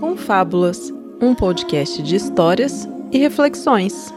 Confábulas, um podcast de histórias e reflexões.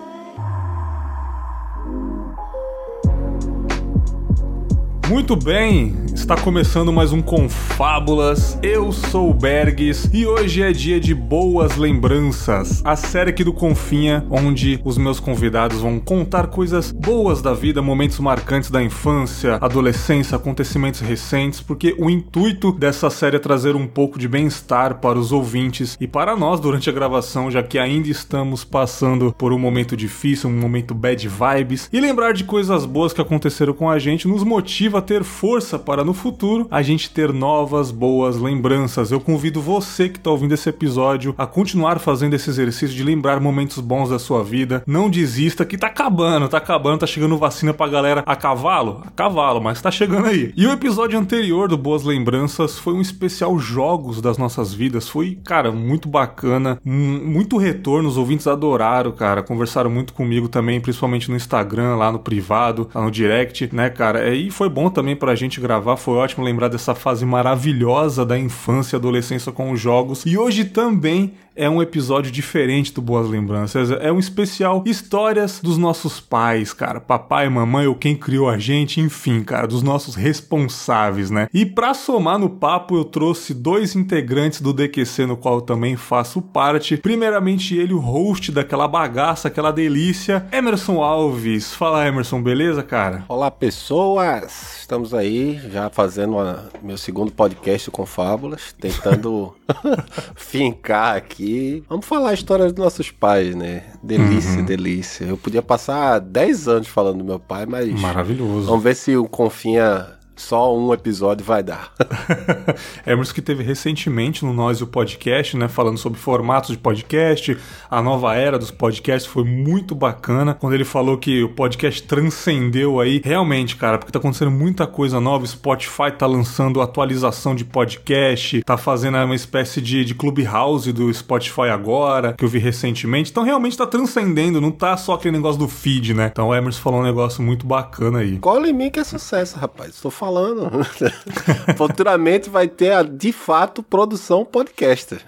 Muito bem, está começando mais um Confábulas. Eu sou o Bergs e hoje é dia de boas lembranças. A série aqui do Confinha, onde os meus convidados vão contar coisas boas da vida, momentos marcantes da infância, adolescência, acontecimentos recentes, porque o intuito dessa série é trazer um pouco de bem-estar para os ouvintes e para nós durante a gravação, já que ainda estamos passando por um momento difícil, um momento bad vibes, e lembrar de coisas boas que aconteceram com a gente nos motiva ter força para no futuro a gente ter novas boas lembranças. Eu convido você que está ouvindo esse episódio a continuar fazendo esse exercício de lembrar momentos bons da sua vida. Não desista que tá acabando, tá acabando, tá chegando vacina pra galera a cavalo, a cavalo, mas tá chegando aí. E o episódio anterior do Boas Lembranças foi um especial jogos das nossas vidas. Foi, cara, muito bacana, muito retorno, os ouvintes adoraram, cara, conversaram muito comigo também, principalmente no Instagram, lá no privado, lá no direct, né, cara? E foi bom também pra gente gravar, foi ótimo lembrar dessa fase maravilhosa da infância e adolescência com os jogos. E hoje também é um episódio diferente do Boas Lembranças. É um especial histórias dos nossos pais, cara. Papai, mamãe ou quem criou a gente, enfim, cara, dos nossos responsáveis, né? E pra somar no papo, eu trouxe dois integrantes do DQC, no qual eu também faço parte. Primeiramente, ele, o host daquela bagaça, aquela delícia, Emerson Alves. Fala, Emerson, beleza, cara? Olá, pessoas! Estamos aí já fazendo uma, meu segundo podcast com Fábulas, tentando fincar aqui aqui. Vamos falar a história dos nossos pais, né? Delícia, uhum. delícia. Eu podia passar 10 anos falando do meu pai, mas. Maravilhoso. Vamos ver se o Confinha só um episódio vai dar. Emerson que teve recentemente no Nós o Podcast, né, falando sobre formatos de podcast, a nova era dos podcasts, foi muito bacana. Quando ele falou que o podcast transcendeu aí, realmente, cara, porque tá acontecendo muita coisa nova, Spotify tá lançando atualização de podcast, tá fazendo uma espécie de, de clubhouse do Spotify agora, que eu vi recentemente. Então realmente tá transcendendo, não tá só aquele negócio do feed, né? Então o Emerson falou um negócio muito bacana aí. Cola em mim que é sucesso, rapaz. Estou falando. Futuramente vai ter a, de fato produção podcaster.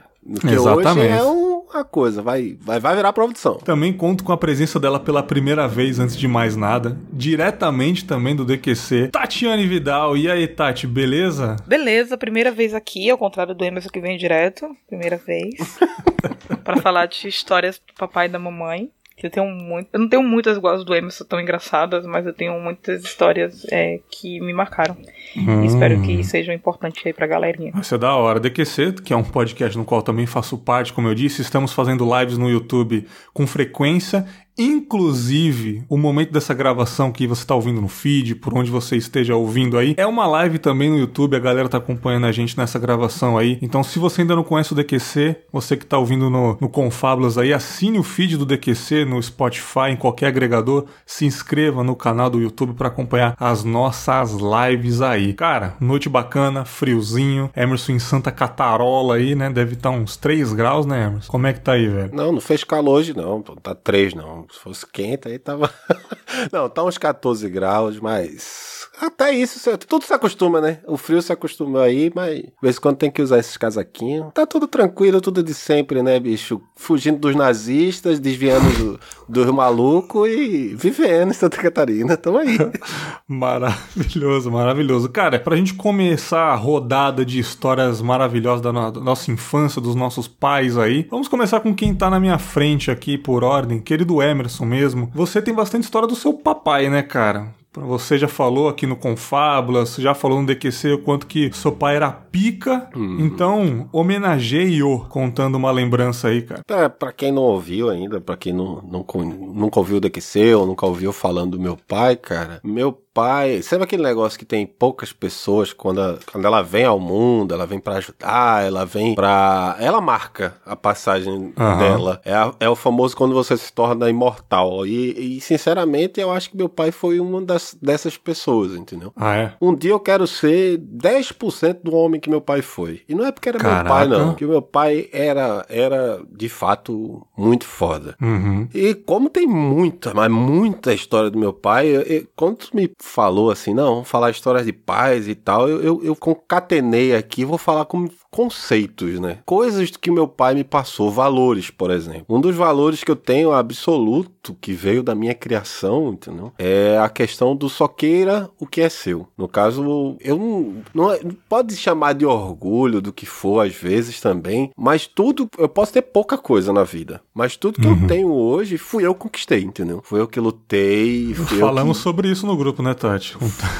Que Exatamente. hoje é uma coisa, vai, vai, vai virar produção. Também conto com a presença dela pela primeira vez, antes de mais nada, diretamente também do DQC, Tatiane Vidal. E aí, Tati, beleza? Beleza, primeira vez aqui, ao contrário do Emerson que vem direto, primeira vez, para falar de histórias do papai e da mamãe. Eu tenho muito. Eu não tenho muitas iguais do Emerson tão engraçadas, mas eu tenho muitas histórias é, que me marcaram. Hum. E espero que sejam importantes aí pra galerinha. Vai ser da hora. DQC, que é um podcast no qual também faço parte, como eu disse, estamos fazendo lives no YouTube com frequência Inclusive, o momento dessa gravação que você está ouvindo no feed, por onde você esteja ouvindo aí, é uma live também no YouTube, a galera tá acompanhando a gente nessa gravação aí. Então, se você ainda não conhece o DQC, você que está ouvindo no, no Confábulas aí, assine o feed do DQC no Spotify, em qualquer agregador, se inscreva no canal do YouTube para acompanhar as nossas lives aí. Cara, noite bacana, friozinho, Emerson em Santa Catarola aí, né? Deve estar tá uns 3 graus, né, Emerson? Como é que tá aí, velho? Não, não fez calor hoje não, tá 3 não se fosse quente, aí tava. não, tá uns 14 graus, mas até isso, tudo se acostuma, né? O frio se acostuma aí, mas de vez em quando tem que usar esses casaquinhos. Tá tudo tranquilo, tudo de sempre, né, bicho? Fugindo dos nazistas, desviando do, dos malucos e vivendo em Santa Catarina. Tamo aí. maravilhoso, maravilhoso. Cara, pra gente começar a rodada de histórias maravilhosas da, no da nossa infância, dos nossos pais aí, vamos começar com quem tá na minha frente aqui por ordem, querido Emerson mesmo. Você tem bastante história do seu papai, né, cara? Você já falou aqui no Confábulas, já falou no DQC o quanto que seu pai era pica. Uhum. Então, homenageie-o contando uma lembrança aí, cara. Pra, pra quem não ouviu ainda, pra quem não, não, nunca ouviu o DQC ou nunca ouviu falando do meu pai, cara, meu pai. Sabe aquele negócio que tem poucas pessoas quando, a, quando ela vem ao mundo, ela vem para ajudar, ela vem pra. Ela marca a passagem uhum. dela. É, a, é o famoso quando você se torna imortal. E, e, sinceramente, eu acho que meu pai foi uma das, dessas pessoas, entendeu? Ah, é? Um dia eu quero ser 10% do homem que meu pai foi. E não é porque era Caraca. meu pai, não. Porque meu pai era, era de fato muito foda. Uhum. E como tem muita, mas muita história do meu pai, eu, eu, quando me falou assim, não, vamos falar histórias de paz e tal, eu, eu, eu concatenei aqui, vou falar com conceitos, né? Coisas que meu pai me passou, valores, por exemplo. Um dos valores que eu tenho absoluto, que veio da minha criação, entendeu? É a questão do só queira o que é seu. No caso, eu não, não, é, pode chamar de orgulho do que for às vezes também, mas tudo, eu posso ter pouca coisa na vida, mas tudo que uhum. eu tenho hoje fui eu que conquistei, entendeu? Fui eu que lutei, Falamos que... sobre isso no grupo, né, Tati?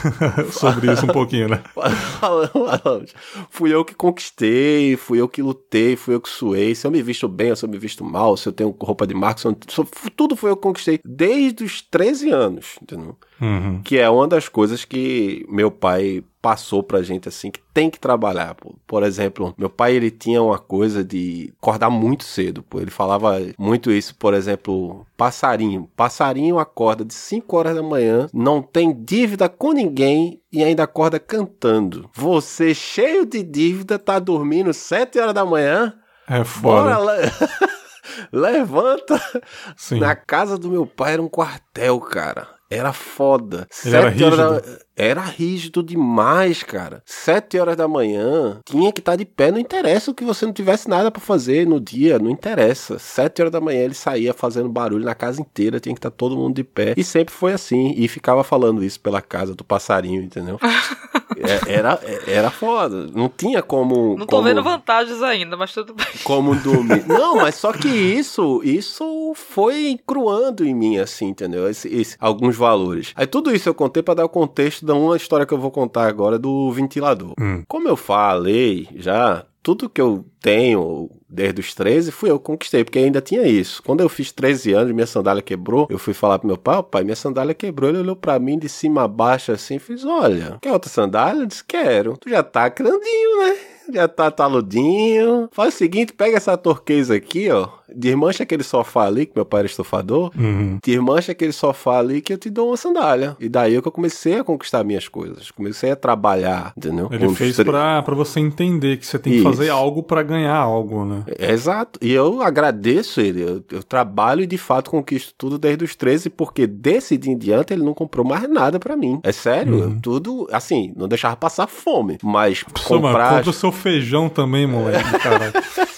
sobre isso um pouquinho, né? Fui eu que conquistei lutei, fui eu que lutei, fui eu que suei. Se eu me visto bem ou se eu me visto mal, se eu tenho roupa de marca, eu, tudo foi eu que conquistei desde os 13 anos, entendeu? Uhum. Que é uma das coisas que meu pai passou pra gente assim que tem que trabalhar. Pô. Por exemplo, meu pai ele tinha uma coisa de acordar muito cedo, pô. Ele falava muito isso, por exemplo, passarinho. Passarinho acorda de 5 horas da manhã, não tem dívida com ninguém e ainda acorda cantando. Você cheio de dívida tá dormindo 7 horas da manhã? É foda. Bora Levanta. Sim. Na casa do meu pai era um quartel, cara. Era foda. Ele era rígido. Da... Era rígido demais, cara. Sete horas da manhã, tinha que estar tá de pé. Não interessa o que você não tivesse nada para fazer no dia, não interessa. Sete horas da manhã ele saía fazendo barulho na casa inteira, tinha que estar tá todo mundo de pé. E sempre foi assim. E ficava falando isso pela casa do passarinho, entendeu? é, era, era foda. Não tinha como. Não tô como, vendo vantagens ainda, mas tudo bem. Como dormir. não, mas só que isso, isso foi cruando em mim, assim, entendeu? Esse, esse, alguns valores. Aí tudo isso eu contei para dar o contexto da uma história que eu vou contar agora do ventilador. Hum. Como eu falei já, tudo que eu tenho desde os 13 fui eu que conquistei, porque ainda tinha isso. Quando eu fiz 13 anos minha sandália quebrou, eu fui falar pro meu pai, pai, minha sandália quebrou. Ele olhou para mim de cima a baixo assim, fiz, olha, quer outra sandália? Eu disse, quero. Tu já tá grandinho, né? Já tá taludinho. Faz o seguinte, pega essa turquesa aqui, ó desmancha aquele sofá ali, que meu pai era estofador, uhum. desmancha aquele sofá ali que eu te dou uma sandália. E daí é que eu comecei a conquistar minhas coisas. Comecei a trabalhar, entendeu? Ele Com fez pra, pra você entender que você tem que Isso. fazer algo para ganhar algo, né? É, exato. E eu agradeço ele. Eu, eu, trabalho e de fato conquisto tudo desde os 13, porque desse dia em diante ele não comprou mais nada para mim. É sério. Uhum. Tudo, assim, não deixava passar fome. Mas Pô, comprar... Mas compra o seu feijão também, moleque, cara.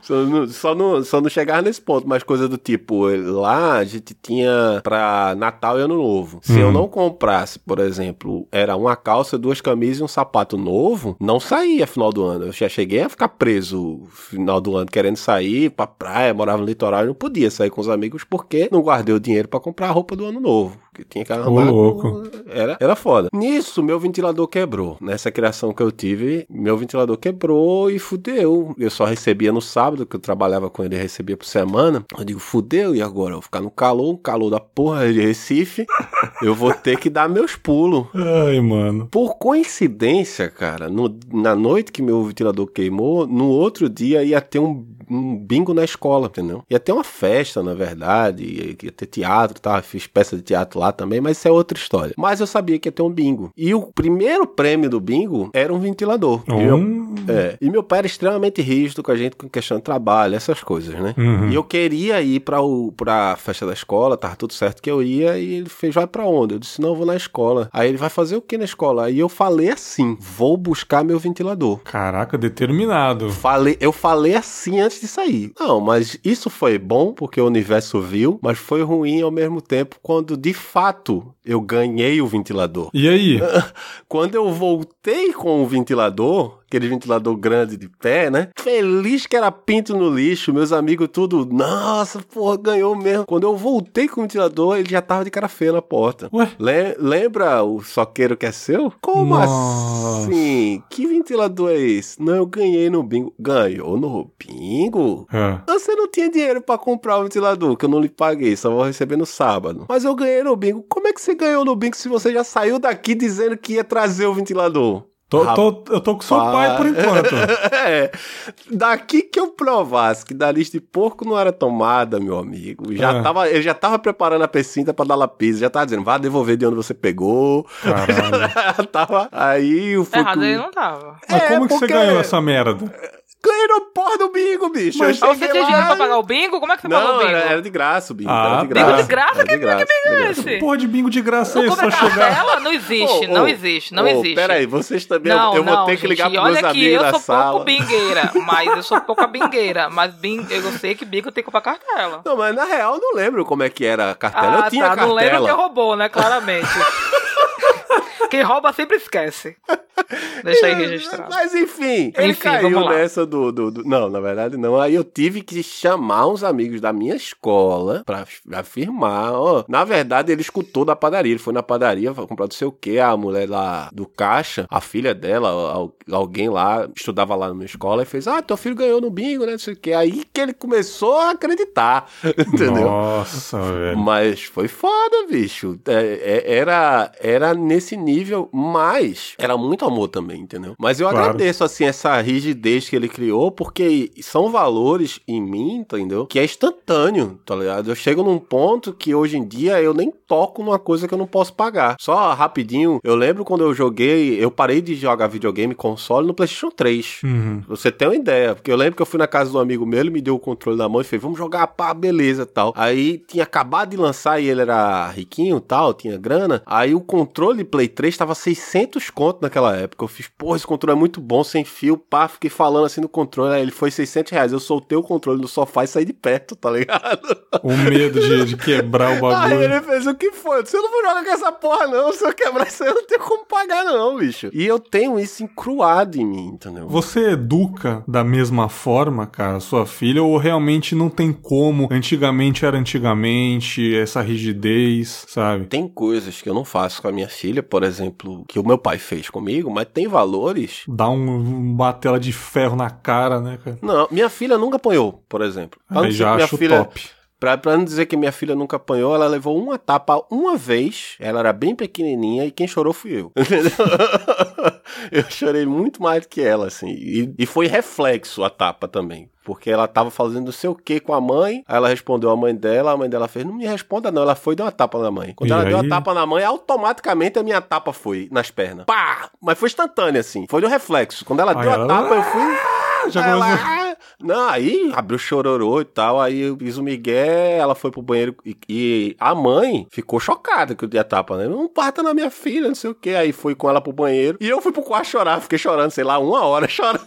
só, não, só, não, só não chegar nesse ponto, mas coisa do tipo, lá a gente tinha pra Natal e Ano Novo. Se eu uhum. não comprasse, por exemplo, era uma calça, duas camisas e um sapato novo, não saía final do ano. Eu já cheguei a ficar preso final do ano, querendo sair pra praia, morava no litoral e não podia sair com os amigos porque não guardei o dinheiro para comprar a roupa do ano novo. Que tinha que andar. louco. Era, era foda. Nisso, meu ventilador quebrou. Nessa criação que eu tive, meu ventilador quebrou e fudeu. Eu só recebia no sábado, que eu trabalhava com ele, recebia por semana. Eu digo, fudeu, e agora? Eu vou ficar no calor, um calor da porra de Recife. eu vou ter que dar meus pulos. Ai, mano. Por coincidência, cara, no, na noite que meu ventilador queimou, no outro dia ia ter um um bingo na escola, entendeu? Ia ter uma festa, na verdade, ia ter teatro, tá? Fiz peça de teatro lá também, mas isso é outra história. Mas eu sabia que ia ter um bingo. E o primeiro prêmio do bingo era um ventilador. E, meu, é, e meu pai era extremamente rígido com a gente com questão de trabalho, essas coisas, né? Uhum. E eu queria ir pra, o, pra festa da escola, tava tudo certo que eu ia, e ele fez, vai pra onde? Eu disse, não, eu vou na escola. Aí ele vai fazer o que na escola? Aí eu falei assim, vou buscar meu ventilador. Caraca, determinado. Falei, eu falei assim antes de sair. Não, mas isso foi bom porque o universo viu, mas foi ruim ao mesmo tempo quando de fato eu ganhei o ventilador. E aí? Quando eu voltei com o ventilador, aquele ventilador grande de pé, né? Feliz que era pinto no lixo, meus amigos tudo, nossa, porra, ganhou mesmo. Quando eu voltei com o ventilador, ele já tava de cara feia na porta. Ué? Le lembra o soqueiro que é seu? Como nossa. assim? Que ventilador é esse? Não, eu ganhei no bingo. Ganhou no bingo? É. Você não tinha dinheiro para comprar o ventilador, que eu não lhe paguei, só vou receber no sábado. Mas eu ganhei no bingo. Como é que você ganhou no bingo se você já saiu daqui dizendo que ia trazer o ventilador? Tô, tô, eu tô com seu pai por enquanto. é. Daqui que eu provasse que da lista de porco não era tomada, meu amigo. Já é. tava, eu já tava preparando a pecinta pra dar lapisa. Já tava dizendo, vá devolver de onde você pegou. Caralho. tava. Aí o Errado ele não tava. Mas é, como que você ganhou essa merda? Ganhei no porra do bingo, bicho. Mas- Eu você tinha dinheiro pra pagar o bingo? Como é que você pagou Não, o bingo? era, era de graça o bingo. Ah, era de graça. Bingo de graça? Era de Que graça. bingo é esse? Porra de bingo de graça Não aí, compra só chegar. cartela? Não existe, Ô, não ô, existe, não ô, existe. Peraí, vocês também. Não, eu vou não, ter que ligar pros meus olha aqui, amigos eu na sou sala. pouco bingueira, mas eu sou pouca bingueira. Mas bing, eu sei que bingo tem que comprar cartela. Não, mas na real eu não lembro como é que era a cartela. ah, eu tinha tá, não lembro cartela. que roubou, né? Claramente. Quem rouba sempre esquece. Deixa aí registrado. Mas enfim, ele Enfim, caiu vamos lá. nessa do, do, do- Não, na verdade não. Aí eu tive que chamar uns amigos da minha escola pra afirmar. Ó, na verdade, ele escutou da padaria. Ele foi na padaria, comprar não sei o que. A mulher lá do caixa, a filha dela, al- alguém lá, estudava lá na minha escola, e fez: Ah, teu filho ganhou no bingo, né? Não sei o que. Aí que ele começou a acreditar. Entendeu? Nossa, velho. Mas foi foda, bicho. É, é, era, era nesse nível, mas era muito amor também, entendeu? Mas eu Claro. agradeço, assim, essa rigidez que ele criou, porque são valores em mim, entendeu? Que é instantâneo, tá ligado? Eu chego num ponto que hoje em dia eu nem toco numa coisa que eu não posso pagar. Só rapidinho, eu lembro quando eu joguei, eu parei de jogar videogame console no PlayStation 3. Uhum. Você tem uma ideia, porque eu lembro que eu fui na casa do amigo meu, ele me deu o controle na mão e fez, vamos jogar, pá, beleza, tal. Aí tinha acabado de lançar e ele era riquinho, tal, tinha grana. Aí o controle Play 3 tava 600 conto naquela época. Eu fiz, pô, esse controle é muito bom, sem fio, pá, fiquei falando assim no controle, aí ele foi 600 reais. Eu soltei o controle no sofá e saí de perto, tá ligado? O medo de, de quebrar o Aí bagulho. ele fez o que foi? Eu não vou jogar com essa porra, não. Se eu quebrar isso aí, eu não tenho como pagar, não, bicho. E eu tenho isso encruado em mim, entendeu? Você educa da mesma forma, cara, sua filha, ou realmente não tem como? Antigamente era antigamente, essa rigidez, sabe? Tem coisas que eu não faço com a minha filha, por exemplo, que o meu pai fez comigo, mas tem valores. Dá um, uma tela de ferro na cara, né, cara? Não, minha filha nunca apanhou, por exemplo. Aí dizer já acho filha, top. Pra, pra não dizer que minha filha nunca apanhou, ela levou uma tapa uma vez. Ela era bem pequenininha e quem chorou fui eu. Entendeu? eu chorei muito mais do que ela, assim. E, e foi reflexo a tapa também. Porque ela tava fazendo não sei o que com a mãe, aí ela respondeu a mãe dela, a mãe dela fez, não me responda não, ela foi e deu uma tapa na mãe. Quando E ela deu aí? a tapa na mãe, automaticamente a minha tapa foi nas pernas. Pá! Mas foi instantânea, assim, foi no reflexo. Quando ela Aí deu ela- a tapa, eu fui... Já Ela, "Ah!" Não, aí abriu chororô e tal, aí eu fiz o Miguel, ela foi pro banheiro e, e a mãe ficou chocada que eu dei tapa, né? Não parta na minha filha, não sei o que. Aí fui com ela pro banheiro e eu fui pro quarto chorar, fiquei chorando, sei lá, uma hora chorando.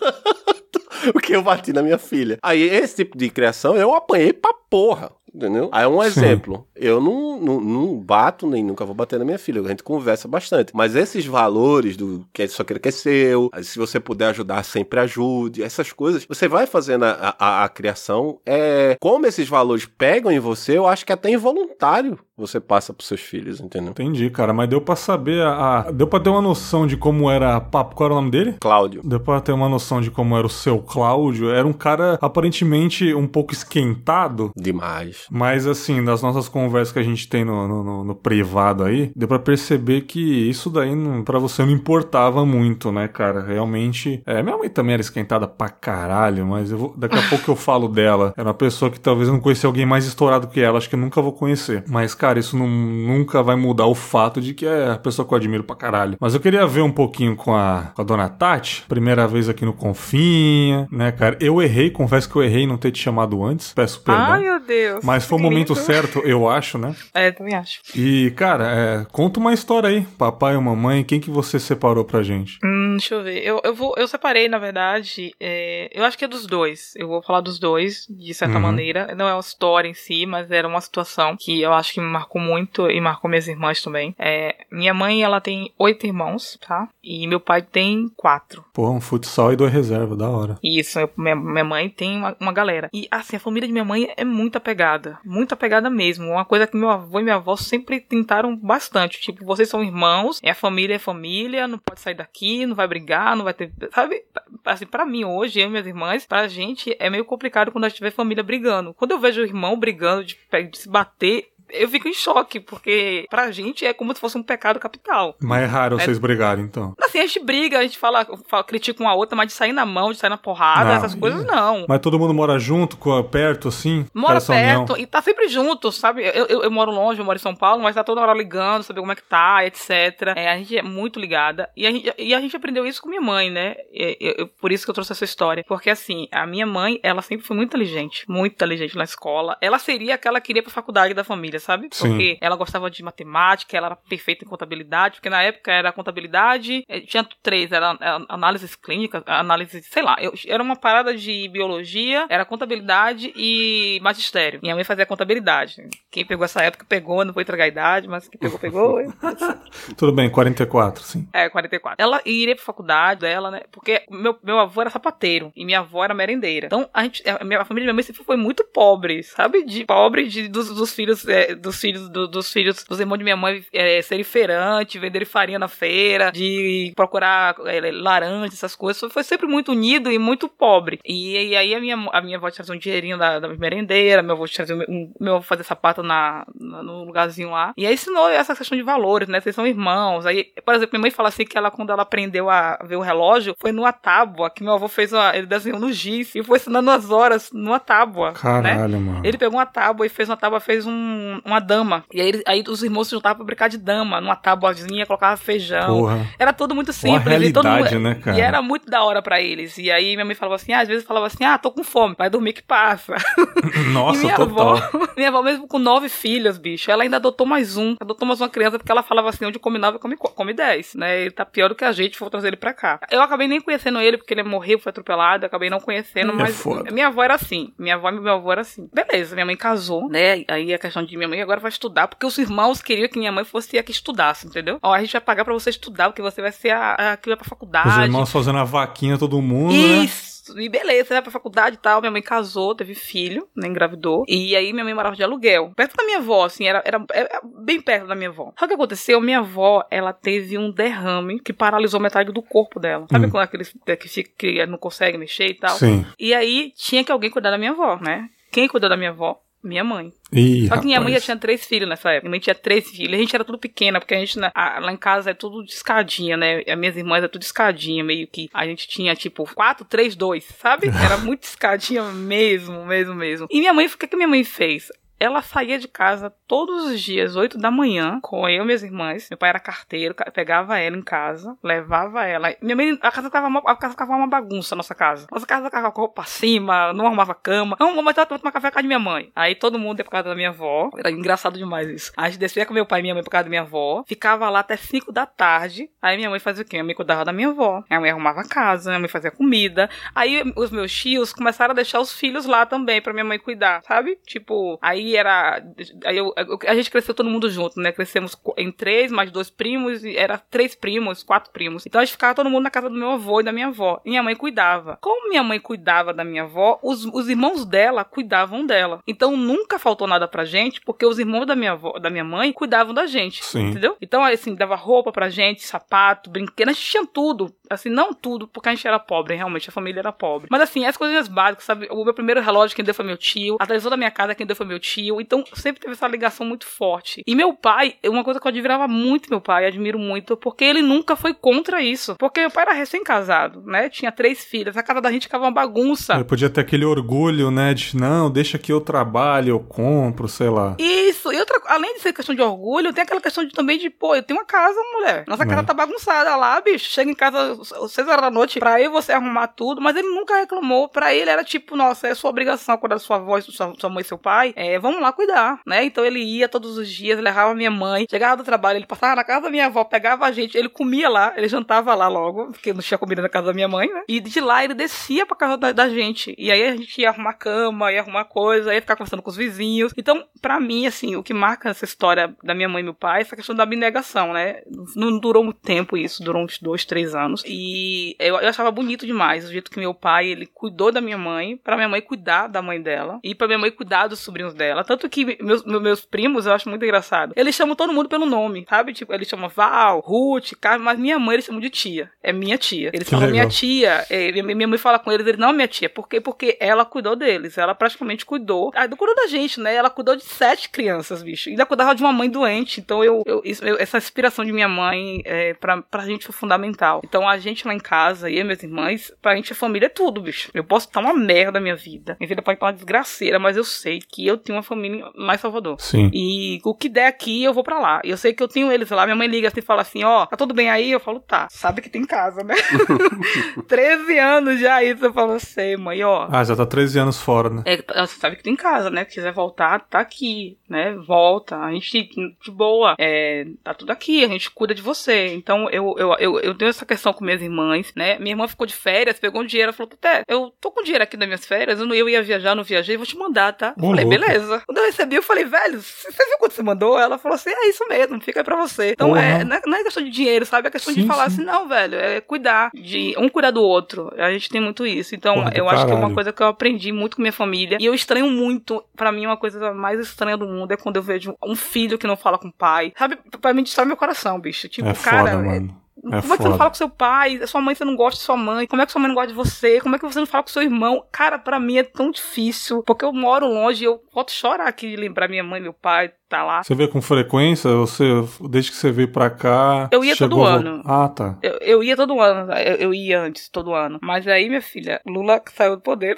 Porque eu bati na minha filha. Aí, esse tipo de criação, eu apanhei pra porra. Entendeu? Aí um Sim. exemplo. Eu não, não, não bato, nem nunca vou bater na minha filha. A gente conversa bastante. Mas esses valores do que só queira que é seu, se você puder ajudar, sempre ajude. Essas coisas, você vai fazendo a, a, a criação. É, como esses valores pegam em você, eu acho que até involuntário você passa pros seus filhos, entendeu? Entendi, cara, mas deu pra saber a, a- Deu pra ter uma noção de como era papo. Qual era o nome dele? Cláudio. Deu pra ter uma noção de como era o seu Cláudio. Era um cara aparentemente um pouco esquentado. Demais. Mas assim, das nossas conversas que a gente tem no, no, no- no privado aí, deu pra perceber que isso daí pra você não importava muito, né, cara? Realmente. É, minha mãe também era esquentada pra caralho, mas eu vou- daqui a pouco eu falo dela. Era uma pessoa que talvez eu não conhecia alguém mais estourado que ela, acho que eu nunca vou conhecer. Mas, cara, isso não- nunca vai mudar o fato de que é a pessoa que eu admiro pra caralho. Mas eu queria ver um pouquinho com a, com a dona Tati, primeira vez aqui no Confinha, né, cara? Eu errei, confesso que eu errei em não ter te chamado antes, peço perdão. Ai, meu Deus. Mas foi o momento certo, eu acho, né? É, também acho. E, cara, é, conta uma história aí. Papai ou mamãe, quem que você separou pra gente? Hum, deixa eu ver. Eu, eu, vou, eu separei, na verdade, é, eu acho que é dos dois. Eu vou falar dos dois, de certa Uhum. maneira. Não é uma história em si, mas era uma situação que eu acho que marcou muito e marcou minhas irmãs também. É, minha mãe, ela tem oito irmãos, tá? E meu pai tem quatro. Pô, um futsal e dois reserva, da hora. Isso, eu- minha, minha mãe tem uma, uma galera. E assim, a família de minha mãe é muito apegada. Muito apegada mesmo. Uma coisa que meu avô e minha avó sempre tentaram bastante. Tipo, vocês são irmãos, é a família é família, não pode sair daqui, não vai brigar, não vai ter. Sabe? Assim, pra mim hoje, eu e minhas irmãs, pra gente é meio complicado quando a gente vê família brigando. Quando eu vejo o irmão brigando, de, de se bater. Eu fico em choque, porque pra gente é como se fosse um pecado capital. Mas é raro É. vocês brigarem, então. Assim, a gente briga, a gente fala, fala critica uma outra, mas de sair na mão, de sair na porrada, Não, essas coisas não. Mas todo mundo mora junto, perto, assim? Mora Essa união? perto e tá sempre junto, sabe? Eu, eu, eu moro longe, eu moro em São Paulo, mas tá toda hora ligando, saber como é que tá, etc. É, a gente é muito ligada. E a, gente, e a gente aprendeu isso com minha mãe, né? Eu- por isso que eu trouxe essa história. Porque, assim, a minha mãe, ela sempre foi muito inteligente. Muito inteligente na escola. Ela seria aquela que iria pra faculdade da família, sabe? Sim. Porque ela gostava de matemática, ela era perfeita em contabilidade, porque na época era contabilidade, eh, tinha três, era eh, análises clínicas, análise, sei lá, eu- era uma parada de biologia, era contabilidade e magistério. Minha mãe fazia contabilidade. Quem pegou essa época pegou, não vou entregar a idade, mas quem pegou, pegou. Tudo bem, 44, sim. É, 44. Ela iria pra faculdade dela, né? Porque meu, meu avô era sapateiro e minha avó era merendeira. Então, a, gente, a, minha, a família da minha mãe sempre foi muito pobre, sabe? De pobre de, dos, dos filhos, é, dos filhos, do- dos filhos, dos irmãos de minha mãe é, serem feirantes, venderem farinha na feira, de procurar é, laranja, essas coisas. Foi, sempre muito unido e muito pobre. E, e aí a minha, a minha avó trazia um dinheirinho da, da merendeira, meu avô trazia um, meu avô fazia sapato na, na- no lugarzinho lá. E aí ensinou essa questão de valores, né? Vocês são irmãos. Aí, por exemplo, minha mãe fala assim que ela, quando ela aprendeu a ver o relógio, foi numa tábua, que meu avô fez uma, ele desenhou no giz e foi ensinando as horas numa tábua. né? Caralho, mano. Ele pegou uma tábua e fez uma tábua, fez um, uma dama. E aí, aí os irmãos se juntavam pra brincar de dama, numa tábuazinha, colocava feijão. Porra. Era tudo muito Uma simples. e todo mundo- né, cara? E era muito da hora pra eles. E aí minha mãe falava assim, ah, às vezes falava assim, ah, tô com fome, vai dormir que passa. e Nossa, minha total. avó, minha avó mesmo com nove filhos, bicho, ela ainda adotou mais um, adotou mais uma criança, porque ela falava assim, onde come nove, come, come dez, né? Ele tá pior do que a gente, vou trazer ele pra cá. Eu acabei nem conhecendo ele, porque ele morreu, foi atropelado, acabei não conhecendo, É mas minha avó era assim, minha avó e meu avô era assim. Beleza, minha mãe casou, né? Aí a questão de minha mãe agora vai estudar, porque os irmãos queriam que minha mãe fosse a que estudasse, entendeu? Ó, a gente vai pagar pra você estudar, porque você vai ser a, a que vai pra faculdade. Os irmãos fazendo a vaquinha, todo mundo, né? Isso. E beleza, vai pra faculdade e tal. Minha mãe casou, teve filho, né? Engravidou. E aí minha mãe morava de aluguel. Perto da minha avó, assim, era, era, era bem perto da minha avó. Sabe o que aconteceu? Minha avó, ela teve um derrame que paralisou metade do corpo dela. Sabe Hum. quando aqueles que, fica, que não consegue mexer e tal? Sim. E aí tinha que alguém cuidar da minha avó, né? Quem cuidou da minha avó? Minha mãe. Ih, Só que minha mãe já tinha três filhos nessa época. Minha mãe tinha três filhos. A gente era tudo pequena, porque a gente na- a- lá em casa é tudo de escadinha, né? As minhas irmãs é tudo de escadinha, meio que. A gente tinha, tipo, quatro, três, dois, sabe? Era muito escadinha mesmo, mesmo, mesmo. E minha mãe, o que, que minha mãe fez? Ela saía de casa todos os dias, 8 da manhã, com eu e minhas irmãs. Meu pai era carteiro, ca- pegava ela em casa, levava ela. Minha mãe, a casa ficava uma, a casa ficava uma bagunça, a nossa casa. Nossa casa ficava com roupa cima, não arrumava cama. Não, vamos tomar tomar café com a casa de minha mãe. Aí todo mundo ia pra casa da minha avó. Era engraçado demais isso. A gente descia com meu pai e minha mãe pra casa da minha avó. Ficava lá até 5 da tarde. Aí minha mãe fazia o quê? Minha mãe cuidava da minha avó. Minha mãe arrumava a casa, minha mãe fazia comida. Aí os meus tios começaram a deixar os filhos lá também pra minha mãe cuidar, sabe? Tipo, aí era. Aí eu- a gente cresceu todo mundo junto, né? Crescemos em três, mais dois primos, e era três primos, quatro primos. Então a gente ficava todo mundo na casa do meu avô e da minha avó. E minha mãe cuidava. Como minha mãe cuidava da minha avó, os, os irmãos dela cuidavam dela. Então nunca faltou nada pra gente, porque os irmãos da minha avó, da minha mãe, cuidavam da gente. Sim. Entendeu? Então, assim, dava roupa pra gente, sapato, brinquedo, a gente tinha tudo. Assim, não tudo, porque a gente era pobre, realmente, a família era pobre. Mas assim, as coisinhas básicas, sabe? O meu primeiro relógio quem deu foi meu tio, a televisão da minha casa quem deu foi meu tio. Então, sempre teve essa ligação muito forte. E meu pai, uma coisa que eu admirava muito meu pai, admiro muito, porque ele nunca foi contra isso. Porque meu pai era recém-casado, né? Tinha três filhas, a casa da gente ficava uma bagunça. Ele podia ter aquele orgulho, né? De não, deixa que eu trabalho, eu compro, sei lá. Isso, e outra, além de ser questão de orgulho, tem aquela questão de, também de, pô, eu tenho uma casa, mulher. Nossa casa É. tá bagunçada lá, bicho. Chega em casa seis horas da noite pra eu você arrumar tudo, mas ele nunca reclamou. Pra ele era tipo, nossa, é sua obrigação cuidar da sua avó, sua, sua mãe e seu pai. É, vamos lá cuidar, né? Então ele ia todos os dias, levava minha mãe, chegava do trabalho, ele passava na casa da minha avó, pegava a gente, ele comia lá, ele jantava lá logo, porque não tinha comida na casa da minha mãe, né? E de lá ele descia pra casa da, da gente. E aí a gente ia arrumar cama, ia arrumar coisa, ia ficar conversando com os vizinhos. Então, pra mim, assim, o que marca essa história da minha mãe e meu pai é essa questão da abnegação, né? Não durou muito tempo isso, durou uns dois, três anos. E eu, eu achava bonito demais o jeito que meu pai, ele cuidou da minha mãe, pra minha mãe cuidar da mãe dela, e pra minha mãe cuidar dos sobrinhos dela. Tanto que meus, meus, primos, eu acho muito engraçado, eles chamam todo mundo pelo nome, sabe? Tipo, eles chamam Val, Ruth, Carmen, mas minha mãe eles chamam de tia. É minha tia. Eles Que falam legal. minha tia. É, minha, mãe fala com eles, ele não, minha tia. Por quê? Porque ela cuidou deles. Ela praticamente cuidou. Ah, cuidou da gente, né? Ela cuidou de sete crianças, bicho. bicho. Ainda cuidava de uma mãe doente. Então, eu, eu, isso- eu- essa inspiração de minha mãe é, pra, pra gente foi fundamental. Então, a gente lá em casa, e minhas irmãs, pra gente a família é tudo, bicho. Eu posso estar uma merda na minha vida. Minha vida pode estar uma desgraceira, mas eu sei que eu tenho uma família mais Salvador. Sim. E o que der aqui, eu vou pra lá. E eu sei que eu tenho eles lá. Minha mãe liga assim e fala assim: Ó, tá tudo bem aí? Eu falo, tá. Sabe que tem casa, né? 13 anos já isso. Eu falo, sei, mãe, ó. Ah, já tá 13 anos fora, né? É, tá- você sabe que tem casa, né? Quiser voltar, tá aqui, né? Volta. A gente, de boa, é, tá tudo aqui, a gente cuida de você. Então, eu, eu, eu, eu tenho essa questão com minhas irmãs, né? Minha irmã ficou de férias, pegou um dinheiro, falou, até, eu tô com dinheiro aqui das minhas férias, eu, não, eu ia viajar, não viajei, vou te mandar, tá? Eu Ô, falei, louco. beleza. Quando eu recebi, eu falei, velho, você viu quanto você mandou? Ela falou assim, é isso mesmo, fica aí pra você. Então, Porra. é, não é, não é questão de dinheiro, sabe? É questão Sim, de falar sim. assim, não, velho, é cuidar, de um cuidar do outro. A gente tem muito isso. Então, Porra eu acho que é uma caralho. coisa que eu aprendi muito com minha família. E eu estranho muito. Pra mim, uma coisa mais estranha do mundo é quando eu vejo um filho que não fala com o pai. Sabe, pra mim destrói meu coração, bicho. Tipo, é cara. foda, mano. É como é que você foda. não fala com seu pai? Sua mãe você não gosta de sua mãe? Como é que sua mãe não gosta de você? Como é que você não fala com seu irmão? Cara, pra mim é tão difícil. Porque eu moro longe e eu volto chorar aqui de lembrar minha mãe, meu pai, tá lá. Você vê com frequência? Você, desde que você veio pra cá. Eu ia todo a ano. Ah, tá. Eu, eu ia todo ano, eu, eu ia antes, todo ano. Mas aí, minha filha, Lula saiu do poder.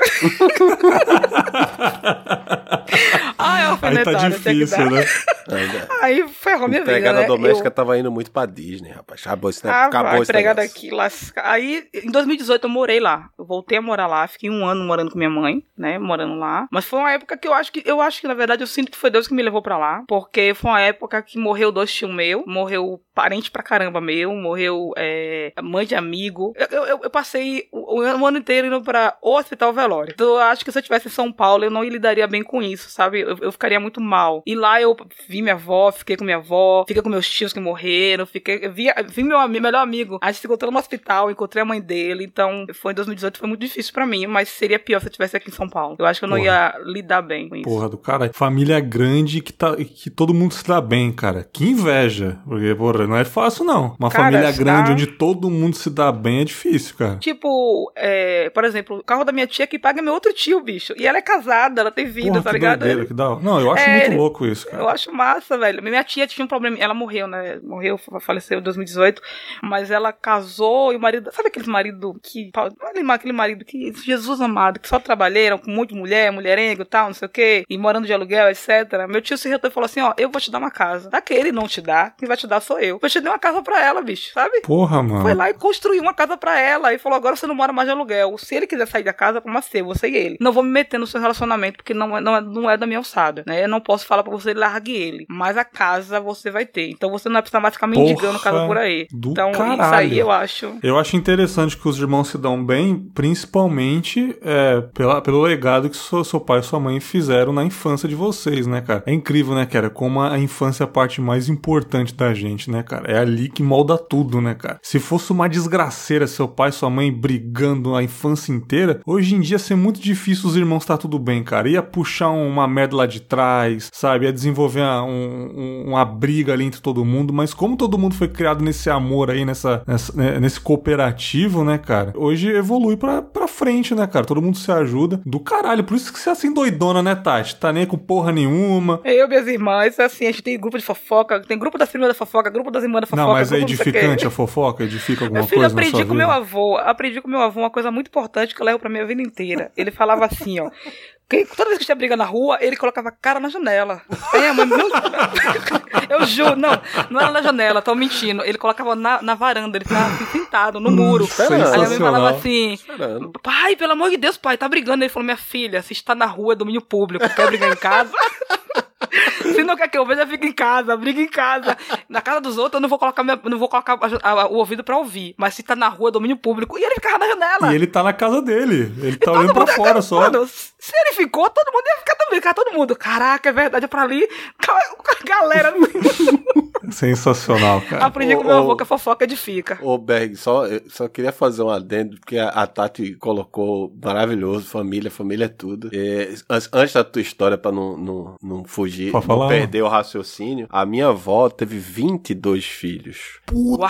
Ai, é Aí alfinetada, tá tinha que difícil, né? Ainda. Aí ferrou minha vida, Empregada né? doméstica Eu- tava indo muito pra Disney, rapaz. Acabou esse, Ah, acabou vai, esse empregada negócio. aqui, lasca. Aí, em 2018, eu morei lá. Eu voltei a morar lá, fiquei um ano morando com minha mãe, né? Morando lá. Mas foi uma época que eu acho que, eu acho que, na verdade, eu sinto que foi Deus que me levou pra lá. Porque foi uma época que morreu dois tios meu, morreu parente pra caramba meu, morreu é, mãe de amigo. Eu, eu, eu passei o, o ano inteiro indo pra o hospital velório. Então, eu acho que se eu estivesse em São Paulo, eu não lidaria bem com isso, sabe? Eu, eu ficaria muito mal. E lá eu vi minha avó, fiquei com minha avó, fiquei com meus tios que morreram, fiquei, vi, vi meu ami- melhor amigo. A gente se encontrou no hospital, encontrei a mãe dele. Então, foi em 2018, foi muito difícil pra mim, mas seria pior se eu estivesse aqui em São Paulo. Eu acho que eu não Porra. ia lidar bem com isso. Porra do cara. Família grande que, tá, que todo mundo se dá bem, cara. Que inveja. Porque, porra, não é fácil, não. Uma Cara, família grande dá- onde todo mundo se dá bem é difícil, cara. Tipo, é, por exemplo, o carro da minha tia que paga é meu outro tio, bicho. E ela é casada, ela tem vida, Porra, tá ligado? doideira, que dá. Não, eu acho É, muito louco isso, cara. Eu acho massa, velho. Minha tia tinha um problema. Ela morreu, né? Morreu, fa- faleceu em 2018. Mas ela casou e o marido. Sabe aquele marido que. Aquele aquele marido que. Jesus amado, que só trabalharam com muita mulher, mulherengo e tal, não sei o quê. E morando de aluguel, etc. Meu tio se retou e falou assim: ó, eu vou te dar uma casa. Daquele não te dá, quem vai te dar sou eu. Eu dei uma casa pra ela, bicho, sabe? Porra, mano. Foi lá e construiu uma casa pra ela e falou: agora você não mora mais de aluguel. Se ele quiser sair da casa, como ser, você e ele. Não vou me meter no seu relacionamento, porque não é, não é, não é da minha alçada, né? Eu não posso falar pra você largue ele. Mas a casa você vai ter. Então você não vai precisar mais ficar mendigando Porra casa por aí. do então isso caralho. aí eu acho. Eu acho interessante que os irmãos se dão bem, principalmente é, pela, pelo legado que seu, seu pai e sua mãe fizeram na infância de vocês, né, cara? É incrível, né, cara? Como a infância é a parte mais importante da gente, né, cara? É ali que molda tudo, né, cara? Se fosse uma desgraceira seu pai e sua mãe brigando a infância inteira, hoje em dia ia ser muito difícil os irmãos estar tudo bem, cara. Ia puxar uma merda lá de trás, sabe? Ia desenvolver uma, um- um- uma briga ali entre todo mundo, mas como todo mundo foi criado nesse amor aí, nessa, nessa- né, nesse cooperativo, né, cara? Hoje evolui pra, pra frente, né, cara? Todo mundo se ajuda. Do caralho, por isso que você é assim doidona, né, Tati? Tá nem com porra nenhuma. Eu e minhas irmãs, assim, a gente tem grupo de fofoca, tem grupo das primas da fofoca, grupo das fofoca. Não, mas é edificante a fofoca? Edifica alguma Meu filho, coisa na aprendi sua com vida? meu avô, aprendi com meu avô uma coisa muito importante que eu levo pra minha vida inteira. Ele falava assim, ó. que toda vez que tinha briga na rua, ele colocava a cara na janela. Mãe, meu... Eu juro, não, não era na janela, tô mentindo. Ele colocava na, na varanda, ele ficava assim, sentado no muro. Esperando. Aí a mãe falava assim: Esperando. Pai, pelo amor de Deus, pai, tá brigando. Ele falou: Minha filha, se está na rua é domínio público, quer brigar em casa? Se não quer que eu veja, fica em casa, briga em casa. Na casa dos outros, eu não vou colocar, minha- não vou colocar a- a- o ouvido pra ouvir. Mas se tá na rua, é domínio público. E ele ficava na janela. E ele tá na casa dele. Ele tá Todo olhando pra fora só. Mano, se ele ficou, todo mundo ia ficar também. Ficava todo mundo. Caraca, é verdade, é pra ali. Galera, Sensacional, cara. aprendi com Ô, meu ô. avô que a fofoca edifica. Ô, Berg, só, eu só queria fazer um adendo, porque a, a Tati colocou maravilhoso, família, família é tudo. É, an- antes da tua história, pra não, não, não fugir, Pode não falar. perder o raciocínio, a minha avó teve 22 filhos. Uau!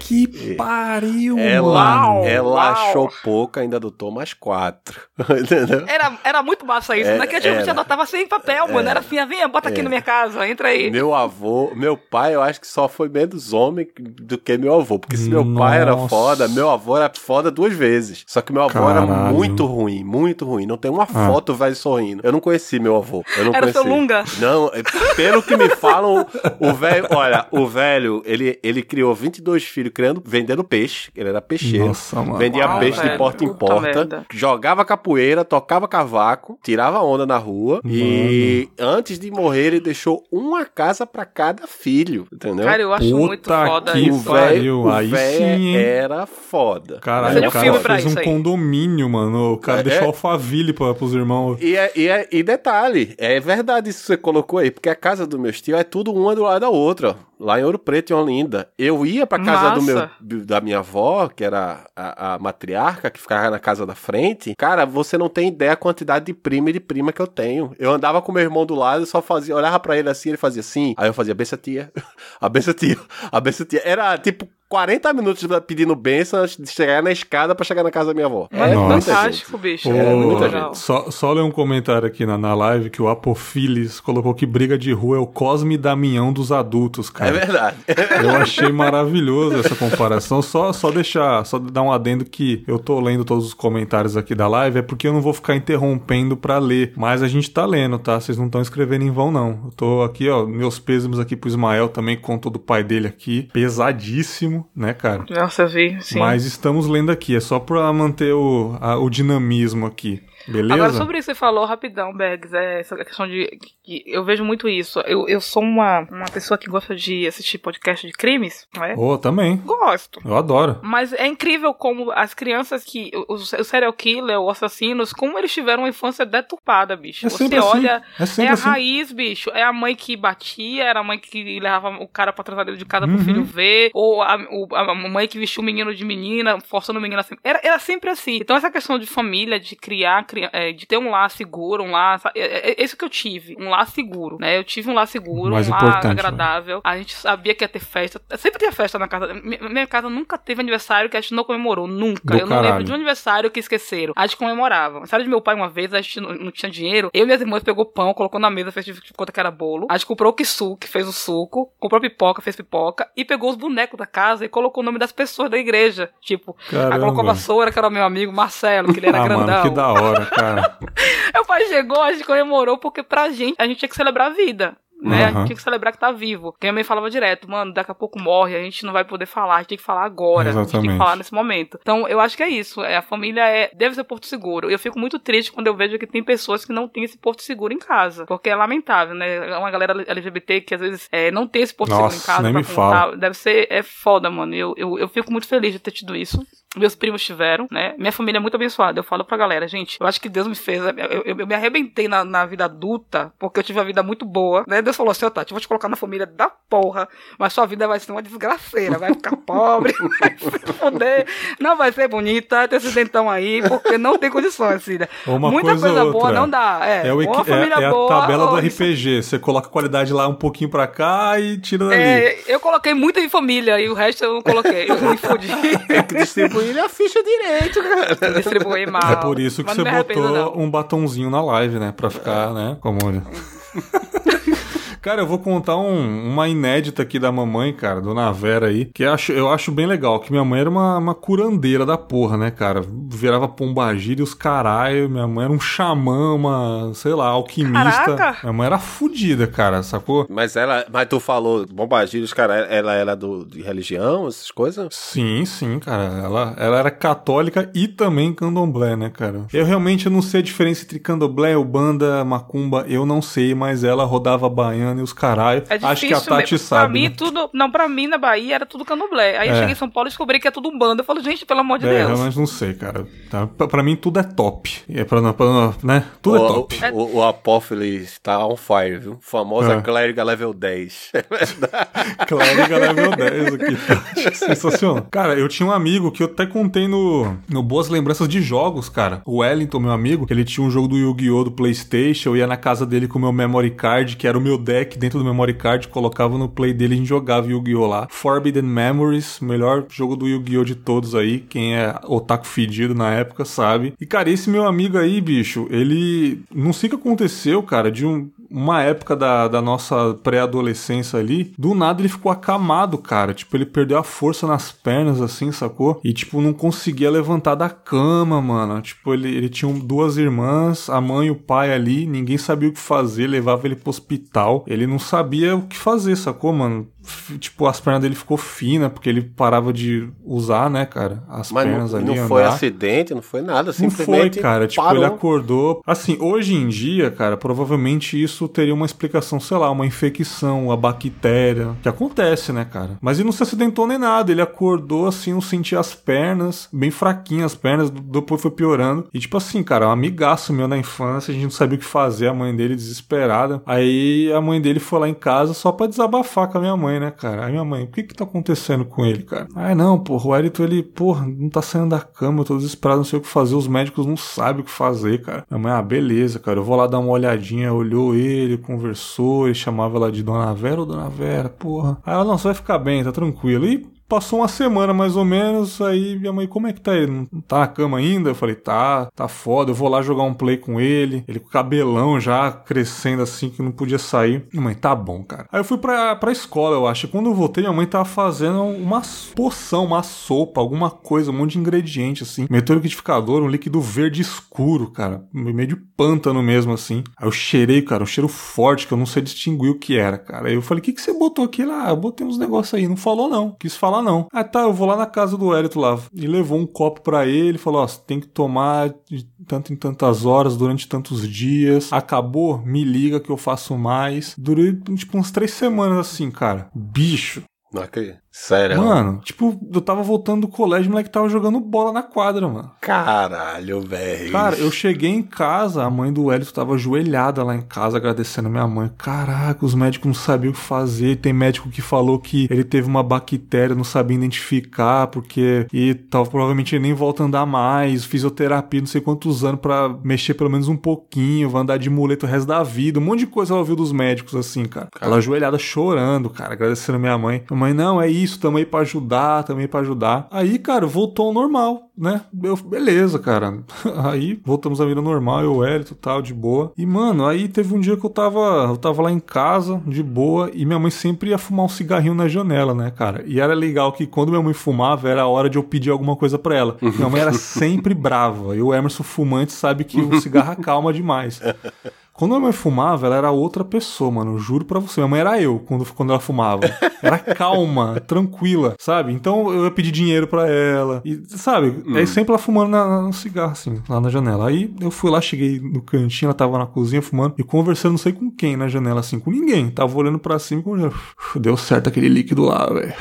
Que pariu, Ela, mano. ela Uau. achou pouco, ainda adotou mais quatro. Entendeu? Era, era muito massa isso, É, né? Que tinha era. te adotava sem papel, mano. Era assim, vem, bota aqui na minha casa, entra aí. Meu avô, meu pai, eu acho que só foi menos homem do que meu avô. Porque se meu pai era Nossa. foda, meu avô era foda duas vezes. Só que meu avô era Caralho. muito ruim, muito ruim. Não tem uma Ah. foto velho sorrindo. Eu não conheci meu avô. Eu não Era conheci. seu Lunga? Não, é, pelo que me falam, o velho, olha, o velho, ele, ele criou 22 filhos criando, vendendo peixe. Ele era peixeiro. Nossa, mano. Vendia Uau, peixe de velho. porta em Puta porta, merda. jogava capoeira, tocava cavaco, tirava onda na rua e antes de morrer ele deixou uma casa pra cada filho, entendeu? Cara, eu acho Puta muito foda que o isso. pariu. velho o aí véio sim, hein? era foda. Caralho, o um cara fez um aí. condomínio, mano. O cara É. deixou alfaville pra, pros irmãos. E, é- e, é- e detalhe, é verdade isso que você colocou aí, porque a casa do meu tio é tudo uma do lado da outra. Lá em Ouro Preto, em Olinda. Eu ia pra casa do meu, da minha avó, que era a, a matriarca, que ficava na casa da frente. Cara, você não tem ideia a quantidade de prima e de prima que eu tenho. Eu andava com meu irmão do lado e só fazia, olhava pra ele assim, ele fazia assim. Aí eu fazia, benção tia, a tia, a tia. Era tipo 40 minutos pedindo benção antes de chegar na escada pra chegar na casa da minha avó. É fantástico, bicho. Ô, É muito muita legal. só, só ler um comentário aqui na, na live que o Apofilis colocou que briga de rua é o Cosme Damião dos adultos, É cara. verdade. Eu achei maravilhoso essa comparação. Só, só deixar, só dar um adendo que eu tô lendo todos os comentários aqui da live, é porque eu não vou ficar interrompendo pra ler. Mas a gente tá lendo, tá? Vocês não estão escrevendo em vão, não. Eu tô aqui, ó, meus pêsames aqui pro Ismael também, que contou do pai dele aqui. Pesadíssimo, né, cara? Nossa, vi, sim. Mas estamos lendo aqui, é só pra manter o, a- o dinamismo aqui. Beleza? Agora, sobre isso que você falou, rapidão, Bergs, é essa questão de. que eu vejo muito isso. Eu, eu sou uma, uma pessoa que gosta de assistir podcast de crimes, não é? Ô, também. Gosto. Eu adoro. Mas é incrível como as crianças que. Os, os serial killer, os assassinos, como eles tiveram uma infância deturpada, bicho. É Você assim. olha. É sempre É a assim. raiz, bicho. É a mãe que batia, era a mãe que levava o cara pra trás dele de casa Uhum. pro filho ver, ou a, o- a mãe que vestiu o menino de menina, forçando o menino assim. Era, era sempre assim. Então, essa questão de família, de criar, cria- é, de ter um lar seguro, um lar. É, é, é isso que eu tive, um lar seguro, né? Eu tive um lar seguro, Mais um lar né? agradável. A gente sabia que ia ter festa. Sempre tinha festa na casa. Minha, minha casa nunca teve aniversário que a gente não comemorou. Nunca. Do eu não lembro caralho. de um aniversário que esqueceram. A gente comemorava. Aniversário de meu pai uma vez, a gente não, não tinha dinheiro. Eu e minhas irmãs pegou pão, colocou na mesa, fez de conta que era bolo. A gente comprou o que fez o suco, comprou pipoca, fez pipoca, e pegou os bonecos da casa e colocou o nome das pessoas da igreja. Tipo, Caramba. colocou a vassoura, que era o meu amigo Marcelo, que ele era ah, grandão. mano, que da hora, cara. O pai chegou, a gente comemorou, porque pra gente, a gente tinha que celebrar a vida. Né? A Aham. gente tinha que celebrar que tá vivo. Porque a minha mãe falava direto, mano, daqui a pouco morre, a gente não vai poder falar, a gente tem que falar agora. A gente tem Exatamente. que falar nesse momento. Então, eu acho que é isso. É, a família é, deve ser porto seguro. Eu fico muito triste quando eu vejo que tem pessoas que não têm esse porto seguro em casa. Porque é lamentável, né? É uma galera LGBT que às vezes é, não tem esse porto Nossa, seguro em casa nem pra me contar. fala. Deve ser é foda, mano. Eu, eu, eu fico muito feliz de ter tido isso. Meus primos tiveram, né? Minha família é muito abençoada. Eu falo pra galera, gente, eu acho que Deus me fez. Eu, eu- eu me arrebentei na, na vida adulta, porque eu tive uma vida muito boa, né? Deus falou assim: ó, Tati, eu vou te colocar na família da porra, mas sua vida vai ser uma desgraceira, vai ficar pobre, vai se foder, não vai ser bonita, ter esse dentão aí, porque não tem condições, filha. Uma Muita coisa coisa, ou boa não dá. É, É, o uma família é, é a boa. tabela do. RPG. Você coloca a qualidade lá um pouquinho pra cá e tira dali. É, eu coloquei muito em família e o resto eu não coloquei. Eu me fudi. Tem que distribuir a ficha direito, cara. Distribuí mal. É por isso que Mas você arrependo, botou não. um batonzinho na live, né? Pra ficar, né? Como. Cara, eu vou contar um- uma inédita aqui da mamãe, cara, Dona Vera aí, que eu acho, eu acho bem legal, que minha mãe era uma, uma curandeira da porra, né, cara? Virava pombagira e os caralho, minha mãe era um xamã, uma, sei lá, alquimista. Caraca! Minha mãe era fodida, cara, sacou? Mas ela, mas tu falou, Bombagírios, cara, ela era do, de religião, essas coisas? Sim, sim, cara. Ela, ela era católica e também candomblé, né, cara? Eu realmente não sei a diferença entre candomblé, ubanda, macumba, eu não sei, mas ela rodava baiana e os caralho. É difícil Acho que a Tati mesmo. sabe. Pra mim, né? tudo. Não, pra mim na Bahia era tudo candomblé. Aí eu É. cheguei em São Paulo e descobri que é tudo banda. Eu falo, gente, pelo amor de É, Deus. realmente não sei, cara. Tá? Pra, pra mim tudo é top. É pra, não- pra né? Tudo o, é top. É. O, o Apófilis tá on fire, viu? Famosa É. clériga level 10. Clériga level 10 aqui. Sensacional. Cara, eu tinha um amigo que eu até contei no, no Boas Lembranças de Jogos, cara. O Wellington, meu amigo, ele tinha um jogo do Yu-Gi-Oh! do Playstation. Eu ia na casa dele com o meu memory card, que era o meu deck deck dentro do memory card, colocava no play dele e jogava Yu-Gi-Oh! lá. Forbidden Memories, melhor jogo do Yu-Gi-Oh! de todos aí. Quem é otaku fedido na época sabe. E, cara, esse meu amigo aí, bicho, ele. Não sei o que aconteceu, cara, de um, uma época da, da nossa pré-adolescência ali, do nada ele ficou acamado, cara. Tipo, ele perdeu a força nas pernas, assim, sacou? E, tipo, não conseguia levantar da cama, mano. Tipo, ele, ele tinha duas irmãs, a mãe e o pai ali, ninguém sabia o que fazer, levava ele pro hospital. Ele não sabia o que fazer, sacou, mano? Tipo, as pernas dele ficou fina, porque ele parava de usar, né, cara, as Mas pernas não, ali. não andar. foi acidente, não foi nada, Não simplesmente foi, cara. Tipo, parou. ele acordou. Assim, hoje em dia, cara, provavelmente isso teria uma explicação, sei lá, uma infecção, uma bactéria, que acontece, né, cara? Mas ele não se acidentou nem nada. Ele acordou, assim, não sentia as pernas, bem fraquinhas as pernas, depois foi piorando. E, tipo assim, cara, um amigaço meu na infância, a gente não sabia o que fazer, a mãe dele desesperada. Aí a mãe dele foi lá em casa só pra desabafar com a minha mãe, né, cara? Aí minha mãe, o que que tá acontecendo com ele, cara? Ah, não, porra, o Elito, ele, porra, não tá saindo da cama, eu tô desesperado, não sei o que fazer, os médicos não sabem o que fazer, cara. Minha mãe, ah, beleza, cara, eu vou lá dar uma olhadinha, olhou ele, conversou, ele chamava ela de Dona Vera ou Dona Vera, porra. Aí ela, não, você vai ficar bem, tá tranquilo. E Passou uma semana mais ou menos, aí minha mãe, como é que tá ele? Não tá na cama ainda? Eu falei, tá, tá foda, eu vou lá jogar um play com ele. Ele com o cabelão já crescendo assim, que não podia sair. Minha mãe, tá bom, cara. Aí eu fui pra, pra escola, eu acho. Quando eu voltei, minha mãe tava fazendo uma poção, uma sopa, alguma coisa, um monte de ingrediente, assim. Meteu no liquidificador, um líquido verde escuro, cara. Meio de pântano mesmo, assim. Aí eu cheirei, cara, um cheiro forte que eu não sei distinguir o que era, cara. Aí eu falei, o que, que você botou aqui lá? Eu botei uns negócios aí. Não falou, não. Quis falar, não. Ah, tá, eu vou lá na casa do Hélito lá. E levou um copo pra ele, falou, ó, você tem que tomar de tanto em tantas horas, durante tantos dias. Acabou? Me liga que eu faço mais. Durei, tipo, umas três semanas assim, cara. Bicho. Não acredito. Sério? Mano, tipo, eu tava voltando do colégio, o moleque tava jogando bola na quadra, mano. Caralho, velho. Cara, eu cheguei em casa, a mãe do Hélio tava ajoelhada lá em casa agradecendo a minha mãe. Caraca, os médicos não sabiam o que fazer. Tem médico que falou que ele teve uma bactéria, não sabia identificar, porque. E tava, provavelmente ele nem volta a andar mais. Fisioterapia, não sei quantos anos pra mexer pelo menos um pouquinho, vai andar de muleta o resto da vida. Um monte de coisa ela ouviu dos médicos, assim, cara. Ela ajoelhada chorando, cara, agradecendo a minha mãe. Minha mãe, não, é isso, tamo aí pra ajudar, tamo aí pra ajudar. Aí, cara, voltou ao normal, né? Eu, beleza, cara. Aí voltamos à vida normal, eu, o Hélito, tal, de boa. E, mano, aí teve um dia que eu tava, eu tava lá em casa, de boa, e minha mãe sempre ia fumar um cigarrinho na janela, né, cara? E era legal que quando minha mãe fumava, era a hora de eu pedir alguma coisa pra ela. Minha mãe era sempre brava. E o Emerson fumante sabe que o cigarro acalma demais. Quando minha mãe fumava, ela era outra pessoa, mano. Eu juro pra você. Minha mãe era eu quando, quando ela fumava. Era calma, tranquila, sabe? Então eu ia pedir dinheiro pra ela. E, sabe? Aí sempre ela fumando na, no cigarro, assim, lá na janela. Aí eu fui lá, cheguei no cantinho, ela tava na cozinha fumando e conversando não sei com quem na janela, assim, com ninguém. Tava olhando pra cima e conversando. Deu certo aquele líquido lá, velho.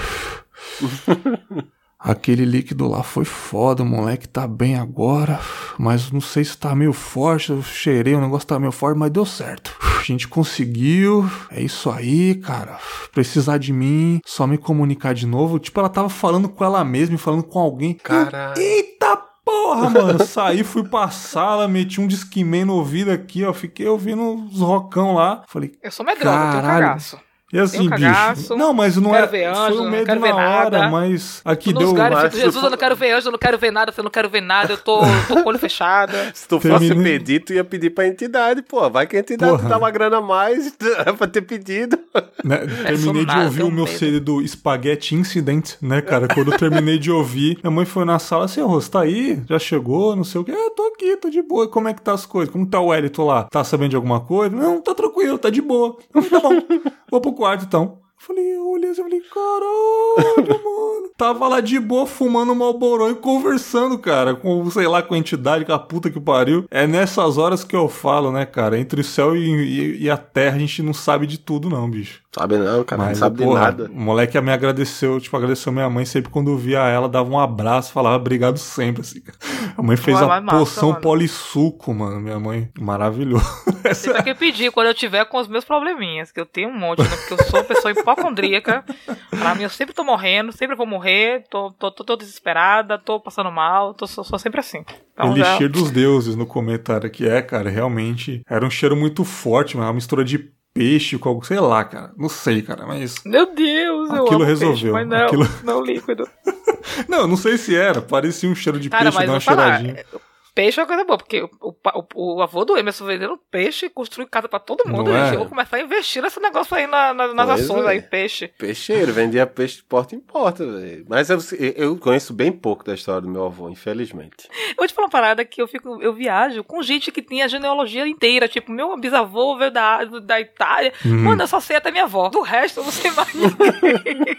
Aquele líquido lá foi foda, o moleque tá bem agora, mas não sei se tá meio forte, eu cheirei, o negócio tá meio forte, mas deu certo. A gente conseguiu, é isso aí, cara. Precisar de mim, só me comunicar de novo. Tipo, ela tava falando com ela mesma e falando com alguém. Caralho. Eita porra, mano. Saí, fui pra sala, meti um disquimê no ouvido aqui, ó. Fiquei ouvindo os rocão lá. Falei, Eu sou medrosa, eu tenho Caralho. cagaço. E assim, bicho. Não, mas não quero é. ver foi anjo, um não medo quero na ver hora, nada. mas aqui nos deu. lugares, mas Jesus, eu não quero ver anjo, eu não quero ver nada, eu não quero ver nada, eu tô, tô com o olho fechado. Se tu fosse pedir, tu ia pedir pra entidade, pô. Vai que a entidade Porra. dá uma grana a mais é pra ter pedido. né, terminei de ouvir é um o meu medo. CD do Spaghetti Incident, né, cara? Quando eu terminei de ouvir, minha mãe foi na sala assim, ô, você tá aí? Já chegou? Não sei o quê. Ah, tô aqui, tô de boa. Como é que tá as coisas? Como tá o Elito lá? Tá sabendo de alguma coisa? Não, tá tranquilo, tá de boa. Tá bom, vou pro quarto então. Eu Falei, eu olhei assim, eu falei, caralho, mano. Tava lá de boa, fumando um malborão e conversando, cara, com, sei lá, com a entidade, com a puta que pariu. É nessas horas que eu falo, né, cara? Entre o céu e, e- e a terra, a gente não sabe de tudo, não, bicho. Sabe não, cara. Mas, não sabe porra, de nada. O moleque me agradeceu, tipo, agradeceu minha mãe sempre quando via ela, dava um abraço, falava obrigado sempre, assim, cara. A mãe fez Ué, a mas massa, poção mano. polissuco, mano, minha mãe. Maravilhoso. Você vai que pedir quando eu tiver com os meus probleminhas, que eu tenho um monte, né? Porque eu sou uma pessoa hipocondríaca. Pra mim, eu sempre tô morrendo, sempre vou morrer, tô, tô, tô, tô desesperada, tô passando mal, tô, sou, sou sempre assim. Então, já, Elixir dos deuses no comentário que é, cara, realmente era um cheiro muito forte, mano, uma mistura de peixe com algo, sei lá, cara. Não sei, cara, mas. Meu Deus, eu Aquilo resolveu, Peixe, mas não, aquilo- não líquido. Não, não sei se era. Parecia um cheiro de Cara, peixe, dá uma falar, cheiradinha. Peixe é uma coisa boa, porque o, o, o- avô do Emerson vendendo peixe construiu casa pra todo mundo. Não é? gente. Eu vou começar a investir nesse negócio aí na- na- nas Pois ações é. aí, peixe. Peixeiro, vendia peixe de porta em porta, velho. Mas eu, eu conheço bem pouco da história do meu avô, infelizmente. Eu vou te falar uma parada que eu fico, eu viajo com gente que tem a genealogia inteira. Tipo, meu bisavô veio da, da Itália. Uhum. Mano, eu só sei até minha avó. Do resto, eu não sei mais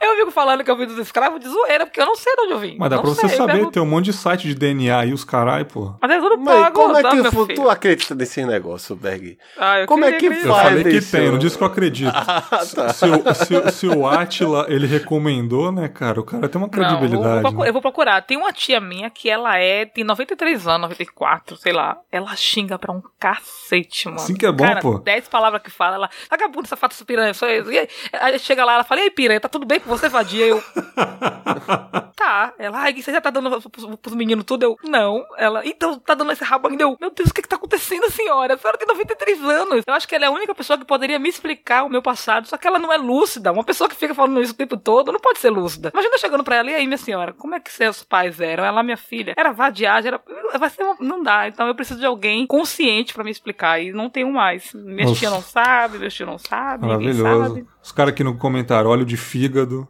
eu fico falando que eu vim dos escravos de zoeira, porque eu não sei de onde eu vim. Mas dá não pra você sei, saber, pergunto- tem um monte de site de DNA aí, os carai, pô. Mas eu não Mas pago, como é tá, que tu acredita nesse negócio, Berg? Ah, eu como é que acreditar. Eu falei que bicho. tem, não disse que eu acredito. Ah, tá. Se, o, se, se Atila, ele recomendou, né, cara, o cara tem uma Não, eu vou, credibilidade. né? eu vou procurar. Tem uma tia minha que ela é, tem 93 anos, 94, sei lá. Ela xinga pra um cacete, mano. Assim que é bom, Cara, pô. 10 palavras que fala, ela, vagabundo, safado, essa piranha, só isso. E aí, aí chega lá, ela fala, e aí, piranha, tá tudo bem com você, vadia? Eu, tá. Ela, ai, você já tá dando pros, pros meninos tudo? Eu, não. Ela, então, tá dando esse rabo ainda? Eu, meu Deus, o que que tá acontecendo, senhora? A senhora tem 93 anos. Eu acho que ela é a única pessoa que poderia me explicar o meu passado, só que ela não é lúcida. Uma pessoa que fica falando isso o tempo todo não pode ser lúcida. Imagina chegando pra ela, e aí, minha senhora, como é que seus pais eram? Ela, minha filha, era vadiagem, era... Vai ser uma... Não dá. Então eu preciso de alguém consciente pra me explicar, e não tenho mais. Minha Nossa. tia não sabe, meu tio não sabe, ninguém Maravilhoso. sabe. Os caras aqui no comentário, óleo de fígado,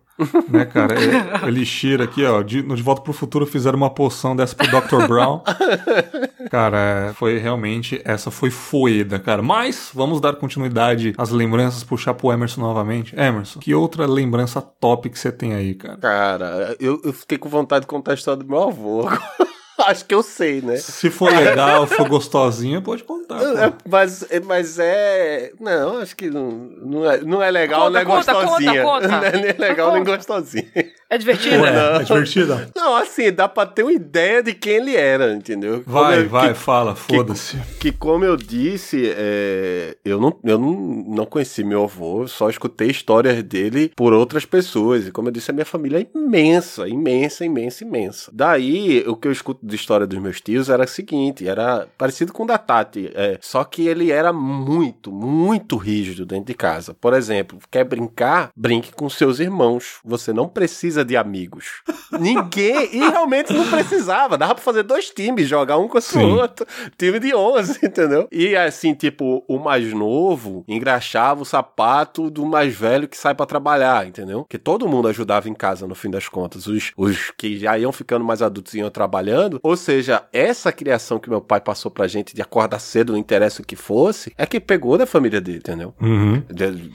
né, cara? É, Elixir aqui, ó. De, no De Volta pro Futuro fizeram uma poção dessa pro Dr. Brown. Cara, é, foi realmente. Essa foi foeda, cara. Mas vamos dar continuidade às lembranças, puxar pro Emerson novamente. Emerson, que outra lembrança top que você tem aí, cara? Cara, eu, eu fiquei com vontade de contar a história do meu avô. Acho que eu sei, né? Se for legal, for gostosinha, pode contar. pô. É, mas, é- mas é. Não, acho que não, não, é, não é legal, Conta, não é conta, gostosinha. conta, conta. Não é nem legal, nem gostosinha. É divertida? Ué, é divertida? Não, assim, dá pra ter uma ideia de quem ele era, entendeu? Vai, eu- vai, que- fala, foda-se. Que como eu disse, é, eu, não, eu não, não conheci meu avô, só escutei histórias dele por outras pessoas. E como eu disse, a minha família é imensa, imensa, imensa, imensa. Daí, o que eu escuto de história dos meus tios era o seguinte, era parecido com o da Tati, é, só que ele era muito, muito rígido dentro de casa. Por exemplo, quer brincar? Brinque com seus irmãos. Você não precisa de amigos. Ninguém, e realmente não precisava. Dava pra fazer dois times, jogar um contra Sim. o outro. Time de 11, entendeu? E assim, tipo, o mais novo engraxava o sapato do mais velho que sai pra trabalhar, entendeu? Que todo mundo ajudava em casa no fim das contas. Os, os que já iam ficando mais adultos iam trabalhando. Ou seja, essa criação que meu pai passou pra gente de acordar cedo, não interessa o que fosse, é que pegou da família dele, entendeu? Uhum.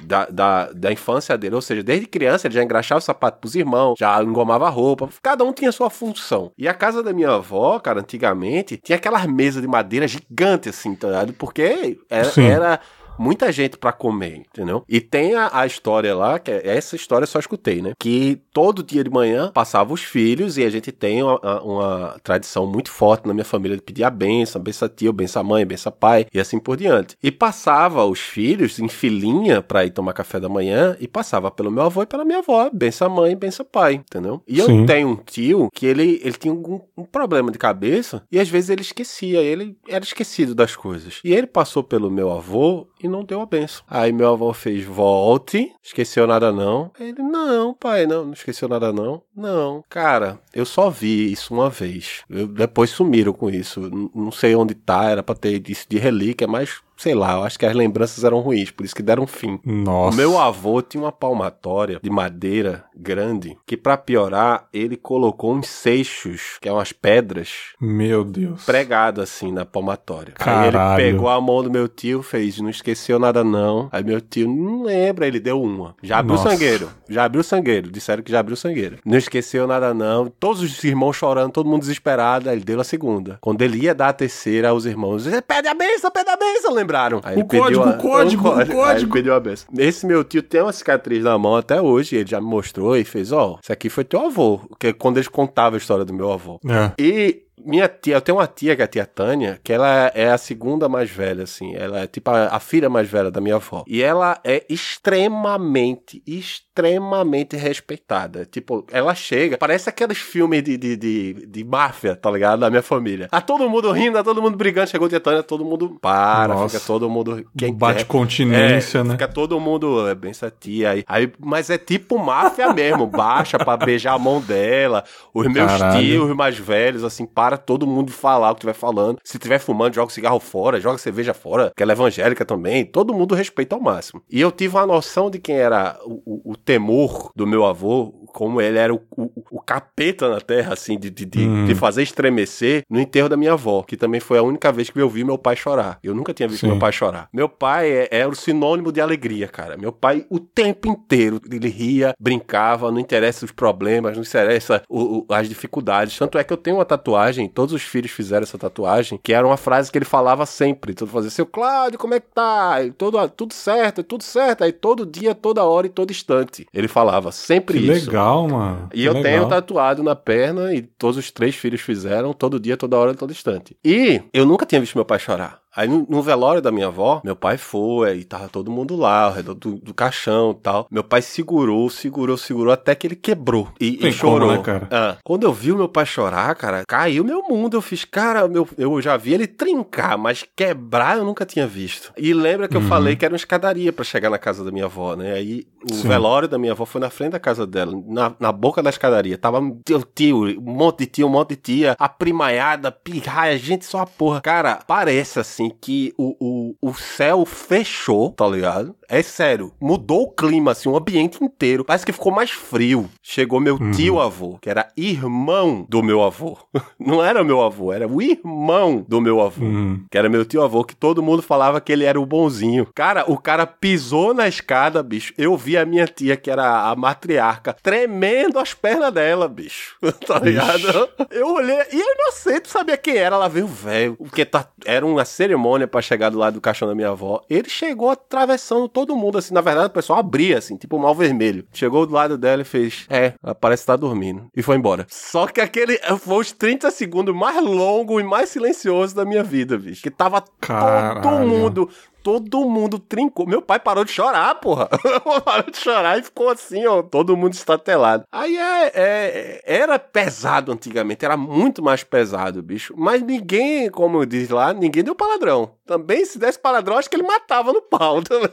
Da, da, da infância dele, ou seja, desde criança ele já engraxava o sapato pros irmãos, já engomava a roupa, cada um tinha sua função. E a casa da minha avó, cara, antigamente, tinha aquelas mesas de madeira gigante assim, tá ligado? Porque era, Sim. era muita gente pra comer, entendeu? E tem a, a história lá, que é, essa história eu só escutei, né? Que todo dia de manhã passava os filhos e a gente tem uma, uma- tradição muito forte na minha família de pedir a benção, benção tio, benção mãe, benção pai e assim por diante. E passava os filhos em filinha pra ir tomar café da manhã e passava pelo meu avô e pela minha avó, benção mãe, benção pai, entendeu? E Sim. eu tenho um tio que ele, ele tinha um, um problema de cabeça e às vezes ele esquecia, ele era esquecido das coisas. E ele passou pelo meu avô e não deu a benção. Aí meu avô fez, volte, esqueceu nada não. Ele, não, pai, não, não esqueceu nada não. Não, cara, eu só vi isso uma vez. Eu- depois sumiram com isso. N- Não sei onde tá, era pra ter isso de relíquia, mas sei lá, eu acho que as lembranças eram ruins, por isso que deram fim. Nossa. O meu avô tinha uma palmatória de madeira grande que, pra piorar, ele colocou uns seixos, que é umas pedras, Meu Deus. pregado assim na palmatória. Aí Caralho. ele pegou a mão do meu tio, fez, não esqueceu nada não. Aí meu tio, não lembra, ele deu uma. Já abriu o Nossa. sangueiro, já abriu o sangueiro, disseram que já abriu o sangueiro. Não esqueceu nada não, todos os irmãos chorando, todo mundo desesperado, aí ele deu a segunda. Quando ele ia dar a terceira, os irmãos, pede a benção, pede a benção, lembraram. Aí O código, a- o código, o Aí ele código. pediu a benção. Esse meu tio tem uma cicatriz na mão até hoje, ele já me mostrou e fez, ó, isso aqui foi teu avô, que é quando eles contavam a história do meu avô. É. E Minha tia, eu tenho uma tia que é a tia Tânia, que ela é a segunda mais velha, assim. Ela é tipo a, a filha mais velha da minha avó. E ela é extremamente, extremamente respeitada. Tipo, ela chega, parece aqueles filmes de, de, de, de máfia, tá ligado? Da minha família. Tá todo mundo rindo, tá todo mundo brigando. Chegou a tia Tânia, todo mundo para, Nossa. fica todo mundo. Quem Bate quer. continência, É, né? Fica todo mundo, é bem essa tia aí. aí. Mas é tipo máfia mesmo, baixa pra beijar a mão dela. Os meus Caralho. tios, os mais velhos, assim, para todo mundo falar o que tiver falando. Se tiver fumando, joga o cigarro fora, joga cerveja fora, que ela é evangélica também. Todo mundo respeita ao máximo. E eu tive uma noção de quem era o, o- o temor do meu avô, como ele era o, o- o capeta na terra, assim, de, de, de- Hum. de fazer estremecer no enterro da minha avó, que também foi a única vez que eu vi meu pai chorar. Eu nunca tinha visto Sim. meu pai chorar. Meu pai é, era o sinônimo de alegria, cara. Meu pai, o tempo inteiro, ele ria, brincava, não interessa os problemas, não interessa o- as dificuldades. Tanto é que eu tenho uma tatuagem, todos os filhos fizeram essa tatuagem, que era uma frase que ele falava sempre. Todo fazia, seu Cláudio, como é que tá? E Todo, tudo certo, tudo certo. Aí todo dia, toda hora e todo instante. Ele falava sempre Que isso. legal, mano. E Que eu legal. tenho tatuado na perna, e todos os três filhos fizeram, todo dia, toda hora, todo instante. E eu nunca tinha visto meu pai chorar. Aí no, velório da minha avó, meu pai foi, e tava todo mundo lá, ao redor do, do caixão e tal. Meu pai segurou, segurou, segurou, até que ele quebrou. E, e chorou. como, né, cara? Ah, quando eu vi o meu pai chorar, cara, caiu meu mundo. Eu fiz, cara, meu, eu já vi ele trincar, mas quebrar eu nunca tinha visto. E lembra que eu Uhum. falei que era uma escadaria pra chegar na casa da minha avó, né? Aí o Sim. velório da minha avó foi na frente da casa dela, na, na boca da escadaria. Tava tio, tio, um monte de tio, um monte de tia, a primaiada, pirraia, gente só a porra. Cara, parece assim que o, o, o céu fechou, tá ligado? É sério, mudou o clima, assim, o ambiente inteiro. Parece que ficou mais frio. Chegou meu Uhum. tio avô, que era irmão do meu avô. Não era meu avô, era o irmão do meu avô. Uhum. Que era meu tio avô, que todo mundo falava que ele era o bonzinho. Cara, o cara pisou na escada, bicho. Eu vi a minha tia, que era a matriarca, tremendo as pernas dela, bicho. tá ligado? Eu olhei, e eu inocente sabia quem era. Ela veio velho, porque tá, era uma cerimônia pra chegar do lado do caixão da minha avó. Ele chegou atravessando todo mundo, assim. Na verdade, o pessoal abria, assim, tipo mal vermelho. Chegou do lado dela e fez: É, parece estar dormindo. E foi embora. Só que aquele foi os 30 segundos mais longo e mais silencioso da minha vida, bicho. Que tava todo Caralho. mundo. Todo mundo trincou. Meu pai parou de chorar, porra. parou de chorar e ficou assim, ó. Todo mundo estatelado. Aí é, é- Era pesado antigamente. Era muito mais pesado, bicho. Mas ninguém, como diz lá, ninguém deu paladrão. Também, se desse paladrão, acho que ele matava no pau também.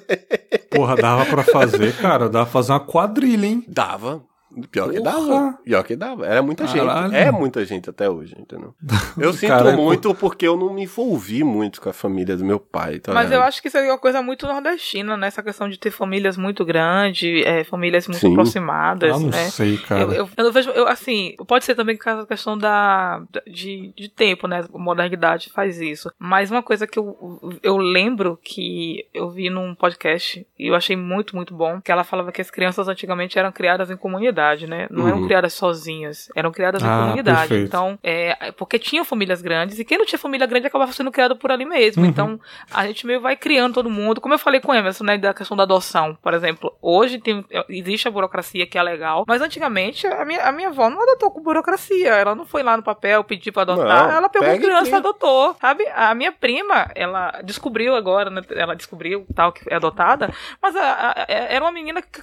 Porra, dava pra fazer, cara. Dava pra fazer uma quadrilha, hein? Dava. Pior que Porra. dava. Pior que dava. Era muita Caralho. gente. É muita gente até hoje, entendeu? Eu sinto é muito porque eu não me envolvi muito com a família do meu pai. Tá Mas eu acho que isso é uma coisa muito nordestina, né? Essa questão de ter famílias muito grandes, é, famílias muito Sim. aproximadas, Ah, não né? sei, cara. Eu, eu, eu não vejo, eu, assim, pode ser também por causa da questão da, de, de tempo, né? A modernidade faz isso. Mas uma coisa que eu, eu lembro que eu vi num podcast e eu achei muito, muito bom, que ela falava que as crianças antigamente eram criadas em comunidade, né? Não eram Uhum. criadas sozinhas, eram criadas em Ah, comunidade. perfeito. Então, é, porque tinham famílias grandes e quem não tinha família grande acabava sendo criado por ali mesmo. Uhum. Então, a gente meio vai criando todo mundo. Como eu falei com o Emerson, né, da questão da adoção, por exemplo. Hoje tem, existe a burocracia que é legal, mas antigamente a minha, a minha avó não adotou com burocracia. Ela não foi lá no papel pedir pra adotar, Não, ela pegou criança e adotou, sabe? A minha prima, ela descobriu agora, né, ela descobriu tal que é adotada, mas a- a- a- era uma menina que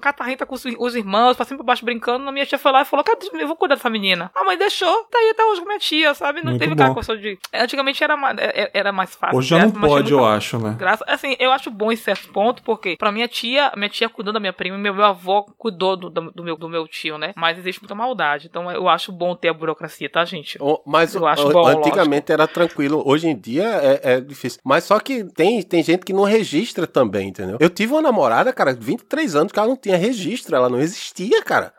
catarrenta com os, os irmãos, pra cima pra baixo brincando. A minha tia foi lá e falou: "Cadê- eu vou cuidar dessa menina. A mãe deixou, tá aí até hoje com minha tia, sabe? Não Muito teve aquela questão de. Antigamente era, ma- é- era mais fácil. Hoje já não? Mas tinha pode, eu acho, né? Graça, assim, eu acho bom em certo ponto, porque pra minha tia, minha tia cuidou da minha prima, e meu, meu avô cuidou do, do, do meu, do meu tio, né? Mas existe muita maldade. Então eu acho bom ter a burocracia, tá, gente? O- Mas Eu acho o- bom, antigamente era tranquilo, hoje em dia é, é difícil. Mas só que tem, tem gente que não registra também, entendeu? Eu tive uma namorada, cara, 23 anos, que ela não tinha registro, ela não existia, cara.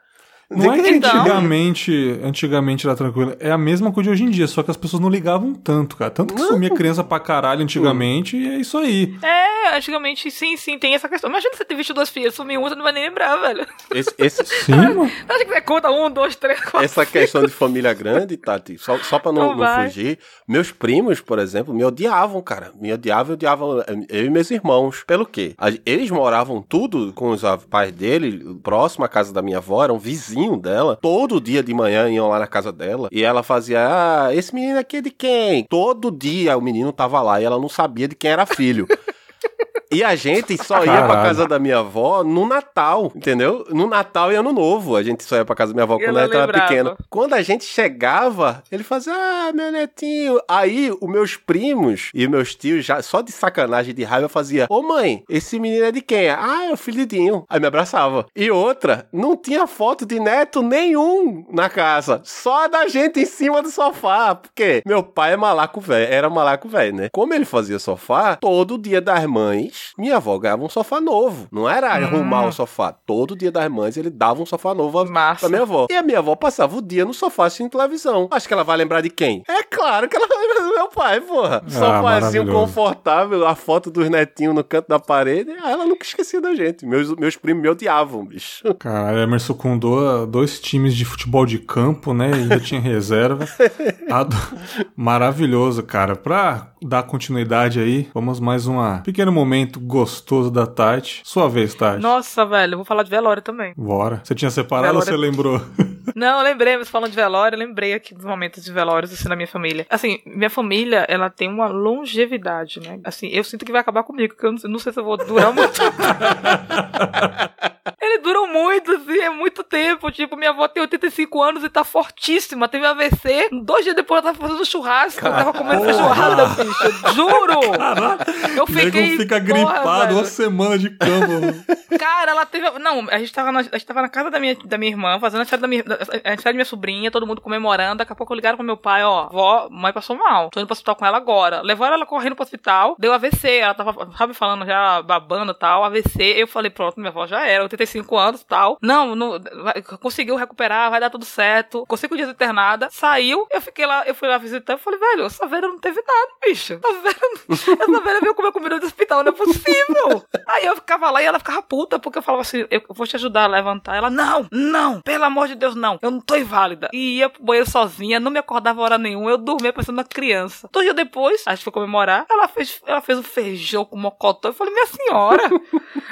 Não é que Então- antigamente, antigamente era tranquilo. É a mesma coisa de hoje em dia, só que as pessoas não ligavam tanto, cara. Tanto que sumia criança pra caralho antigamente e é isso aí. É, antigamente, sim, sim, tem essa questão. Imagina você ter visto duas filhas, sumir uma, você não vai nem lembrar, velho. Esse, esse- Sim, mano. Acho que você conta um, dois, três, quatro. essa questão de família grande, Tati, só, só pra não, Não não fugir, meus primos, por exemplo, me odiavam, cara. Me odiavam, odiavam eu e meus irmãos. Pelo quê? Eles moravam tudo com os pais dele, próximo à casa da minha avó, eram vizinhos irmãozinho dela, todo dia de manhã iam lá na casa dela e ela fazia: Ah, esse menino aqui é de quem? Todo dia o menino tava lá e ela não sabia de quem era filho. E a gente só ia pra Caralho. casa da minha avó no Natal, entendeu? No Natal e Ano Novo. A gente só ia pra casa da minha avó quando ela era pequena. Quando a gente chegava, ele fazia, ah, meu netinho. Aí, os meus primos e meus tios, já só de sacanagem, de raiva, fazia, ô mãe, esse menino é de quem? Ah, é o filho de Dinho. Aí me abraçava. E outra, não tinha foto de neto nenhum na casa. Só da gente em cima do sofá. Porque meu pai é malaco velho, era malaco velho, né? Como ele fazia sofá, todo dia das mães, minha avó ganhava um sofá novo. Não era arrumar o sofá. Todo dia das mães ele dava um sofá novo Massa. pra minha avó. E a minha avó passava o dia no sofá assistindo televisão. Acho que ela vai lembrar de quem? É claro que ela vai lembrar do meu pai, porra. Sofazinho maravilhoso. confortável, a foto dos netinhos no canto da parede. Aí ela nunca esquecia da gente. Meus, meus primos me odiavam, bicho. Cara, Emerson do- dois times de futebol de campo, né? E ainda tinha reserva. Ado- Maravilhoso, cara. Pra dar continuidade aí, vamos mais um pequeno momento gostoso da Tati. Sua vez, Tati. Nossa, velho, eu vou falar de velório também. Bora. Você tinha separado ou Velório- você lembrou? Não, eu lembrei, mas falando de velório, eu lembrei aqui dos momentos de velórios, assim, da minha família. Assim, minha família, ela tem uma longevidade, né? Assim, eu sinto que vai acabar comigo, porque eu não sei se eu vou durar muito. Eles duram muito, assim, é muito tempo. Tipo, minha avó tem 85 anos e tá fortíssima. Teve AVC. Dois dias depois ela tava fazendo churrasco. Eu tava comendo Porra. feijoada, bicho. Juro! Eu O nego fiquei. fica porra, gripado velho. uma semana de cama. Cara, ela teve. Não, a gente tava na, a gente tava na casa da minha, da minha irmã, fazendo a aniversário da minha, a da minha sobrinha, todo mundo comemorando. Daqui a pouco ligaram pro meu pai, ó, vó, mãe passou mal. Tô indo pro hospital com ela agora. Levaram ela correndo pro hospital, deu AVC. Ela tava, sabe, falando já, babando e tal, AVC. Eu falei, pronto, minha avó já era, 85 anos e tal. Não, não vai- conseguiu recuperar, vai dar tudo certo. Com cinco dias internada, saiu. Eu fiquei lá, eu fui lá visitar. Falei, velho, essa velha não teve nada, bicho. Essa velha, essa velha veio comer comida do hospital, não é possível. Aí eu ficava lá e ela ficava puta, porque eu falava assim, eu vou te ajudar a levantar. Ela, não, não, pelo amor de Deus, não. Eu não tô inválida. E ia pro banheiro sozinha, não me acordava hora nenhuma. Eu dormia pensando na criança. Dois dias depois, a gente foi comemorar, ela fez, ela fez um feijão com mocotó. Eu falei, minha senhora,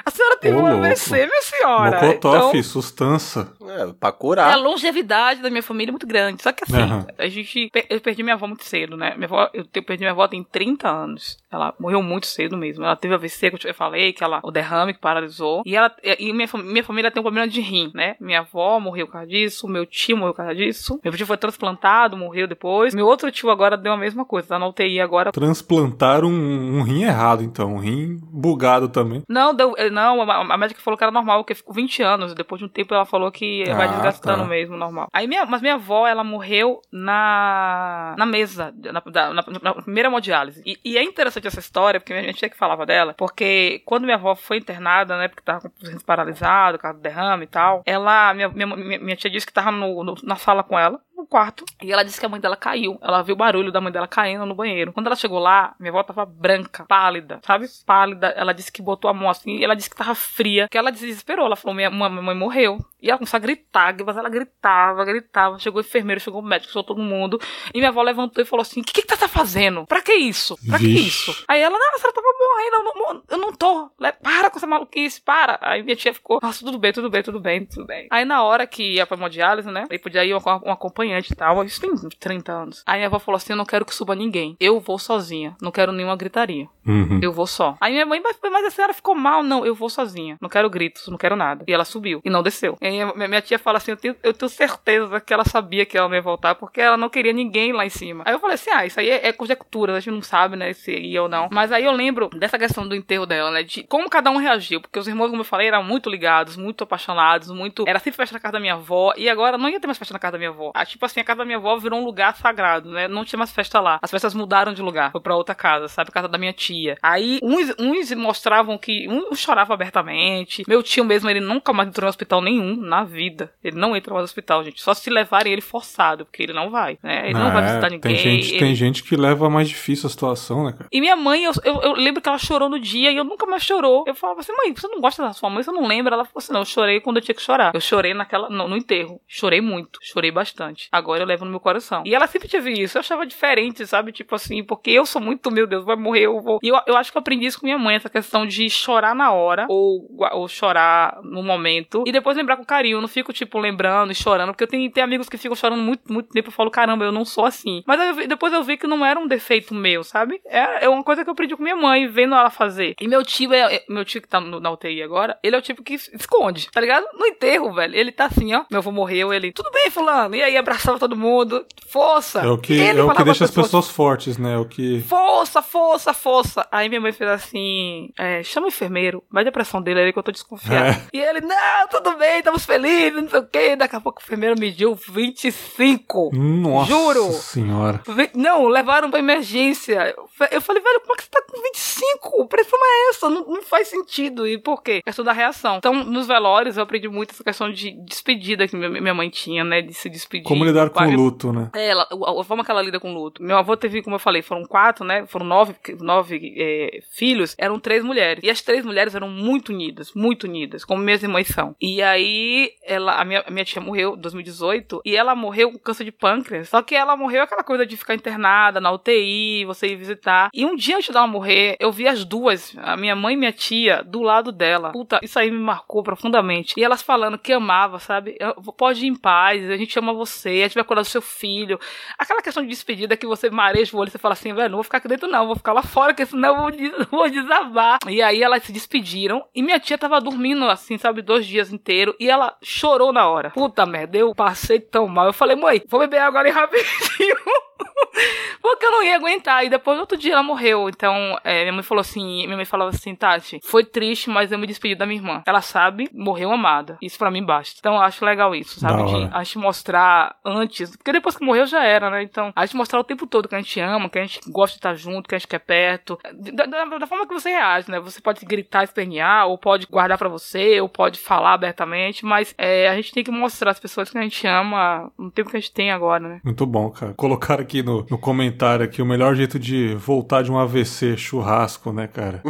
a senhora teve um. AVC, minha senhora. Mocotó, Então, fi, sustância. É, pra a curar. longevidade da minha família é muito grande. Só que assim, Aham. a gente. Eu perdi minha avó muito cedo, né? Minha avó, eu perdi minha avó tem 30 anos. Ela morreu muito cedo mesmo. Ela teve AVC, que eu falei, que ela, o derrame que paralisou. E ela e minha, minha família tem um problema de rim, né? Minha avó morreu por causa disso, meu tio morreu por causa disso. Meu tio foi transplantado, morreu depois. Meu outro tio agora deu a mesma coisa, tá na UTI agora. Transplantaram um, um rim errado, então. Um rim bugado também. Não, deu, eh, não, a, a médica falou que era normal, porque ficou 20 anos. Depois de um tempo ela falou que vai Ah, desgastando tá. mesmo, normal. Aí minha, mas minha avó, ela morreu na, na mesa, na, da- na- na primeira hemodiálise. E, e é interessante essa história, porque a gente tinha que falava dela, porque quando minha avó foi internada, né, porque tava com os rins paralisados, por causa do derrame e tal, ela, minha, minha, minha, minha tia disse que tava no- no- na sala com ela, no quarto, e ela disse que a mãe dela caiu. Ela viu o barulho da mãe dela caindo no banheiro. Quando ela chegou lá, minha avó tava branca, pálida, sabe? Pálida. Ela disse que botou a mão assim, e ela disse que tava fria, que ela desesperou. Ela falou: minha, minha mãe morreu. E ela começou a gritar, mas ela gritava, gritava. Chegou o enfermeiro, chegou o médico, chegou todo mundo. E minha avó levantou e falou assim: O que, que, que tá fazendo? Pra que isso? Pra que Vixe. isso? Aí ela, não, a senhora tava morrendo, eu não, eu não tô. Para com essa maluquice, para. Aí minha tia ficou, nossa, tudo bem, tudo bem, tudo bem, tudo bem. Aí na hora que ia pra hemodiálise, né? Aí podia ir um, um acompanhante e tal. Isso tem uns 30 anos. Aí minha avó falou assim: Eu não quero que suba ninguém. Eu vou sozinha. Não quero nenhuma gritaria. Uhum. Eu vou só. Aí minha mãe, mas, mas a senhora ficou mal? Não, eu vou sozinha. Não quero gritos, não quero nada. E ela subiu. E não desceu. E minha, minha tia fala assim: eu tenho, eu tenho certeza que ela sabia que ela não ia voltar, porque ela não queria ninguém lá em cima. Aí eu falei assim: ah, isso aí é, é conjectura, a gente não sabe, né, se ia ou não. Mas aí eu lembro dessa questão do enterro dela, né? De como cada um reagiu. Porque os irmãos, como eu falei, eram muito ligados, muito apaixonados, muito. Era sempre festa na casa da minha avó. E agora não ia ter mais festa na casa da minha avó. Ah, tipo assim, a casa da minha avó virou um lugar sagrado, né? Não tinha mais festa lá. As festas mudaram de lugar. Foi pra outra casa, sabe? A casa da minha tia. Aí uns, uns mostravam que. Um chorava abertamente. Meu tio mesmo, ele nunca mais entrou no hospital nenhum na vida. Ele não entra mais no hospital, gente. Só se levarem ele forçado, porque ele não vai, né? Ele não vai É, visitar ninguém. Tem gente, ele- tem gente que leva mais difícil a situação, né, cara? e minha mãe, eu, eu, eu lembro que ela chorou no dia e eu nunca mais chorou. Eu falava assim, mãe, você não gosta da sua mãe? Você não lembra? Ela falou assim, não, eu chorei quando eu tinha que chorar. Eu chorei naquela, no, no enterro. Chorei muito. Chorei bastante. Agora eu levo no meu coração. E ela sempre teve isso. Eu achava diferente, sabe? Tipo assim, porque eu sou muito, meu Deus, vai morrer, eu vou. E eu, eu acho que eu aprendi isso com minha mãe, essa questão de chorar na hora ou, ou chorar no momento e depois lembrar com carinho. Eu não fico, tipo, lembrando e chorando, porque eu tenho, tenho amigos que ficam chorando muito, muito tempo. Eu falo, caramba, eu não sou assim. Mas eu, depois eu vi que não era um defeito meu, sabe? É, é uma coisa que eu aprendi com minha mãe, vendo ela fazer. E meu tio é, é meu tio que tá no, na UTI agora, ele é o tipo que esconde, tá ligado? No enterro, velho. Ele tá assim, ó. Meu avô morreu, ele, tudo bem, fulano. E aí abraçava todo mundo. Força. É o que, é o que deixa as pessoas fortes, né? É o que. Força, força, força. Aí minha mãe fez assim: é, chama o enfermeiro, vai a pressão dele aí que eu tô desconfiado. É. E ele, não, tudo bem, estamos felizes, não sei o quê. Daqui a pouco o enfermeiro mediu 25. Nossa Juro. senhora. Não, levaram pra emergência. Eu falei, velho, como é que você tá com 25? Pressão é essa? Não, não faz sentido. E por quê? Questão da reação. Então, nos velórios, eu aprendi muito essa questão de despedida que minha mãe tinha, né? De se despedir. Como lidar com o luto, né? É, ela, a forma que ela lida com o luto. Meu avô teve, como eu falei, foram quatro, né? Foram nove, nove é, filhos. Eram três mulheres. E as três mulheres eram muito unidas, muito unidas, como minhas irmãs são. E aí, ela, a minha, a minha tia morreu em 2018 e ela morreu com câncer de pâncreas. Só que ela morreu aquela coisa de ficar internada na UTI, você ir visitar. E um dia antes dela morrer, eu vi as duas, a minha mãe e minha tia, do lado dela. Puta, isso aí me marcou profundamente. E elas falando que amava, sabe? Pode ir em paz, a gente ama você, a gente vai cuidar do seu filho. Aquela questão de despedida que você mareja o olho e você fala assim, velho, não vou ficar aqui dentro não, vou ficar lá fora, porque senão eu vou, des vou desabar. E aí elas se despediram e minha tia tava dormindo assim, sabe, dois dias inteiros e ela chorou na hora. Puta merda, eu passei tão mal. Eu falei, mãe, vou beber agora em rapidinho. Porque eu não ia aguentar. E depois, outro dia, ela morreu. Então, é, minha mãe falou assim: minha mãe falava assim, Tati, foi triste, mas eu me despedi da minha irmã. Ela sabe, morreu amada. Isso para mim basta. Então, eu acho legal isso, sabe? De a gente mostrar antes. Porque depois que morreu já era, né? Então, a gente mostrar o tempo todo que a gente ama, que a gente gosta de estar junto, que a gente quer perto. Da, da, da forma que você reage, né? Você pode gritar, espernear, ou pode guardar para você, ou pode falar abertamente, mas é, a gente tem que mostrar as pessoas que a gente ama no tempo que a gente tem agora, né? Muito bom, cara. Colocar aqui no, no comentário aqui o melhor jeito de voltar de um AVC churrasco, né, cara?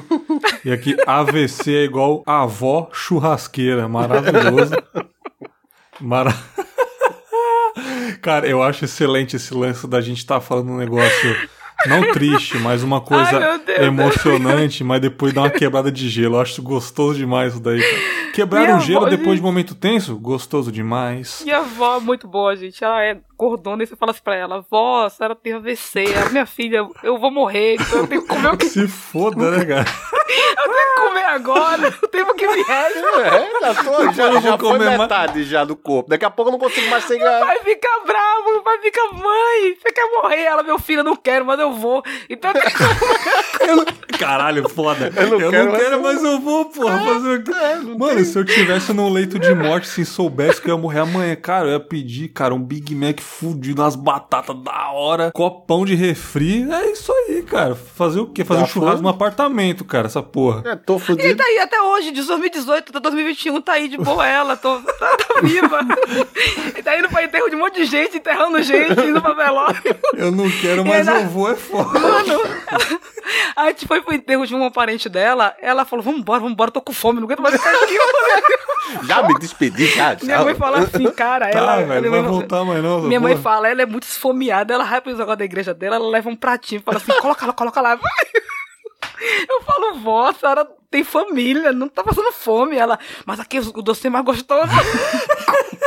E aqui AVC é igual avó churrasqueira, maravilhoso. Mara... Cara, eu acho excelente esse lance da gente estar tá falando um negócio não triste, mas uma coisa Ai, emocionante, mas depois dá uma quebrada de gelo. Eu acho isso demais isso daí. Quebrar o gelo avó, depois gente... de um momento tenso? Gostoso demais. Minha avó é muito boa, gente. Ela é gordona e você fala assim pra ela: Vó, a senhora tem AVC. A minha filha, eu vou morrer, então eu tenho que comer o que. Se foda, né, cara? eu tenho que comer agora, o tempo que me resta. É, já, tô, já, já foi metade mais... já do corpo. Daqui a pouco eu não consigo mais ser. Meu pai fica bravo, meu pai fica, mãe, você quer morrer? Ela, meu filho, eu não quero, mas eu vou. Então eu não... Caralho, foda. Eu não eu quero, não quero mas, eu vou, porra. Fazer... É, Mano, tem... se eu tivesse num leito de morte, se soubesse que eu ia morrer amanhã, cara, eu ia pedir, cara, um Big Mac fudido, umas batatas da hora, copão de refri. É isso aí, cara. Fazer o quê? Fazer tá um churrasco no apartamento, cara, essa porra. É, tô fudido. E tá aí até hoje, de 2018 até 2021, tá aí de boa ela, tô, tá, tá viva. e tá indo pra enterro de um monte de gente, enterrando gente, indo pra velório. Eu não quero, mas ainda... eu vou, é foda. Mano, a gente foi pro enterro de uma parente dela, ela falou, vambora, vambora, tô com fome, não aguento mais ficar aqui. já me despedi, já. Minha mãe fala assim, cara, tá, ela... velho, vai voltar mais não. Minha mãe fala, ela é muito esfomeada, ela vai pro negócio da igreja dela, ela leva um pratinho e fala assim, coloca lá, coloca lá. Eu falo, vó, a senhora tem família, não tá passando fome. Ela, mas aqui o doce é mais gostoso.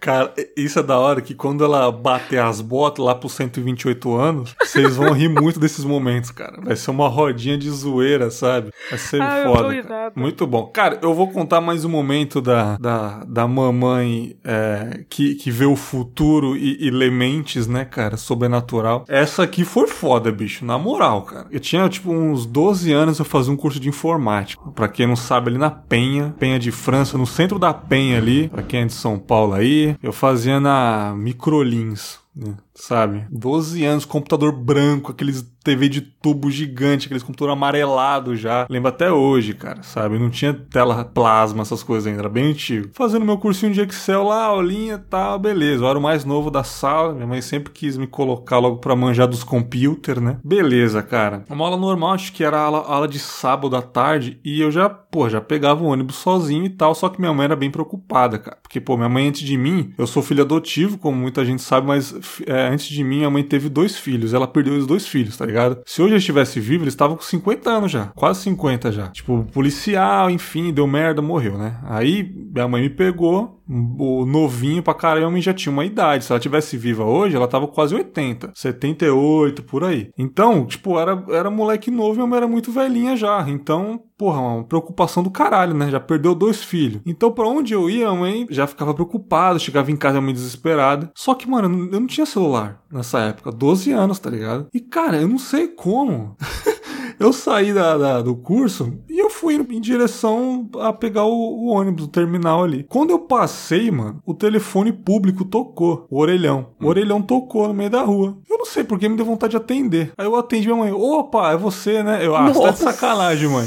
Cara, isso é da hora que quando ela bater as botas lá pros 128 anos, vocês vão rir muito desses momentos, cara. Vai ser uma rodinha de zoeira, sabe? Vai ser ah, foda. Muito bom. Cara, eu vou contar mais um momento da, da, da mamãe é, que, que vê o futuro e, e lê mentes, né, cara? Sobrenatural. Essa aqui foi foda, bicho. Na moral, cara. Eu tinha, tipo, uns 12 anos, eu fazia um curso de informática. Pra quem não sabe, ali na Penha, Penha de França, no centro da Penha ali, pra quem é de São Paulo aí, eu fazia na Microlins, né? Sabe? 12 anos, computador branco, aqueles TV de tubo gigante, aqueles computador amarelado já. Lembro até hoje, cara, sabe? Não tinha tela plasma, essas coisas ainda, era bem antigo. Fazendo meu cursinho de Excel lá, aulinha e tal, beleza. Eu era o mais novo da sala, minha mãe sempre quis me colocar logo pra manjar dos computers, né? Beleza, cara. Uma aula normal, acho que era a aula, aula de sábado à tarde, e eu já, pô, já pegava o ônibus sozinho e tal, só que minha mãe era bem preocupada, cara. Porque, pô, minha mãe antes de mim, eu sou filho adotivo, como muita gente sabe, mas é, antes de mim, a mãe teve dois filhos. Ela perdeu os dois filhos, tá ligado? Se hoje eu estivesse vivo, eles estavam com 50 anos já. Quase 50 já. Tipo, policial, enfim, deu merda, morreu, né? Aí minha mãe me pegou, o novinho pra caramba e já tinha uma idade. Se ela tivesse viva hoje, ela tava quase 80, 78, por aí. Então, tipo, era, era moleque novo e minha mãe era muito velhinha já. Então, porra, uma preocupação do caralho, né? Já perdeu dois filhos. Então, pra onde eu ia, a mãe já ficava preocupada, chegava em casa meio desesperada. Só que, mano, eu não tinha celular nessa época, 12 anos, tá ligado? E, cara, eu não sei como. eu saí da, da, do curso e eu fui em direção a pegar o, o ônibus, o terminal ali. Quando eu passei, mano, o telefone público tocou, o orelhão. O orelhão tocou no meio da rua. Eu não sei porque me deu vontade de atender. Aí eu atendi minha mãe. Opa, é você, né? Eu, ah, você tá de sacanagem, mãe.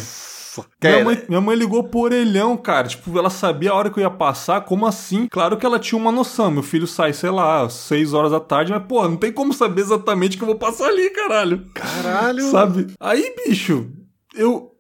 Minha mãe, minha mãe, ligou pro orelhão, cara. Tipo, ela sabia a hora que eu ia passar. Como assim? Claro que ela tinha uma noção. Meu filho sai, sei lá, 6 horas da tarde, mas, pô, não tem como saber exatamente que eu vou passar ali, caralho. Caralho. Sabe? Aí, bicho, eu.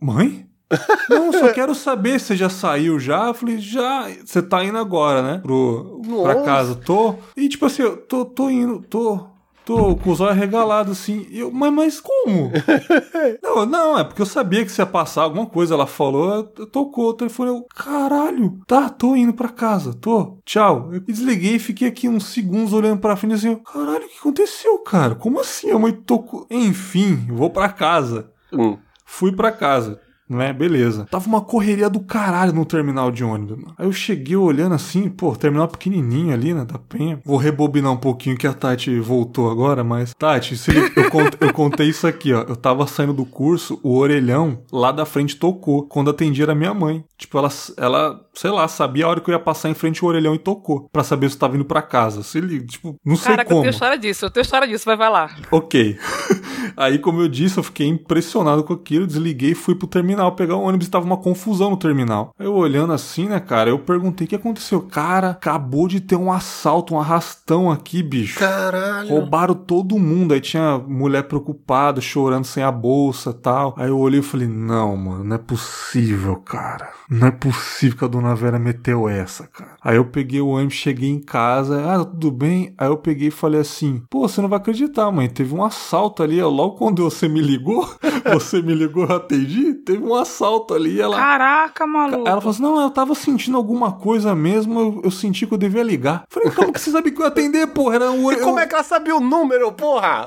Mãe? Não, só quero saber se você já saiu já. Eu falei, já. Você tá indo agora, né? Pro, pra casa. Tô. E tipo assim, eu tô, tô indo, tô. Tô com os olhos regalados assim. Eu, mas, mas como? não, não, é porque eu sabia que você ia passar alguma coisa. Ela falou, tocou o telefone. Eu, caralho, tá, tô indo pra casa, tô, tchau. Eu desliguei e fiquei aqui uns segundos olhando pra frente assim. Caralho, o que aconteceu, cara? Como assim? A mãe tocou. Enfim, vou pra casa. Hum. Fui pra casa né? Beleza. Tava uma correria do caralho no terminal de ônibus, mano. Aí eu cheguei olhando assim, pô, terminal pequenininho ali, né, da Penha. Vou rebobinar um pouquinho que a Tati voltou agora, mas... Tati, se eu, cont, eu contei isso aqui, ó. Eu tava saindo do curso, o orelhão lá da frente tocou. Quando atendi era minha mãe. Tipo, ela, ela, sei lá, sabia a hora que eu ia passar em frente o orelhão e tocou. Pra saber se eu tava indo pra casa. Se ele, tipo, não sei Caraca, como. eu tenho história disso, eu tenho história disso, vai, vai lá. Ok. Aí, como eu disse, eu fiquei impressionado com aquilo, desliguei e fui pro terminal pegar o ônibus e tava uma confusão no terminal. Eu olhando assim, né, cara, eu perguntei o que aconteceu. Cara, acabou de ter um assalto, um arrastão aqui, bicho. Caralho. Roubaram todo mundo. Aí tinha mulher preocupada, chorando sem a bolsa tal. Aí eu olhei e falei, não, mano, não é possível, cara. Não é possível que a dona Vera meteu essa, cara. Aí eu peguei o ônibus, cheguei em casa, ah, tudo bem? Aí eu peguei e falei assim, pô, você não vai acreditar, mãe, teve um assalto ali, logo quando você me ligou, você me ligou, eu atendi, teve um assalto ali, ela... Caraca, maluco. Ela falou assim, não, eu tava sentindo alguma coisa mesmo, eu, eu senti que eu devia ligar. Falei, como que você sabia que eu ia atender, porra? Era um... E como é que ela sabia o número, porra?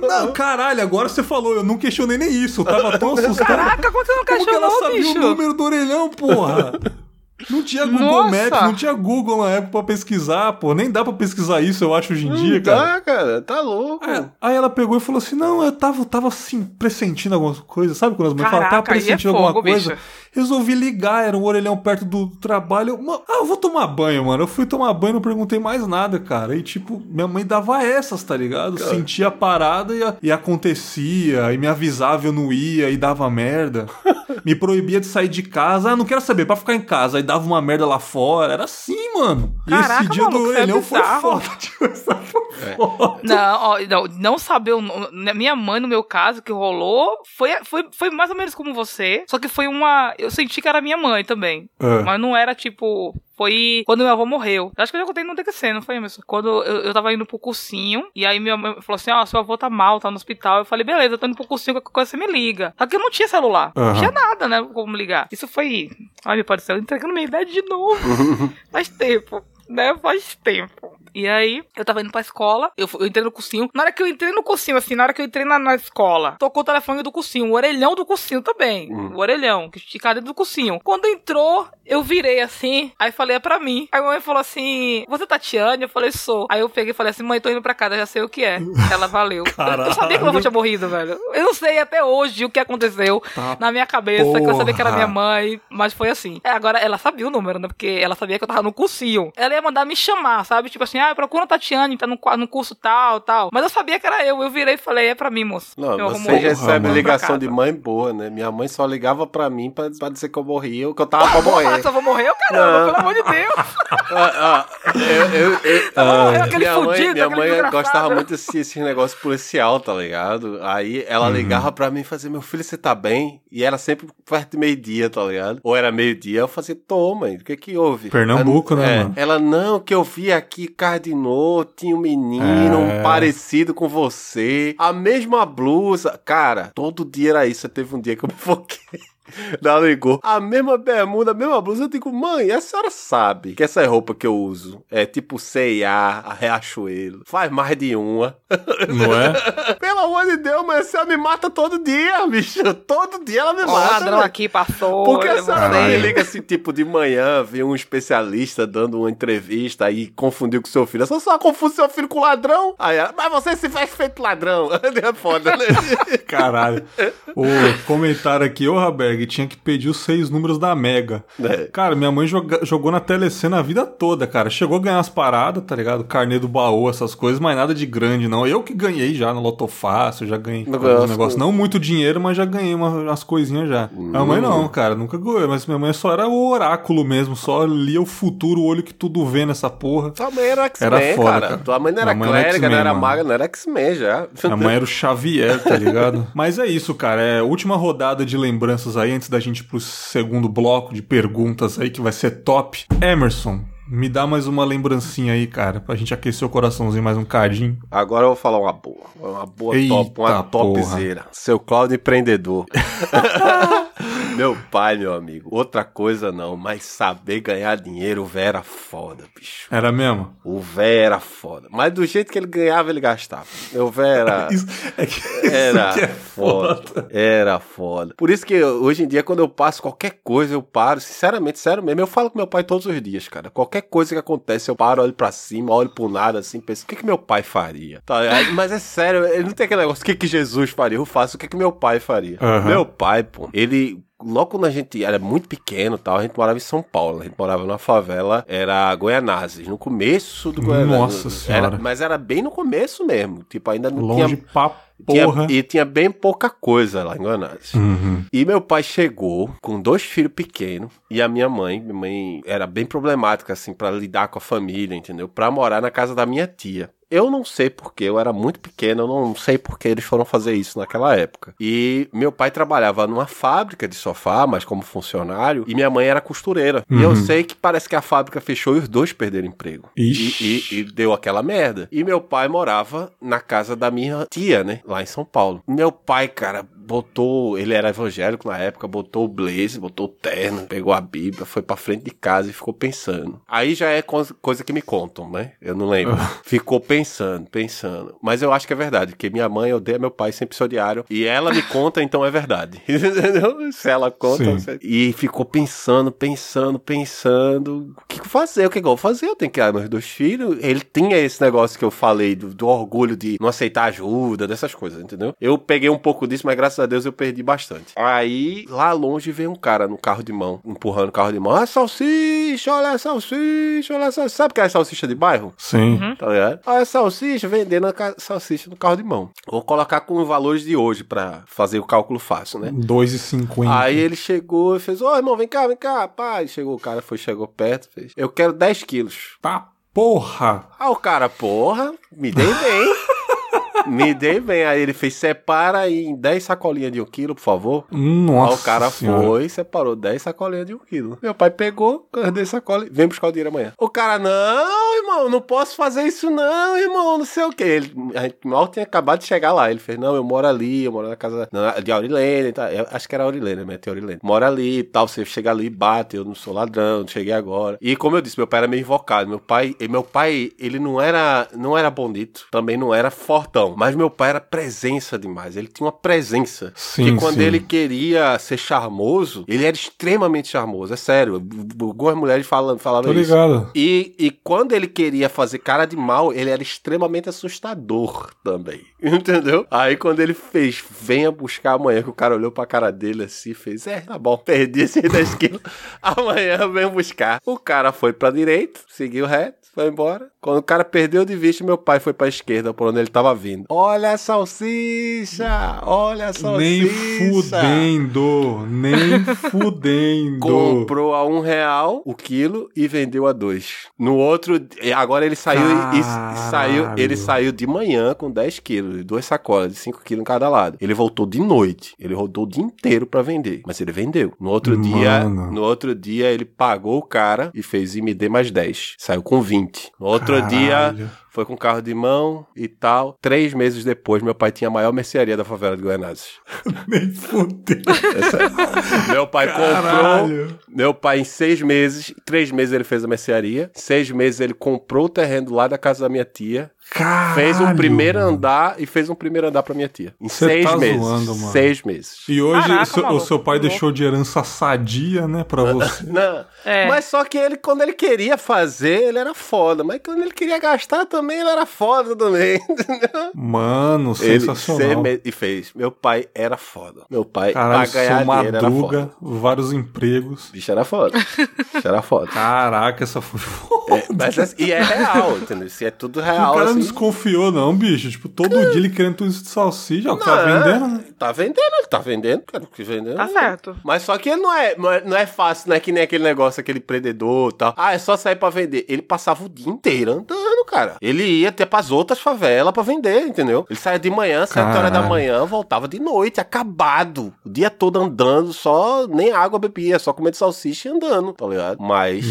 Não, caralho, agora você falou, eu não questionei nem isso, eu tava tão assustado. Caraca, como você não Como que ela questionou, sabia bicho? o número do orelhão, porra? Não tinha Google Nossa! Maps, não tinha Google na época pra pesquisar, pô. Nem dá pra pesquisar isso, eu acho, hoje em dia, Não cara. dá, cara, tá louco. Aí, aí ela pegou e falou assim: Não, eu tava, tava assim, pressentindo alguma coisa. Sabe quando as mulheres falam, tava é pressentindo fogo, alguma coisa? bicho. Resolvi ligar, era um orelhão perto do trabalho. Eu, "Ma- ah, eu vou tomar banho, mano. Eu fui tomar banho, não perguntei mais nada, cara. E tipo, minha mãe dava essas, tá ligado? Sentia a parada e, e acontecia, e me avisava, eu não ia, e dava merda. me proibia de sair de casa. Ah, não quero saber, pra ficar em casa. Aí dava uma merda lá fora. Era assim, mano. E Caraca, esse dia maluco, do isso é foi foda. Tipo, essa foi foda. Não, ó, não, não saber o nome. né, Minha mãe, no meu caso, que rolou, foi, foi, foi mais ou menos como você. Só que foi uma. Eu senti que era minha mãe também. É. Mas não era tipo. Foi quando meu avô morreu. Acho que eu já contei no DQC, não foi, Emerson? Quando eu, eu tava indo pro cursinho, e aí minha mãe falou assim: Ó, seu avô tá mal, tá no hospital. Eu falei, beleza, eu tô indo pro cursinho, qualquer coisa você me liga. Só que eu não tinha celular. Aham. Não tinha nada, né? Como ligar. Isso foi. Ai, meu pai do céu, entregando minha idade de novo. Faz tempo. Né? Faz tempo. E aí, eu tava indo pra escola, eu, eu entrei no cursinho. Na hora que eu entrei no cursinho, assim, na hora que eu entrei na, na escola, tocou o telefone do cursinho, o orelhão do cursinho também. O orelhão, que esticado do cursinho. Quando entrou, eu virei assim, aí falei, é pra mim. Aí a mãe falou assim: Você Tatiane? Eu falei, sou. Aí eu peguei e falei assim: Mãe, tô indo pra casa, já sei o que é. Ela valeu. Eu, eu sabia que meu avô tinha morrido, velho. Eu não sei até hoje o que aconteceu Tá na minha cabeça, que eu sabia que era porra. minha mãe, mas foi assim. É, agora, ela sabia o número, né? Porque ela sabia que eu tava no cursinho. Ela ia mandar me chamar, sabe? Tipo assim, ah, procura a Tatiane, tá no, no curso tal, tal. Mas eu sabia que era eu. Eu virei e falei, é pra mim, moço. Não, avô você morreu. recebe mano. ligação de mãe boa, né? Minha mãe só ligava pra mim pra, pra dizer que eu morria, que eu tava pra Vou morrer. seu avô morreu, caramba, Não. pelo amor de Deus. Ah, ah, eu, eu, eu- Ah, aquele minha mãe, fudido, minha aquele mãe desgraçado. gostava muito desse, esse negócio policial, tá ligado? Aí ela Uhum. ligava pra mim e fazia, meu filho, você tá bem? E era sempre perto de meio-dia, tá ligado? Ou era meio-dia, eu fazia, mãe, o que que houve? Pernambuco, Ela- né, é, mano? Ela, não, que eu vi aqui, jardinou, tinha um menino É. um parecido com você, a mesma blusa. Cara, todo dia era isso. Teve um dia que eu me foquei. Ela ligou. A mesma bermuda, a mesma blusa. Eu digo, mãe, a senhora sabe que essa roupa que eu uso é tipo C&A, a Riachuelo. Faz mais de uma. Não é? Pelo amor de Deus, mãe, a senhora me mata todo dia, bicho. Todo dia ela me o mata. ladrão velho. aqui passou. Porque a eu senhora me liga assim, tipo, de manhã, vem um especialista dando uma entrevista aí confundiu com seu filho. Só só confunde seu filho com ladrão. Aí ela, mas você se faz feito ladrão. É foda, né? Caralho. O comentário aqui, ô Raberg, tinha que pedir os seis números da Mega. É. Cara, minha mãe joga- jogou na telecena a vida toda, cara. Chegou a ganhar as paradas, tá ligado? Carnê do baú, essas coisas, mas nada de grande, não. Eu que ganhei já no Loto Fácil, já ganhei negócios. coisas. Não muito dinheiro, mas já ganhei uma- umas coisinhas já. A mãe não, cara, nunca ganhou. Mas minha mãe só era o oráculo mesmo, só lia o futuro, o olho que tudo vê nessa porra. Tua mãe era Era X-Men, foda, cara. cara. Tua mãe não era Minha clériga, não era maga, não era X-Men já. Minha mãe era o Xavier, tá ligado? Mas é isso, cara. É a última rodada de lembranças aí, antes da gente ir pro segundo bloco de perguntas aí, que vai ser top. Emerson, me dá mais uma lembrancinha aí, cara, pra gente aquecer o coraçãozinho mais um cadinho. Agora eu vou falar uma boa. Uma boa Eita top, uma topzera. Seu Cláudio empreendedor. meu pai, meu amigo. Outra coisa não, mas saber ganhar dinheiro, o véio era foda, bicho. Era mesmo? O véio era foda. Mas do jeito que ele ganhava, ele gastava. O véio era. Isso, é que, Era isso que é foda. Era foda. Por isso que hoje em dia, quando eu passo qualquer coisa, eu paro. Sinceramente, sério mesmo. Eu falo com meu pai todos os dias, cara. Qualquer coisa que acontece, eu paro, olho pra cima, olho pro nada, assim, penso, o que que meu pai faria? Tá, mas é sério, ele não tem aquele negócio, o que que Jesus faria? Eu faço, o que que meu pai faria? Aham. Meu pai, pô, ele... Logo quando a gente era muito pequeno tal, a gente morava em São Paulo. A gente morava numa favela, era Goianazes, no começo do Goianazes. Nossa Senhora. Era- mas era bem no começo mesmo. Tipo, ainda não longe tinha tinha- porra. e tinha bem pouca coisa lá em Guanás. Uhum. E meu pai chegou com dois filhos pequenos e a minha mãe, minha mãe era bem problemática assim pra lidar com a família, entendeu? Pra morar na casa da minha tia. Eu não sei porquê, eu era muito pequeno, eu não sei por que eles foram fazer isso naquela época. E meu pai trabalhava numa fábrica de sofá, mas como funcionário, e minha mãe era costureira. E eu Uhum. sei que parece que a fábrica fechou e os dois perderam emprego. E, e- e deu aquela merda. E meu pai morava na casa da minha tia, né? Lá em São Paulo. Meu pai, cara, botou. Ele era evangélico na época, botou o blaze, botou o terno, pegou a Bíblia, foi pra frente de casa e ficou pensando. Aí já é co- coisa que me contam, né? Eu não lembro. ficou pensando, pensando. Mas eu acho que é verdade, porque minha mãe odeia meu pai sem episodiário. E ela me conta, então é verdade. Entendeu? Se ela conta. Você- E ficou pensando, pensando, pensando. O que fazer? O que eu vou fazer? Eu tenho que criar meus dois filhos. Ele tinha esse negócio que eu falei do, do orgulho de não aceitar ajuda, dessas coisas, entendeu? Eu peguei um pouco disso, mas graças a Deus eu perdi bastante. Aí, lá longe, veio um cara no carro de mão, empurrando o carro de mão. Ah, salsicha, olha a salsicha, olha a salsicha. Sabe que é a salsicha de bairro? Sim. Tá ligado? Olha a salsicha, vendendo a salsicha no carro de mão. Vou colocar com os valores de hoje pra fazer o cálculo fácil, né? 2,50. Aí ele chegou e fez, ô irmão, vem cá, vem cá, pai. Chegou o cara, foi, chegou perto, fez, eu quero 10 quilos. Tá porra! Ah, o cara, porra, me dei bem. me dei bem. Aí ele fez, separa aí em 10 sacolinhas de um quilo, por favor. Nossa Aí o cara senhora. foi e separou 10 sacolinhas de um quilo. Meu pai pegou, 10 sacolinhas, vem buscar o dinheiro amanhã. O cara, não, irmão, não posso fazer isso não, irmão, não sei o que. Ele, a gente mal tinha acabado de chegar lá. Ele fez, não, eu moro ali, eu moro na casa de Aurilene, tá? Eu acho que era Aurilene, né? Tem Aurilene. Mora ali e tal, você chega ali, bate, eu não sou ladrão, não cheguei agora. E como eu disse, meu pai era meio invocado. Meu pai, e meu pai, ele não era, não era bonito, também não era fortão, mas meu pai era presença demais. Ele tinha uma presença. Sim, que quando sim. ele queria ser charmoso, ele era extremamente charmoso, é sério. Algumas mulheres falam, falavam Tô isso. ligado. E, e quando ele queria fazer cara de mal, ele era extremamente assustador também. Entendeu? Aí quando ele fez, venha buscar amanhã, que o cara olhou pra cara dele assim e fez, é, tá bom, perdi esses 10 quilos. amanhã venho buscar. O cara foi pra direita, seguiu reto, foi embora. Quando o cara perdeu de vista, meu pai foi pra esquerda, por onde ele tava vindo. Olha a salsicha! Olha a salsicha! Nem fudendo, nem fudendo. Comprou a um real o quilo e vendeu a dois. No outro, agora ele saiu e, e saiu, ele saiu de manhã com 10 quilos, duas sacolas de 5 quilos em cada lado. Ele voltou de noite, ele rodou o dia inteiro pra vender, mas ele vendeu. No outro dia, Mano. no outro dia ele pagou o cara e fez e me dê mais 10. Saiu com 20. No outro dia Caralho. Foi com carro de mão e tal. Três meses depois, meu pai tinha a maior mercearia da favela de Guaianazes. Nem fudendo. Meu pai comprou. Caralho. Meu pai, em seis meses, três meses ele fez a mercearia. Seis meses ele comprou o terreno lá da casa da minha tia. Caralho. Fez um primeiro andar e fez um primeiro andar pra minha tia. Em Cê seis tá meses. zoando, mano. Seis meses. E hoje Caraca, o seu, o maluco, seu pai deixou de herança sadia, né, pra você. Não, É. Mas só que ele, quando ele queria fazer, ele era foda. Mas quando ele queria gastar também, ele era foda também. entendeu? Mano, Ele sensacional. meses- e fez. Meu pai era foda. Meu pai, Caralho, pra ganhar era madruga, foda. vários empregos. Bicho era foda. Bicho era foda. Caraca, essa foi foda. É, mas é- e é real, entendeu? Se é tudo o real. cara não assim, desconfiou, não, bicho. Tipo, todo dia ele querendo tudo isso de salsicha. tá Não, vendendo, né? Tá vendendo, ele tá vendendo, cara. Que vendendo. Tá certo. Mas só que ele não é, não é, não é fácil, não é que nem aquele negócio, aquele empreendedor e tal. Ah, é só sair pra vender. Ele passava o dia inteiro andando, cara. Ele ia até pras outras favelas pra vender, entendeu? Ele saía de manhã, sete horas da manhã, voltava de noite, acabado. O dia todo andando, só nem água bebia, só comendo salsicha e andando, tá ligado? Mas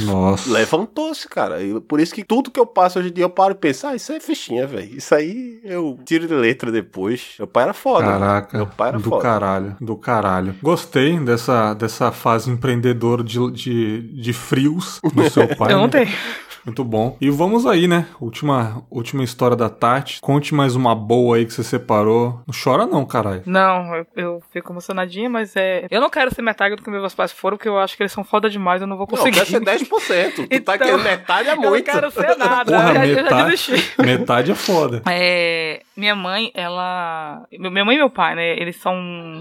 levantou-se, cara. E por isso que tudo que eu passo hoje em dia eu paro e penso, ah, isso aí é fichinha, velho. Isso aí eu tiro de letra depois. Meu pai era foda. Caraca, Meu pai era do foda. caralho, do caralho. Gostei dessa, dessa fase empreendedora de, de, de frios do seu pai. Eu não né? tenho. Muito bom. E vamos aí, né? Última, última história da Tati. Conte mais uma boa aí que você separou. Não chora não, caralho. Não, eu, eu fico emocionadinha, mas é. Eu não quero ser metade do que meus pais foram, porque eu acho que eles são foda demais, eu não vou Não, conseguir. quer ser 10%. Tu tá Então, querendo metade é Eu não muito. quero ser nada. Porra, eu, já- eu já metade, desisti. metade é foda. É, minha mãe, ela. Minha mãe e meu pai, né? Eles são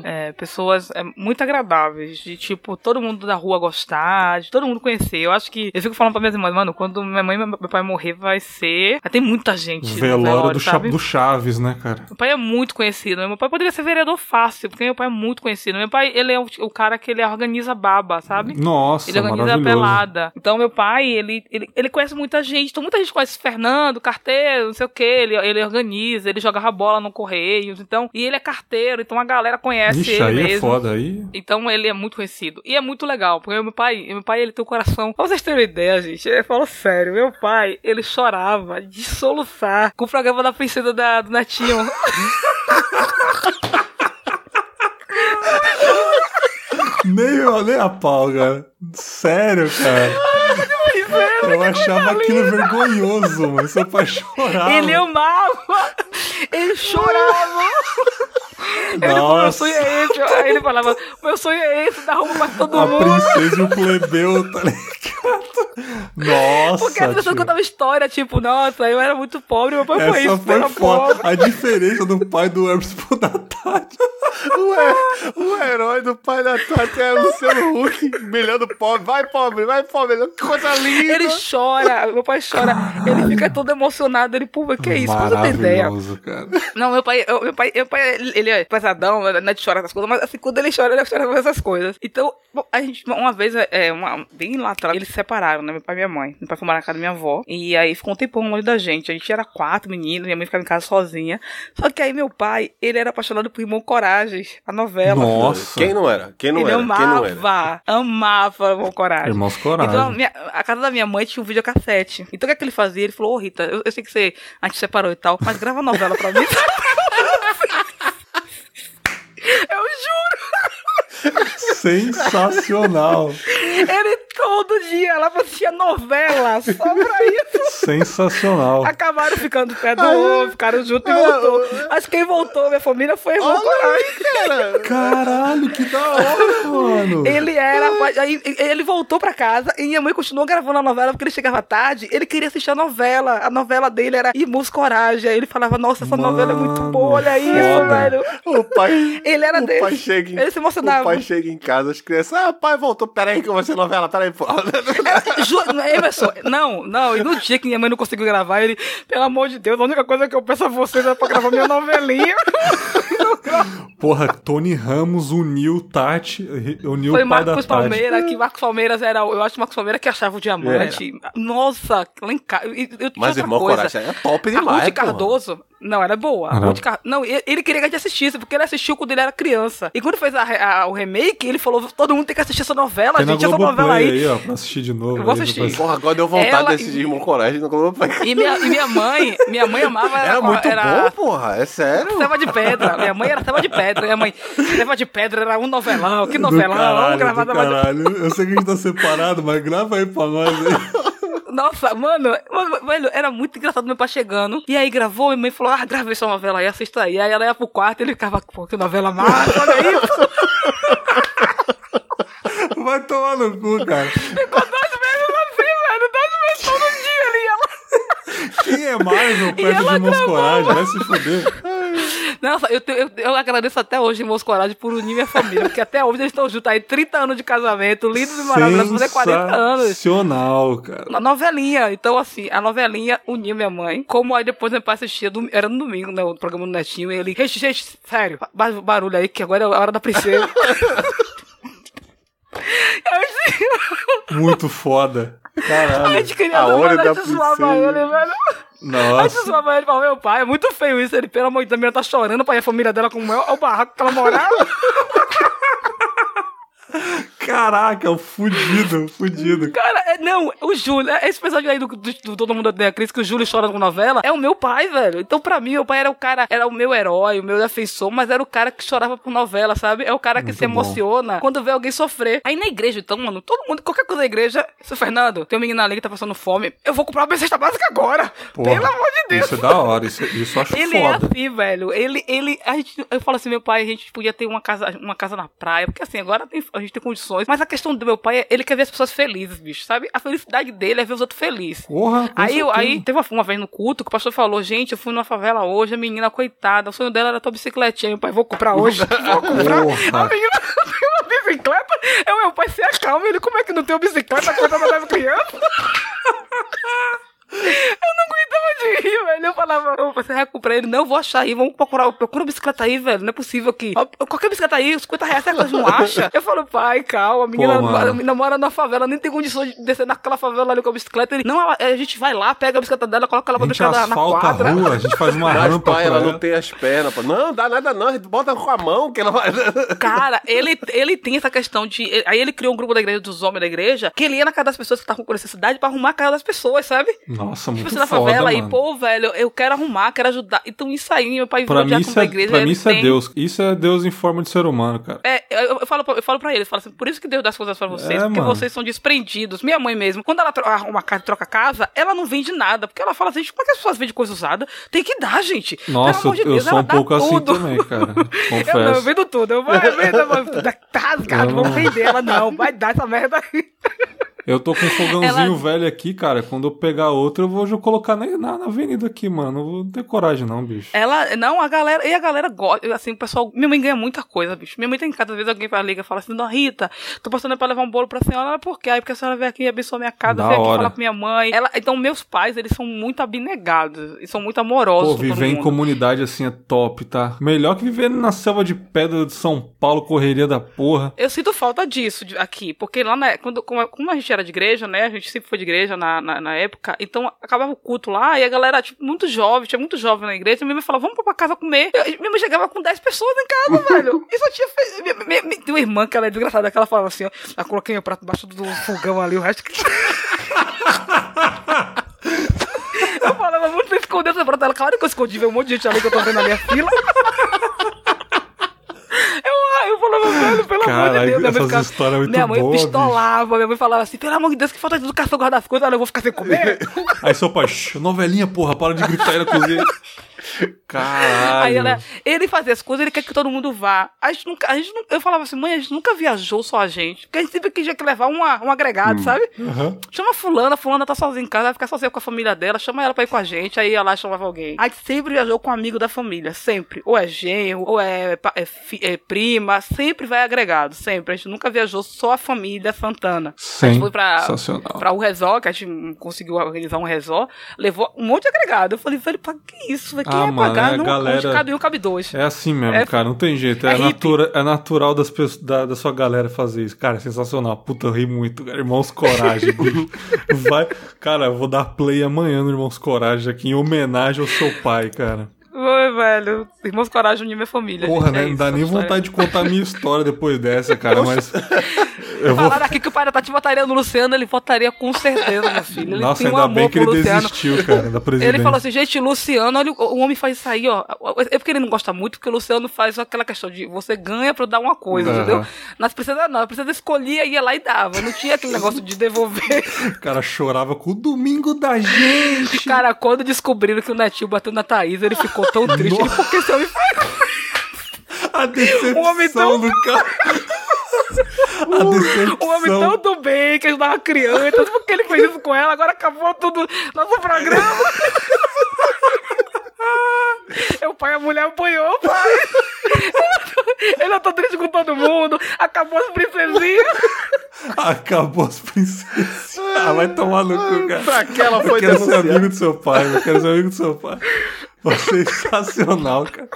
é, pessoas é, muito agradáveis. De tipo, todo mundo da rua gostar, de todo mundo conhecer. Eu acho que. Eu fico falando pra minhas irmãs, mano, quando minha mãe e meu pai morrer, vai ser. Ter muita gente. no Velório do, sabe? do Chaves, né, cara? Meu pai é muito conhecido. Meu pai poderia ser vereador fácil, porque meu pai é muito conhecido. Meu pai, ele é o, o cara que ele organiza baba, sabe? Nossa, Ele organiza a pelada. Então, meu pai, ele, ele, ele conhece muita gente. Então, muita gente conhece Fernando, carteiro, não sei o quê. Ele, ele organiza, ele jogava bola no Correios. Então, e ele é carteiro, então a galera conhece Ixi, ele aí mesmo. é foda. Aí Então ele é muito conhecido. E é muito legal, porque meu pai, meu pai, ele tem o coração. Pra vocês terem uma ideia, gente, eu falo sério, meu pai, ele chorava de soluçar com o programa da princesa da, do Netinho. nem, nem a pau, cara. Sério, cara. Eu achava aquilo vergonhoso, mas seu pai chorava. Ele amava! Ele chorava! Ele falou, meu sonho é esse. Aí ele falava, meu sonho é esse, dar roupa pra todo A mundo. princesa e o plebeu, tá ligado? Nossa, Porque as pessoas contavam história, tipo, nossa, eu era muito pobre, meu pai foi Essa isso, foi foda. pobre. A diferença do pai do Hermes pro da Tati. Ué, o herói do pai da Tati é o Luciano Huck, milhão do pobre. Vai, pobre, vai, pobre. Que coisa linda. Ele chora, meu pai chora, ele fica todo emocionado, ele, pô, que é isso? Você ter ideia. Cara. Não, meu pai, eu- meu pai, meu pai, ele é pesadão, não é de chorar essas coisas, mas assim, quando ele chora, ele chora com essas coisas. Então, bom, a gente, uma vez, é, uma, bem lá atrás, eles se separaram, né? Meu pai e minha mãe. Meu pai foi morar na casa da minha avó. E aí ficou um tempão longe da gente. A gente era quatro meninos, minha mãe ficava em casa sozinha. Só que aí meu pai, ele era apaixonado por Irmão Coragens, a novela. Nossa. Quem não era? Quem não ele era? Quem não era? amava, amava Irmão Coragem. Irmãos Coragem. Então, a, minha- a casa da minha mãe tinha um videocassete. Então, o que, é que ele fazia? Ele falou, ô Rita, eu, eu sei que você, a gente separou e tal, mas grava novela pra mim. eu juro. Sensacional. Ele todo dia, ela assistia novela só pra isso. Sensacional. Acabaram ficando pé do outro, ficaram juntos e voltou. Mas quem voltou, minha família, foi Irmão Olha Coragem. aí, cara. Caralho, que da hora, mano. Ele era. Aí ele voltou pra casa e minha mãe continuou gravando a novela porque ele chegava tarde. Ele queria assistir a novela. A novela dele era Irmãos Coragem. Aí ele falava: Nossa, essa novela é muito Mano, boa, olha isso, foda. velho. O pai. Ele era o desse. pai chega em, Ele se emocionava. O pai chega em casa, as crianças. Ah, pai voltou. Peraí, que eu vou ser novela. Peraí, pô. É, ju- Emerson, não, não. E no dia que minha mãe não conseguiu gravar, ele, pelo amor de Deus, a única coisa que eu peço a vocês é pra gravar minha novelinha. Porra, Tony Ramos uniu Tati, uniu Foi o pai da Marcos Tati. Palmeira, que Marcos Palmeiras era. Eu acho que Marcos Palmeira que achava o diamante. Nossa, lá em casa. Mas irmão coisa. Coragem é top A demais. Ruth porra. Cardoso, não, era boa. A Era- Ruth Car- Não, ele queria que a gente assistisse, porque ele assistiu quando ele era criança. E quando fez a a- o remake, ele falou: todo mundo tem que assistir essa novela, Tem gente, essa novela aí. aí, ó, pra assistir de novo. Eu vou aí, assistir. depois- Porra, agora deu vontade Ela- de assistir Irmão Coragem no Globoplay. E minha, e minha mãe, minha mãe amava. Era muito era, bom, porra. É sério. Selva de Pedra. Minha mãe era Selva de Pedra. Minha mãe, Selva de Pedra era um novelão. Que Do novelão. caralho, Vamos gravar do caralho. Eu sei que a gente tá separado, mas grava aí pra nós aí. Nossa, mano, mano, velho, era muito engraçado meu pai chegando. E aí gravou, minha mãe falou: Ah, grava essa novela aí, assista aí. Aí ela ia pro quarto e ele ficava, pô, que novela massa, olha isso. Vai tomar no cu, cara. Ficou dois meses assim, velho, dois meses todo. Quem é Marvel perto de Irmãos gravou, Coragem? Vai se fuder. Nossa, eu, eu, eu agradeço até hoje, irmãos Coragem, por unir minha família. Porque até hoje eles estão juntos aí, 30 anos de casamento, lindos e maravilhosos, fazer 40 anos. Sensacional, cara. Na novelinha. Então, assim, a novelinha uniu minha mãe. Como aí depois meu pai assistia, era no domingo, né? O programa do Netinho. E ele, gente, gente, sério, ba- barulho aí, que agora é a hora da princesa. Muito foda. Caralho. A hora zoar, da princesa. ele, velho. A gente Nossa. zoava ele pra meu pai. É muito feio isso. Ele, pelo amor de Deus, a menina tá chorando pra ir a família dela como é, é o barraco que ela morava. Caraca, o fudido, fudido. Cara, é, não, o Júlio, é, esse episódio aí do, do, do Todo Mundo Odeia Cris, que o Júlio chora com novela, é o meu pai, velho. Então, pra mim, meu pai era o cara, era o meu herói, o meu defensor, mas era o cara que chorava por novela, sabe? É o cara que Muito se bom. emociona quando vê alguém sofrer. Aí na igreja, então, mano, todo mundo, qualquer coisa na igreja, seu Fernando, tem um menino ali que tá passando fome, eu vou comprar uma cesta básica agora. Porra, Pelo amor de Deus. Isso é da hora, isso, isso eu acho Ele é foda. assim, velho. Ele, ele, a gente, eu falo assim, meu pai, a gente podia ter uma casa, uma casa na praia, porque assim, agora tem- a gente tem condições, mas a questão do meu pai é, ele quer ver as pessoas felizes, bicho, sabe? A felicidade dele é ver os outros felizes. Porra, Aí, eu- aí teve uma, uma vez no culto que o pastor falou: Gente, eu fui numa favela hoje, a menina, coitada, o sonho dela era tua bicicletinha. Meu pai, vou comprar hoje. Vou comprar. Porra. A menina tem uma bicicleta. É o meu pai se acalma. Ele, como é que não tem uma bicicleta eu leva criança? Eu não aguentava de rir, velho. Eu falava, "Ô, você vai comprar ele? Não, eu vou achar aí, vamos procurar, procura uma bicicleta aí, velho. Não é possível que. Qualquer bicicleta aí, 50 reais, será que elas não acham? Eu falo, pai, calma, a menina, Pô, a menina mora na favela, nem tem condições de descer naquela favela ali com a bicicleta. Ele, não, a, a gente vai lá, pega a bicicleta dela, coloca ela pra brincar na, na asfalta a quadra. rua, a gente faz uma Mas, rampa pai, pra ela ela. não tem as pernas. pô. Não, dá nada não. A gente bota com a mão que ela vai... Cara, ele, ele tem essa questão de. Aí ele criou um grupo da igreja, dos homens da igreja, que ele ia na casa das pessoas que estavam com necessidade pra arrumar a casa das pessoas, sabe? Nossa, muito Tipo, você na foda, favela mano. e, pô, velho, eu quero arrumar, quero ajudar. Então isso aí, meu pai Pra mim, isso é, igreja. pra mim isso é tem- Deus. Isso é Deus em forma de ser humano, cara. É, eu, eu falo, pra- eu falo pra ele, eu falo assim, por isso que Deus dá as coisas pra vocês, É, porque mano. vocês são desprendidos. Minha mãe mesmo, quando ela arruma casa, troca casa, ela não vende nada, porque ela fala assim, como é que as pessoas vendem coisa usada? Tem que dar, gente. Nossa, Pelo amor de eu Deus, sou ela um pouco assim tudo. também, cara. Eu, não, eu Confesso. vendo tudo. Eu vou vendo, eu vou- tá rasgado, Eu vamos não- vender ela. Não, vai dar essa merda aí. Eu tô com um fogãozinho Ela- velho aqui, cara. Quando eu pegar outro, eu vou já colocar na, na, avenida aqui, mano. Eu vou ter coragem, não, bicho. Ela, não, a galera, e a galera gosta, assim, o pessoal, minha mãe ganha muita coisa, bicho. Minha mãe tem em casa, às vezes alguém vai liga e fala assim, Dona Rita, tô passando pra levar um bolo pra senhora, ela, por quê? Aí porque a senhora veio aqui e abençoou minha casa, Da veio aqui falar com minha mãe. Ela, então, meus pais, eles são muito abnegados, e são muito amorosos Pô, viver em comunidade assim é top, tá? Melhor que viver na selva de pedra de São Paulo, correria da porra. Eu sinto falta disso aqui, porque lá na, quando, como, como a gente era de igreja, né? A gente sempre foi de igreja na, na, na época, então acabava o culto lá e a galera, tipo, muito jovem, tinha muito jovem na igreja, e minha mãe falava, vamos pra casa comer. Eu, minha mãe chegava com 10 pessoas em casa, velho. E só tinha. fe- Minha, minha, minha, tem uma irmã que ela é desgraçada, que ela falava assim, ó, ela coloquei meu prato debaixo do fogão ali, o resto que. Eu falava muito pra esconder essa prato dela. Claro que eu escondi, veio um monte de gente ali que eu tô vendo na minha fila. Eu, ah, eu falava, velho, pelo amor de Deus. Minha mãe, ficava- é muito minha mãe boas, pistolava, minha mãe falava assim, pelo amor de Deus, que falta de educação guardar as coisas, eu vou ficar sem comer. Aí seu pai, "Shh, novelinha, porra, para de gritar aí na cozinha. Caralho. Aí ela, ele fazia as coisas, ele quer que todo mundo vá. A gente nunca, a gente, eu falava assim, mãe, a gente nunca viajou só a gente. Porque a gente sempre quis que levar uma, um agregado, sabe? Aham. Chama fulana, fulana tá sozinha em casa, vai ficar sozinha com a família dela, chama ela pra ir com a gente, aí ia lá e chamava alguém. A gente sempre viajou com um amigo da família, sempre. Ou é genro, ou é, é fi- é prima, sempre vai agregado, sempre. A gente nunca viajou só a família Santana. A gente foi pra, pra o resort, que a gente conseguiu organizar um resort, levou um monte de agregado. Eu falei, velho, pra que isso? Ah, ia mano, pagar? é, Não, galera- onde cabe um, cabe dois. É assim mesmo, É- cara, não tem jeito. É, é natura, é natural das pessoas, da, da sua galera fazer isso. Cara, é sensacional. Puta, eu ri muito, cara. Irmãos Coragem, bicho. Vai. Cara, eu vou dar play amanhã no Irmãos Coragem aqui em homenagem ao seu pai, cara. Oi, velho. Irmãos Coragem unir minha família. Porra, gente, né? é Não isso, dá nem história. vontade de contar a minha história depois dessa, cara, mas. Eu vou. Falaram aqui que o pai da Tati votaria no Luciano, ele votaria com certeza, meu filho. Ele Nossa, tem um ainda amor bem que ele Luciano. desistiu, cara, da presidência. Ele falou assim, gente, Luciano, olha, o homem faz isso aí, ó. É porque ele não gosta muito, porque o Luciano faz aquela questão de você ganha pra dar uma coisa, Aham. entendeu? Nas princesas não, a princesa escolhia, ia lá e dava. Não tinha aquele negócio de devolver. O cara chorava com o domingo da gente. Cara, quando descobriram que o Netinho bateu na Thaís, ele ficou tão triste. Ele, Porque esse homem foi A decepção O homem tão- do cara. A decepção. um homem tão do bem, que ajudava criança, porque ele fez isso com ela, agora acabou tudo nosso programa. O pai e a mulher apanhou o pai. Ele eu tô triste com todo mundo. Acabou as princesinhas. Acabou as princesas. Ah, vai tomar no cu, cara. Pra que ela Eu foi quero ser denunciada? amigo do seu pai, eu quero ser amigo do seu pai. Sensacional, cara.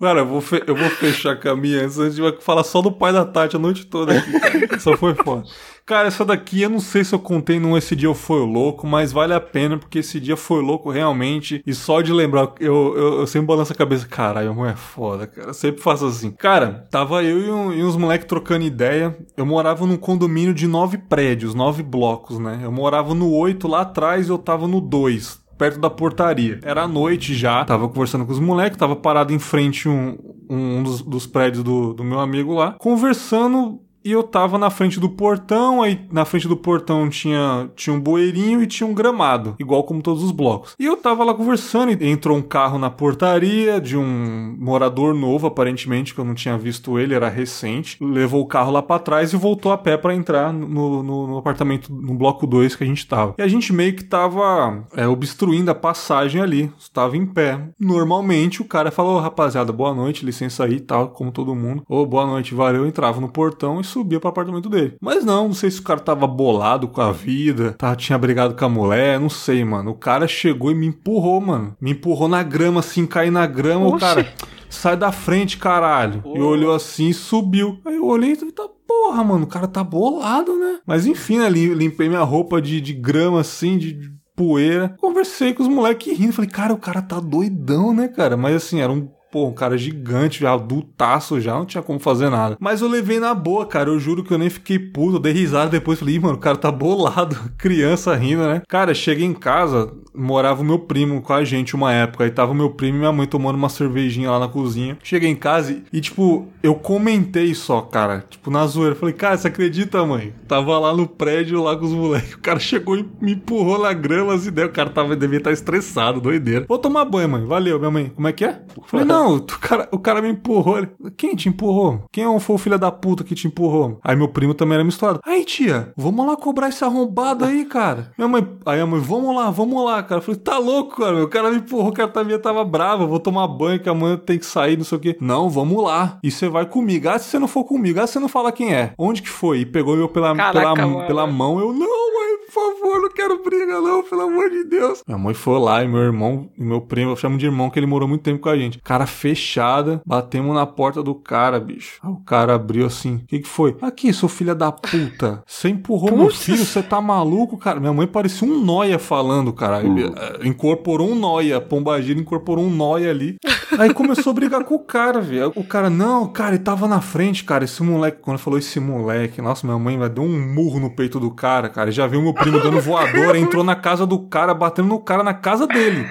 Cara, eu vou, eu vou fechar com a minha a gente vai falar só do pai da Tati a noite toda aqui. Só foi foda. Cara, essa daqui eu não sei se eu contei num Esse Dia Foi Louco, mas vale a pena, porque esse dia foi louco realmente. E só de lembrar, eu, eu, eu sempre balanço a cabeça, caralho, irmão é foda, cara. Eu sempre faço assim. Cara, tava eu e, um- e uns moleques trocando ideia. Eu morava num condomínio de nove prédios, nove blocos, né? Eu morava no oito lá atrás e eu tava no dois perto da portaria. Era noite já, tava conversando com os moleques, tava parado em frente um, um dos, dos prédios do, do meu amigo lá, conversando. E eu tava na frente do portão, aí na frente do portão tinha, tinha um bueirinho e tinha um gramado, igual como todos os blocos. E eu tava lá conversando e entrou um carro na portaria de um morador novo, aparentemente, que eu não tinha visto ele, era recente. Levou o carro lá pra trás e voltou a pé pra entrar no, no, no apartamento, no bloco 2 que a gente tava. E a gente meio que tava é, obstruindo a passagem ali, estava em pé. Normalmente o cara falou, rapaziada, boa noite, licença aí e tal, como todo mundo. Ô, boa noite, valeu. Eu entrava no portão e subia pro apartamento dele. Mas não, não sei se o cara tava bolado com a vida, tá, tinha brigado com a mulher, não sei, mano. O cara chegou e me empurrou, mano. Me empurrou na grama, assim, caí na grama, o Oxi. cara. Sai da frente, caralho. E olhou assim e subiu. Aí eu olhei e falei, tá porra, mano, o cara tá bolado, né? Mas enfim, ali, limpei minha roupa de, de grama, assim, de, de poeira. Conversei com os moleques rindo. Falei, cara, o cara tá doidão, né, cara? Mas assim, era um. Pô, um cara gigante, já adultaço já, não tinha como fazer nada. Mas eu levei na boa, cara. Eu juro que eu nem fiquei puto. Dei risada depois. Falei, mano, o cara tá bolado. Criança rindo, né? Cara, cheguei em casa, morava o meu primo com a gente uma época. Aí tava o meu primo e minha mãe tomando uma cervejinha lá na cozinha. Cheguei em casa e, e, tipo, eu comentei só, cara. Tipo, na zoeira. Falei, cara, você acredita, mãe? Tava lá no prédio, lá com os moleques. O cara chegou e me empurrou na grama, assim, daí o cara tava, devia estar estressado, doideira. Vou tomar banho, mãe. Valeu, minha mãe. Como é que é? Falei, não, o cara, o cara me empurrou. Ele, Quem te empurrou? Quem foi o filho da puta que te empurrou? Aí meu primo também era misturado. Aí, tia, vamos lá cobrar esse arrombado aí, cara. Minha mãe, aí a mãe, vamos lá, vamos lá, cara. Eu falei, tá louco, cara. O cara me empurrou, o cara também tava bravo. Vou tomar banho, que amanhã tem que sair, não sei o quê. Não, vamos lá. E você vai comigo. Ah, se você não for comigo, ah, você não fala quem é. Onde que foi? E pegou eu pela, Caraca, pela, mano. pela mão. Eu, não, mãe, favor, não quero briga, não, pelo amor de Deus. Minha mãe foi lá e meu irmão, e meu primo, eu chamo de irmão, que ele morou muito tempo com a gente. Cara fechada, batemos na porta do cara, bicho. Aí o cara abriu assim: O que, que foi? Aqui, seu filho da puta. Você empurrou meu Putz. filho, você tá maluco, cara? Minha mãe parecia um noia falando, cara. Eh, Incorporou um noia. Pombagira incorporou um noia ali. Aí começou a brigar com o cara, velho. O cara, não, cara, ele tava na frente, cara. Esse moleque, quando falou esse moleque, nossa, minha mãe vai deu um murro no peito do cara, cara. Já viu meu primo dando voadora, entrou na casa do cara, batendo no cara na casa dele.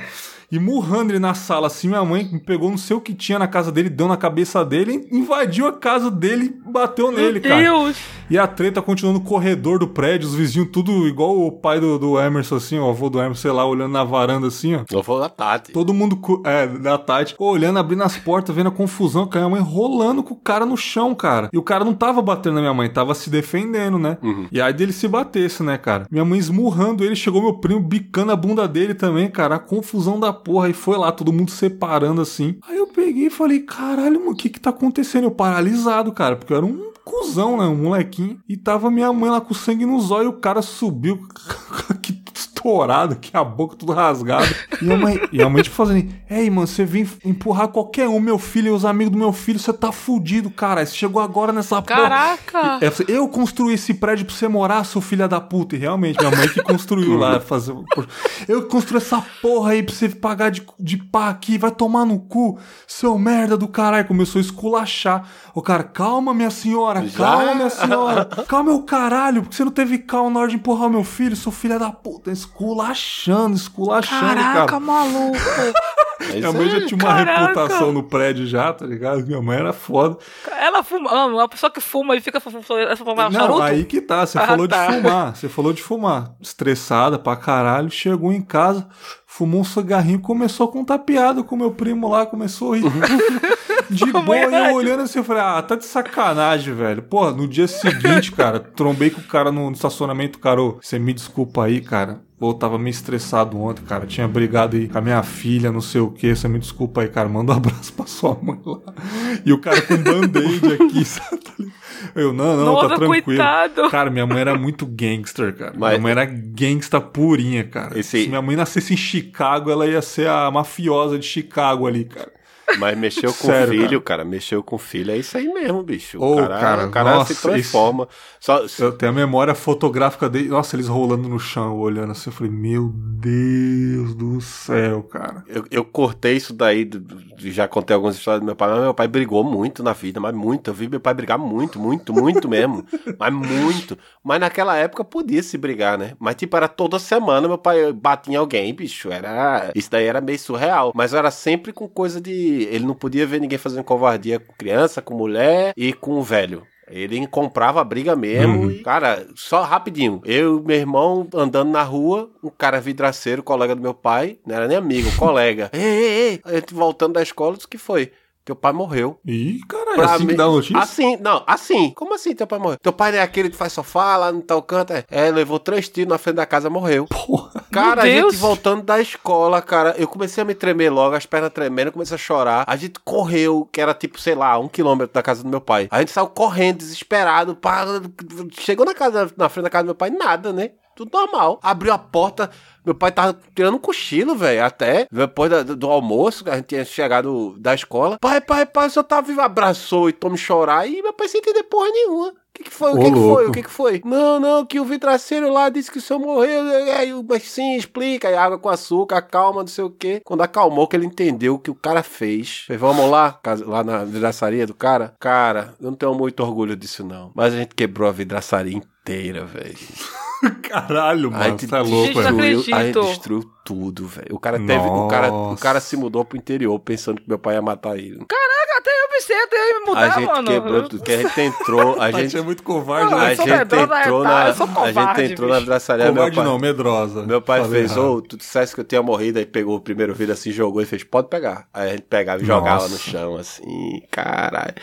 E murrando ele na sala, assim, minha mãe me pegou não sei o que tinha na casa dele, deu na cabeça dele, invadiu a casa dele, bateu nele, Meu cara. Deus! E a treta continuou no corredor do prédio, os vizinhos tudo igual o pai do, do Emerson, assim, o avô do Emerson, sei lá, olhando na varanda assim, ó. Eu vou da Tati. Todo mundo, é, da Tati, olhando, abrindo as portas, vendo a confusão, com a minha mãe rolando com o cara no chão, cara. E o cara não tava batendo na minha mãe, tava se defendendo, né? E aí dele se batesse, né, cara? Minha mãe esmurrando ele, chegou meu primo bicando a bunda dele também, cara. A confusão da porra. E foi lá, todo mundo separando assim. Aí eu peguei e falei, caralho, mano, o que que tá acontecendo? Eu paralisado, cara, porque eu era um cuzão, né? Um molequinho. E tava minha mãe lá com sangue no zóio e o cara subiu que estourado, que a boca tudo rasgada. E a mãe, e a mãe tipo fazendo, ei, mano, você vem empurrar qualquer um, meu filho e os amigos do meu filho, você tá fudido, cara. Você chegou agora nessa. Caraca! É, você- eu construí esse prédio pra você morar, seu filho da puta. E realmente, minha mãe que construiu lá. Fazer... Eu construí essa porra aí pra você pagar de, de pá aqui, vai tomar no cu, seu merda do caralho. Começou a esculachar. O cara, calma, minha senhora, Já? calma, minha senhora. Calma, meu caralho, porque você não teve calma na hora de empurrar o meu filho, seu filho da puta. Esculachando, esculachando, Caraca, cara. maluco! É Minha mãe já tinha uma Caraca. reputação no prédio já, tá ligado? Minha mãe era foda. Ela fuma. ah, Uma pessoa que fuma e fica fu- fu- fu- fumando Não, charuto? aí que tá, você Ah, falou tá. de fumar, você falou de fumar. Estressada pra caralho, chegou em casa, fumou um cigarrinho, começou a contar piada com meu primo lá, começou a rir. De boa, e eu olhando assim, eu falei, ah, tá de sacanagem, velho. Pô, no dia seguinte, cara, trombei com o cara no estacionamento, cara, ô, você me desculpa aí, cara. Pô, eu tava meio estressado ontem, cara. Tinha brigado aí com a minha filha, não sei o que. Você me desculpa aí, cara. Manda um abraço pra sua mãe lá. E o cara com band-aid aqui, sabe? Eu, não, não, Nossa, tá tranquilo. coitado. Cara, minha mãe era muito gangster, cara. Mas- Minha mãe era gangsta purinha, cara. Esse- Se minha mãe nascesse em Chicago, ela ia ser a mafiosa de Chicago ali, cara. Mas mexeu com Sério, filho, cara. Mexeu com filho. É isso aí mesmo, bicho. O cara, cara, o cara nossa, se transforma. Só, Eu tenho a memória fotográfica dele. Nossa, eles rolando no chão, olhando assim. Eu falei, meu Deus do céu, cara. Eu, eu cortei isso daí, já contei algumas histórias do meu pai, mas meu pai brigou muito na vida, mas muito. Eu vi meu pai brigar muito, muito, muito mesmo. Mas muito. Mas naquela época podia se brigar, né? Mas tipo, era toda semana meu pai batia em alguém, bicho. Era. Isso daí era meio surreal. Mas era sempre com coisa de. Ele não podia ver ninguém fazendo covardia com criança, com mulher e com velho. Ele comprava a briga mesmo. Uhum. E, cara, só rapidinho. Eu e meu irmão andando na rua, um cara vidraceiro, colega do meu pai, não era nem amigo, colega. ei, ei, ei. A gente voltando da escola, disse que foi. Teu pai morreu. Ih, caralho, Pra assim mim- que dá notícia? Assim, não, assim. Como assim teu pai morreu? Teu pai não é aquele que faz sofá lá no tal canto? É, É, levou três tiros na frente da casa morreu. Porra. Cara, a gente voltando da escola, cara, eu comecei a me tremer logo, as pernas tremendo, eu comecei a chorar. A gente correu, que era tipo, sei lá, um quilômetro da casa do meu pai. A gente saiu correndo, desesperado. Pá, chegou na casa, na frente da casa do meu pai, nada, né? Tudo normal. Abriu a porta, meu pai tava tirando um cochilo, velho, até. Depois da- do, almoço, a gente tinha chegado da escola. Pai, pai, pai, o senhor tá vivo, abraçou e tome chorar. E meu pai sem entender porra nenhuma. O que, que foi? O que, que foi? O que, que foi? Não, não, que o vidraceiro lá disse que o senhor morreu. Aí, eu, mas sim, explica. Aí água com açúcar, calma, não sei o quê. Quando acalmou, que ele entendeu o que o cara fez. Falei, vamos lá, lá na vidraçaria do cara? Cara, eu não tenho muito orgulho disso, não. Mas a gente quebrou a vidraçaria inteira, velho. Caralho, mano, é louco, velho. a gente destruiu tudo, velho. O cara teve. O cara, o cara se mudou pro interior pensando que meu pai ia matar ele. Até eu pensei, até eu ia me mudar, a gente mano. quebrou tudo. Que a gente entrou. A gente. é muito covarde, Não, né? A eu sou gente entrou tá? na. Eu sou A gente entrou na bicho. vidraçaria. Meu pai, não, medrosa. Meu pai Falei fez, ô, tu dissesse que eu tinha morrido, aí pegou o primeiro vidro assim, jogou e fez, pode pegar. Aí a gente pegava e jogava Nossa. no chão, assim, caralho.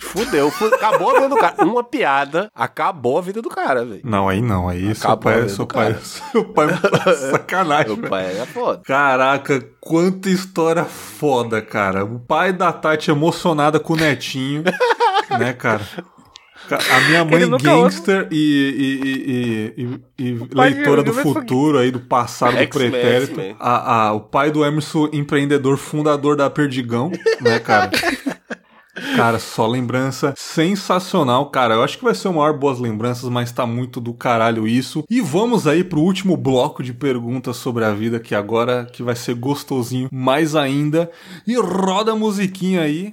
Fudeu, fu- acabou a vida do cara. Uma piada, acabou a vida do cara, velho. Não, aí não, aí seu Acabou a pai, vida seu do pai, cara. seu pai é sacanagem, Meu velho. pai é foda. Caraca, quanta história foda, cara. O pai da Tati emocionada com o netinho, né, cara? Ca- A minha mãe gangster e, e, e, e- e- leitora do futuro aí, do passado do pretérito. A, a- o pai do Emerson, empreendedor, fundador da Perdigão, né, cara? Cara, só lembrança sensacional, cara. Eu acho que vai ser o maior boas lembranças, mas tá muito do caralho isso. E vamos aí pro último bloco de perguntas sobre a vida, que agora que vai ser gostosinho mais ainda. E roda a musiquinha aí.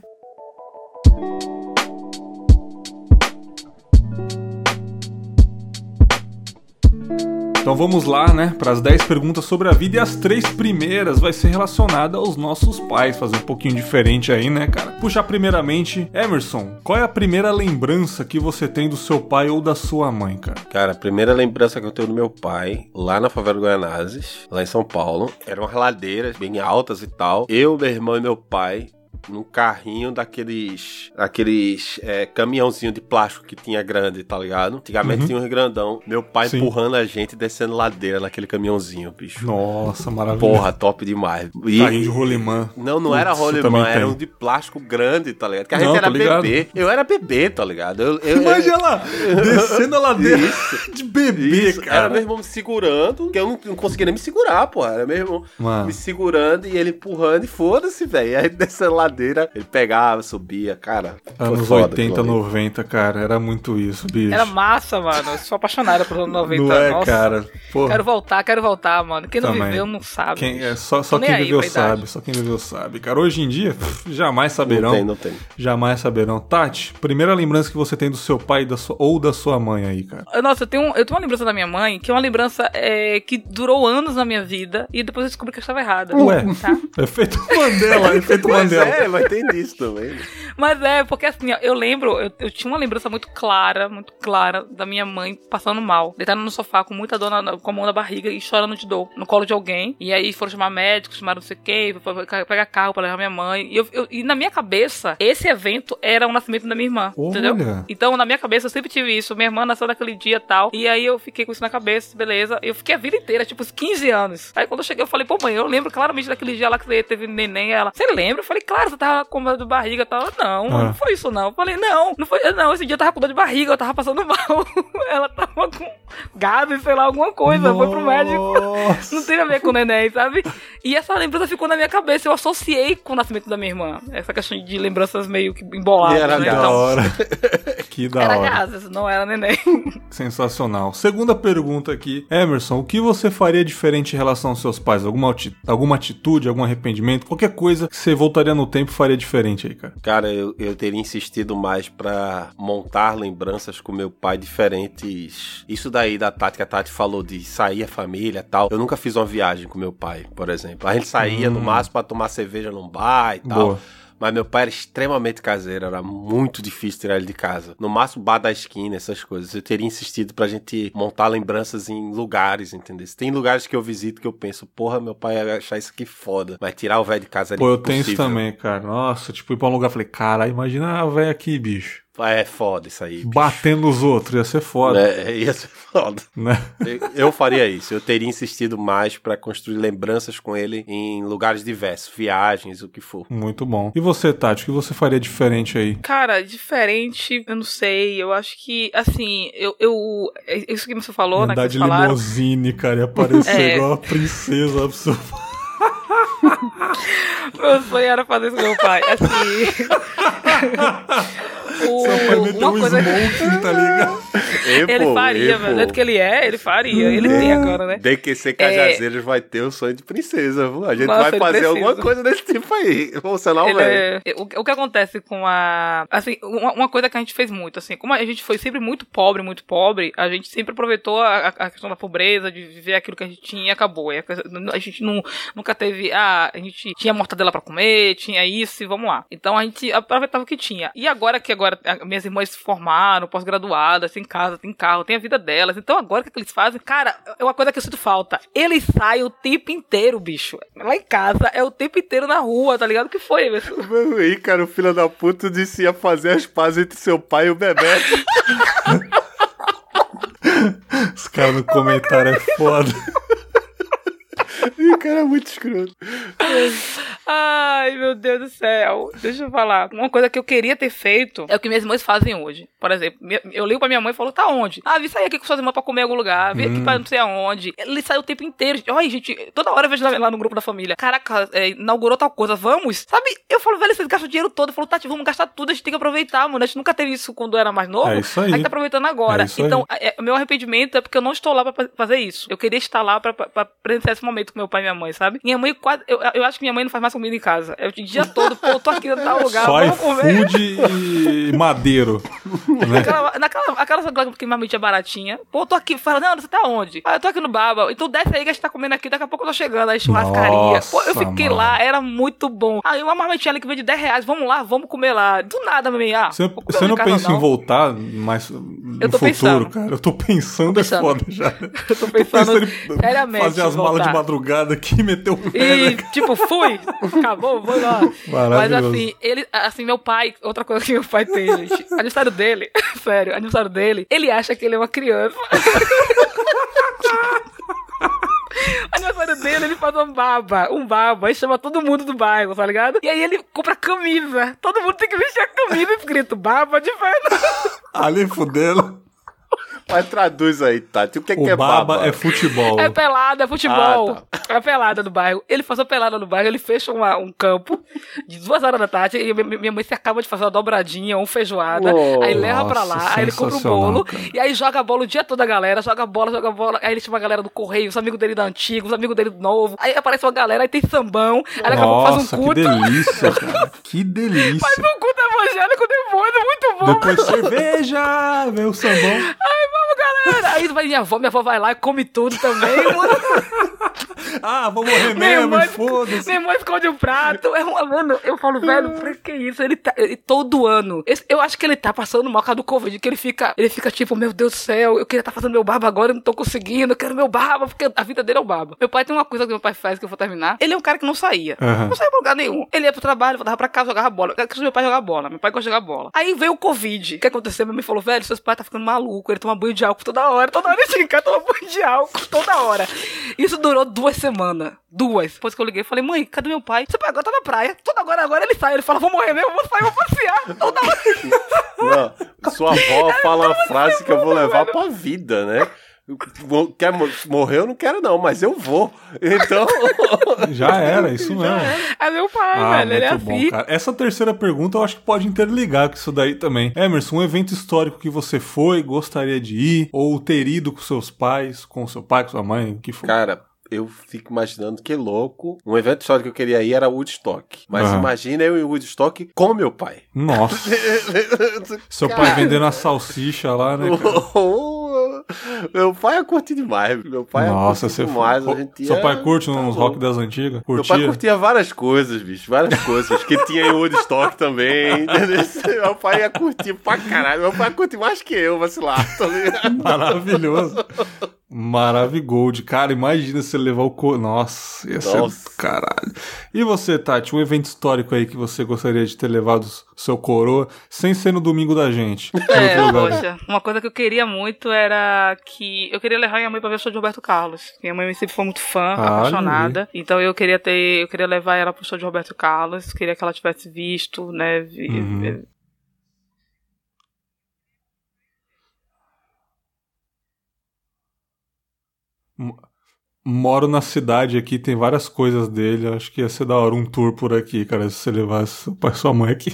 Então vamos lá, né, para as 10 perguntas sobre a vida e as três primeiras vai ser relacionada aos nossos pais, fazer um pouquinho diferente aí, né, cara? Puxar primeiramente, Emerson, qual é a primeira lembrança que você tem do seu pai ou da sua mãe, cara? Cara, a primeira lembrança que eu tenho do meu pai, lá na favela Goianazes, lá em São Paulo, eram ladeiras bem altas e tal. Eu, meu irmão e meu pai num carrinho daqueles. aqueles é, caminhãozinho de plástico que tinha grande, tá ligado? Antigamente Uhum. tinha um grandão. Meu pai Sim. empurrando a gente descendo ladeira naquele caminhãozinho, bicho. Nossa, maravilha. Porra, top demais. E- Carrinho de rolimã. Não, não era Putz, eu rolemã, era um de plástico grande, tá ligado? Que a Não, gente tô era bebê. Eu era bebê, tá ligado? Eu, eu, Imagina lá, descendo a ladeira de bebê, Isso, cara. Era meu irmão me segurando, que eu não, não conseguia nem me segurar, pô. Era meu irmão Mano. me segurando e ele empurrando e foda-se, velho. Aí descendo a ladeira, ele pegava, subia, cara. Anos foda 80, aquilo ali. 90, cara, era muito isso, bicho. Era massa, mano. Eu sou apaixonada por anos 90. Não é, Nossa. cara? Porra. Quero voltar, quero voltar, mano. Quem não Também. viveu não sabe. Quem, é, só só quem aí viveu idade. sabe, só quem viveu sabe. Cara, hoje em dia, pff, jamais saberão. Não tem, não tem. Jamais saberão. Tati, primeira lembrança que você tem do seu pai da sua, ou da sua mãe aí, cara. Nossa, eu tenho, um- eu tenho uma lembrança da minha mãe, que é uma lembrança é, que durou anos na minha vida, e depois eu descobri que eu estava errada. Ué. Tá? Efeito Mandela, efeito Pois Mandela. é, mas tem disso também. né? Mas é, porque assim, ó, eu lembro, eu, eu tinha uma lembrança muito clara, muito clara da minha mãe passando mal, deitada no sofá com muita dor, na, com a mão na barriga e chorando de dor, no colo de alguém. E aí foram chamar médicos, chamaram não sei quem, pegar carro pra levar minha mãe. E, eu, eu- e na minha cabeça, esse evento era o nascimento da minha irmã, Olha. entendeu? Então, na minha cabeça, eu sempre tive isso. Minha irmã nasceu naquele dia e tal. E aí eu fiquei com isso na cabeça, beleza. Eu fiquei a vida inteira, tipo, uns 15 anos. Aí quando eu cheguei, eu falei, pô, mãe, eu lembro claramente daquele dia lá que você teve neném. Ela, você lembra? Eu falei, claro, você tava com dor de barriga e tal. Não, Ah. não foi isso não. Eu falei, não, não foi. Não, esse dia eu tava com dor de barriga, eu tava passando mal. Ela tava com gado, sei lá, alguma coisa. Foi pro médico. Nossa. Não tem a ver com o neném, sabe? E essa lembrança ficou na minha cabeça. Eu associei com o nascimento da minha irmã. Essa questão de lembranças meio que emboladas. E era né? Da Então, hora. Que da Era hora. gases, não era neném. Sensacional. Segunda pergunta aqui. Emerson, o que você faria diferente em relação aos seus pais? Alguma, alguma atitude, algum arrependimento? Qualquer coisa que você voltaria no tempo e faria diferente aí, cara? Cara, eu, eu teria insistido mais pra montar lembranças com meu pai diferentes. Isso daí da Tati, que a Tati falou de sair a família e tal. Eu nunca fiz uma viagem com meu pai, por exemplo. A gente saía no máximo pra tomar cerveja num bar e tal. Boa. Mas meu pai era extremamente caseiro, era muito difícil tirar ele de casa. No máximo, bar da esquina, essas coisas. Eu teria insistido pra gente montar lembranças em lugares, entendeu? Tem lugares que eu visito que eu penso, porra, meu pai ia achar isso aqui foda. Mas tirar o velho de casa era Pô, eu tenho isso impossível. também, cara. Nossa, tipo, ir pra um lugar, falei, cara, imagina a velha aqui, bicho. É foda isso aí. bicho. Batendo os outros, ia ser foda, É, ia ser foda. né? Eu- Eu faria isso. Eu teria insistido mais pra construir lembranças com ele em lugares diversos, viagens, o que for. Muito bom. E você, Tati, o que você faria diferente aí? Cara, diferente, eu não sei. Eu acho que, assim, eu. eu é isso que você falou, né? Que Andar de falaram. limousine, cara, ia parecer É. igual a princesa absurda. Meu sonho era fazer isso com meu pai. Assim. o, Seu pai meteu uma um coisa smoking, tá ligado? ele faria, velho. Do jeito que ele é, ele faria. Ele Uhum. tem agora, né? DQC Cajazeiras vai ter o sonho de princesa, viu? A gente Nossa, vai fazer alguma coisa desse tipo aí. Emocional, Ele velho. é- o, o que acontece com a. Assim, uma, uma coisa que a gente fez muito, assim, como a gente foi sempre muito pobre, muito pobre, a gente sempre aproveitou a, a questão da pobreza, de viver aquilo que a gente tinha e acabou. A gente não, nunca teve. Ah, a gente tinha mortadela pra comer, tinha isso e vamos lá. Então a gente aproveitava o que tinha. E agora que agora minhas irmãs se formaram, pós-graduadas, tem casa, tem carro, tem a vida delas. Então agora o que, que eles fazem? Cara, é uma coisa que eu sinto falta. Eles saem o tempo inteiro, bicho. Lá em casa é o tempo inteiro na rua, tá ligado? O que foi, Emerson? Meu aí, cara, o filho da puta disse que ia fazer as pazes entre seu pai e o bebê. Os caras no comentário é foda. Ih, cara, é muito escroto. Ai, meu Deus do céu. Deixa eu falar. Uma coisa que eu queria ter feito é o que minhas mães fazem hoje. Por exemplo, eu ligo pra minha mãe e falo, tá onde? Ah, vi sair aqui com suas irmãs pra comer em algum lugar. Vi aqui pra não sei aonde. Ele sai o tempo inteiro. Olha, gente, toda hora eu vejo lá, no grupo da família. Caraca, é, inaugurou tal coisa, vamos? Sabe? Eu falo, velho, vocês gastam o dinheiro todo. Eu falo, Tati, vamos gastar tudo, a gente tem que aproveitar, mano. A gente nunca teve isso quando era mais novo. É isso aí. A gente tá aproveitando agora. É então, é, o meu arrependimento é porque eu não estou lá pra fa- fazer isso. Eu queria estar lá pra, pra, pra presenciar esse momento com meu pai e minha mãe, sabe? Minha mãe quase. Eu, eu acho que minha mãe não faz mais comida em casa. É o dia todo, pô, tô aqui em tal lugar, Só vamos comer. iFood e madeiro. né? Naquela, naquela aquela que marmita baratinha. Pô, eu tô aqui. Fala, não, você tá onde? Ah, eu tô aqui no Baba. Então desce aí que a gente tá comendo aqui. Daqui a pouco eu tô chegando. Aí churrascaria. Pô, eu fiquei mano. lá, era muito bom. Aí uma marmitinha ali que vende 10 reais. Vamos lá, vamos comer lá. Do nada, minha ah, Você, você não pensa em voltar mais no Eu tô futuro, pensando. cara? Eu tô pensando, pensando. é foda já. Eu tô pensando em seriamente fazer as malas de voltar. Madrugada aqui e meter o pé. E, tipo, fui, acabou, vou lá. Mas assim, ele, assim, meu pai, outra coisa que meu pai tem, gente, aniversário dele, sério, aniversário dele, ele acha que ele é uma criança. Aniversário dele, ele faz um baba, um baba, e chama todo mundo do bairro, tá ligado? E aí ele compra camisa. Todo mundo tem que vestir a camisa escrito baba de festa. Ali fudendo. Mas traduz aí, Tati. O que, que O é baba, baba? é futebol. É pelada, é futebol. Ah, É pelada no bairro. Ele faz uma pelada no bairro, ele fecha uma- um campo de duas horas da tarde e minha, mãe se acaba de fazer uma dobradinha, uma feijoada. Oh, aí leva pra lá, aí ele compra o sensacional, bolo. cara. E aí joga a bola o dia todo a galera, joga bola, joga bola. Aí ele chama a galera do correio, os amigos dele da antiga, os amigos dele do novo. Aí aparece uma galera, aí tem sambão. Aí daqui a pouco faz um que culto. delícia, cara. Que delícia. Faz um culto evangélico depois, é muito bom. Depois cerveja, vem o sambão. Ai, vamos, galera. Aí vai minha avó, minha avó vai lá e come tudo também. mano. Ah, vou morrer mesmo, foda-se. minha irmã esconde o prato. É uma, mano, eu falo, velho, pra que isso? Ele tá. ele- todo ano. Esse- eu acho que ele tá passando mal por causa do Covid, que ele fica. Ele fica tipo, meu Deus do céu, eu queria estar fazendo meu barba agora, eu não tô conseguindo, eu quero meu barba, porque a vida dele é o barba. Meu pai tem uma coisa que meu pai faz que eu vou terminar. Ele é um cara que não saía. Aham. Não saía pra lugar nenhum. Ele ia pro trabalho, voltava pra casa, jogava bola. Eu quero meu pai jogar bola. Meu pai gosta de jogar bola. Aí veio o Covid. O que aconteceu? Minha mãe falou, velho, seus pais tá ficando maluco. Ele toma banho de álcool toda hora. Toda hora em casa, toma banho de álcool. Toda hora. Isso durou duas semanas. Duas. Depois que eu liguei, eu falei, mãe, cadê meu pai? Seu pai agora tá na praia. Toda agora, agora ele sai. Ele fala, vou morrer mesmo, vou sair, vou passear. Toda hora. Não, sua avó fala uma frase que eu vou levar pra vida, né? Quer mo- morrer? Eu não quero, não, mas eu vou. Então. Já era, isso mesmo. É meu pai, Ah, velho. Ele é muito bom, assim. cara. Essa terceira pergunta eu acho que pode interligar com isso daí também. Emerson, um evento histórico que você foi, gostaria de ir, ou ter ido com seus pais, com seu pai, com sua mãe, o que for. Cara, eu fico imaginando que louco. Um evento histórico que eu queria ir era Woodstock. Mas Aham. imagina eu em Woodstock com meu pai. Nossa, seu pai vendendo a salsicha lá, né, cara? meu pai ia curtir demais. Meu pai Nossa, ia você curtir demais. foi. Seu ia- pai curte tá uns rock das antigas? Meu Curtia? pai curtia várias coisas, bicho. Várias coisas. Que tinha em Woodstock também. Meu pai ia curtir pra caralho. Meu pai curte mais que eu, vacilar, tá ligado? Maravilhoso. Maravigold. Cara, imagina você levar o. Co... Nossa, ia ser Nossa. do caralho. E você, Tati, um evento histórico aí que você gostaria de ter levado seu coroa, sem ser no domingo da gente? É, poxa, uma coisa que eu queria muito era que eu queria levar minha mãe pra ver o show de Roberto Carlos. Minha mãe sempre foi muito fã, Ah, apaixonada. Então eu queria ter, eu queria levar ela pro show de Roberto Carlos, queria que ela tivesse visto, né? vi- Uhum. Moro na cidade aqui, tem várias coisas dele. Acho que ia ser da hora um tour por aqui, cara, se você levasse seu pai e sua mãe aqui.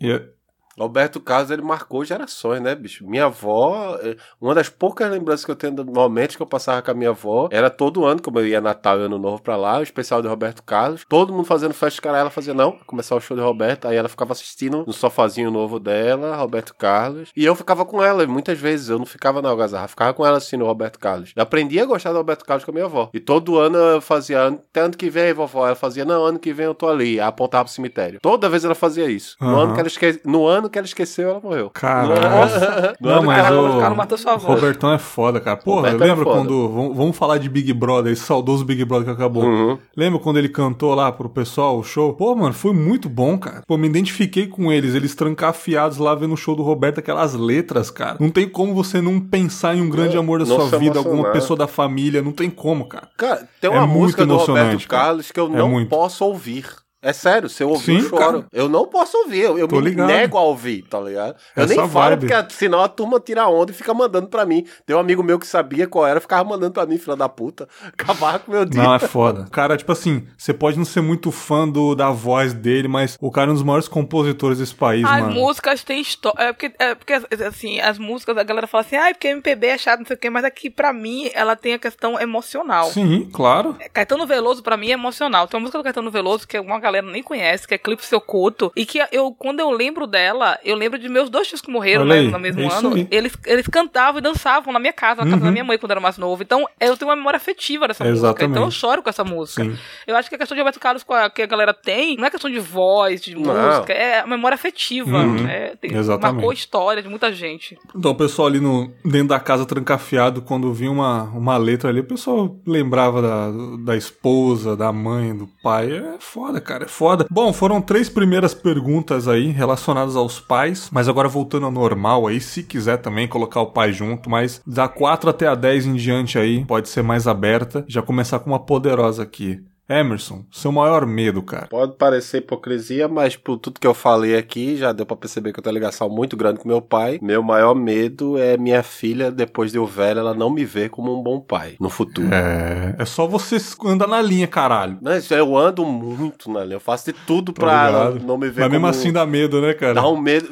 Ia- Roberto Carlos, ele marcou gerações, né, bicho? Minha avó, eh, uma das poucas lembranças que eu tenho do momento que eu passava com a minha avó, era todo ano, como eu ia Natal e Ano Novo pra lá, o especial de Roberto Carlos, todo mundo fazendo festa, cara, ela fazia, não, começar o show de Roberto, aí ela ficava assistindo no sofazinho novo dela, Roberto Carlos, e eu ficava com ela, e muitas vezes eu não ficava na algazarra, ficava com ela assistindo Roberto Carlos. Eu aprendi a gostar do Roberto Carlos com a minha avó, e todo ano eu fazia, até ano que vem, vovó, ela fazia, não, ano que vem eu tô ali, apontava pro cemitério. Toda vez ela fazia isso. No, Aham. ano, que ela esque... no ano que ela esqueceu, ela morreu. Caralho. Não, que mas o cara matou sua avó. Robertão é foda, cara. Porra, Robertão é lembra foda. quando. Vamos, falar de Big Brother, esse saudoso Big Brother que acabou. Uhum. Lembra quando ele cantou lá pro pessoal o show? Pô, mano, foi muito bom, cara. Pô, me identifiquei com eles, eles trancafiados lá vendo o show do Roberto, aquelas letras, cara. Não tem como você não pensar em um grande Não, amor da não sua vida, alguma pessoa da família, não tem como, cara. Cara, tem É uma muito música do emocionante, Roberto cara. Carlos que eu É não muito. posso ouvir. É sério, se eu ouvir, Sim, eu choro. cara. Eu não posso ouvir, eu, eu me ligado. nego a ouvir, tá ligado? Eu Essa nem falo, vibe. porque a- senão a turma tira onda e fica mandando pra mim. Tem um amigo meu que sabia qual era, ficava mandando pra mim, filha da puta. Acabava com o meu dia. Não, é foda. Cara, tipo assim, você pode não ser muito fã do, da voz dele, mas o cara é um dos maiores compositores desse país, As mano. músicas têm história. É porque, é porque, assim, as músicas, a galera fala assim, ah, porque MPB é chato, não sei o quê, mas aqui, pra mim, ela tem a questão emocional. Sim, claro. Caetano Veloso, pra mim, é emocional. Tem uma música do Caetano Veloso que uma galera nem conhece, que é Clipe Seu Couto, e que eu, quando eu lembro dela, eu lembro de meus dois tios que morreram, né, no mesmo é isso ano. aí. Eles, eles cantavam e dançavam na minha casa, na casa Uhum. da minha mãe, quando eu era mais novo. Então, eu tenho uma memória afetiva dessa música. Exatamente. Então, eu choro com essa música. Sim. Eu acho que a questão de Roberto Carlos que a galera tem, não é questão de voz, de Não. música, é a memória afetiva. Uhum. né? Tem- Exatamente. Marcou a história de muita gente. Então, o pessoal ali no, dentro da casa trancafiado, quando vinha uma, uma letra ali, o pessoal lembrava da, da esposa, da mãe, do pai. É foda, cara, é foda. Bom, foram três primeiras perguntas aí relacionadas aos pais, mas agora voltando ao normal aí, se quiser também colocar o pai junto, mas da 4 até a 10 em diante aí, pode ser mais aberta. Já começar com uma poderosa aqui. Emerson, seu maior medo, cara. Pode parecer hipocrisia, mas por tudo que eu falei aqui, já deu pra perceber que eu tenho uma ligação muito grande com meu pai. Meu maior medo é minha filha, depois de eu velho, ela não me ver como um bom pai no futuro. É, é só você andar na linha, caralho. Não, isso eu ando muito na linha. Eu faço de tudo pra ela não me ver Mas mesmo como... assim dá medo, né, cara? Dá um medo.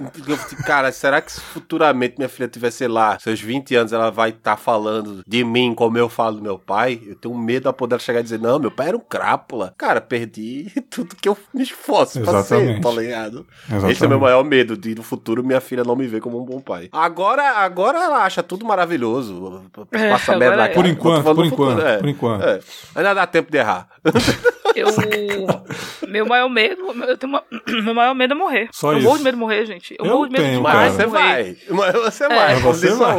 Cara, será que futuramente minha filha tiver, sei lá, seus 20 anos, ela vai estar falando de mim como eu falo do meu pai? Eu tenho medo da poder chegar e dizer, não, meu pai era um crápula. Cara, perdi tudo que eu me esforço pra ser, tá ligado? Exatamente. Esse é o meu maior medo, de no futuro minha filha não me ver como um bom pai. Agora, agora ela acha tudo maravilhoso. É, Passa merda na agora é. cara. Por enquanto, por do futuro, enquanto, é. por enquanto. É. Ainda dá tempo de errar. Eu. meu maior medo. Eu tenho uma, meu maior medo é morrer. Só eu isso. morro de medo de morrer, gente. Eu, Eu morro de medo tenho, de cara. Mas morrer. você vai. Mas você vai. Mas você vai.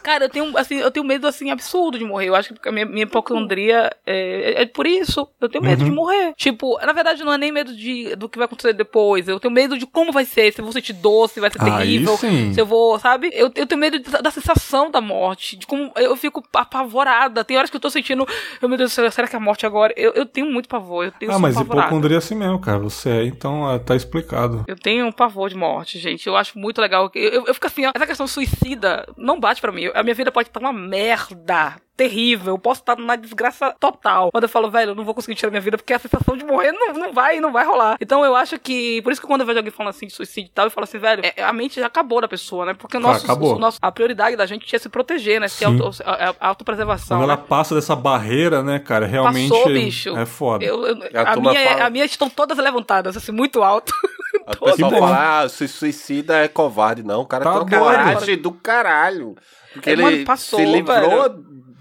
Cara, eu tenho, assim, eu tenho medo, assim, absurdo de morrer. Eu acho que a minha, minha hipocondria é, é- é por isso. Eu tenho medo Uhum. de morrer. Tipo, na verdade, não é nem medo de, do que vai acontecer depois. Eu tenho medo de como vai ser. Se eu vou sentir doce, se vai ser terrível. Se eu vou, sabe? Eu, eu tenho medo da, da sensação da morte. De como eu fico apavorada. Tem horas que eu tô sentindo, meu Deus do céu, será que é a morte agora? Eu, eu tenho muito pavor. Eu tenho Ah, mas apavorada. hipocondria é assim mesmo, cara. Você é, então ah, tá explicado. Eu tenho um pavor de morte, gente. Eu acho muito legal. Eu, eu, eu fico assim, essa questão suicida não bate pra mim. A minha vida pode estar uma merda. Terrível, eu posso estar numa desgraça total. Quando eu falo, velho, eu não vou conseguir tirar minha vida porque a sensação de morrer não, não vai, não vai rolar. Então eu acho que. Por isso que quando eu vejo alguém falando assim de suicídio e tal, eu falo assim, velho, é- a mente já acabou da pessoa, né? Porque o Claro, nosso, o nosso- a prioridade da gente é se proteger, né? Se Sim. auto, a, a autopreservação. Quando né? ela passa dessa barreira, né, cara, realmente Passou, bicho. é foda. Eu, eu, a a, minha, fala- a minha estão todas levantadas, assim, muito alto. A pessoa fala, ah, se suicida é covarde. Não, o cara Tá tem coragem do caralho. Porque É, ele mano, passou, se livrou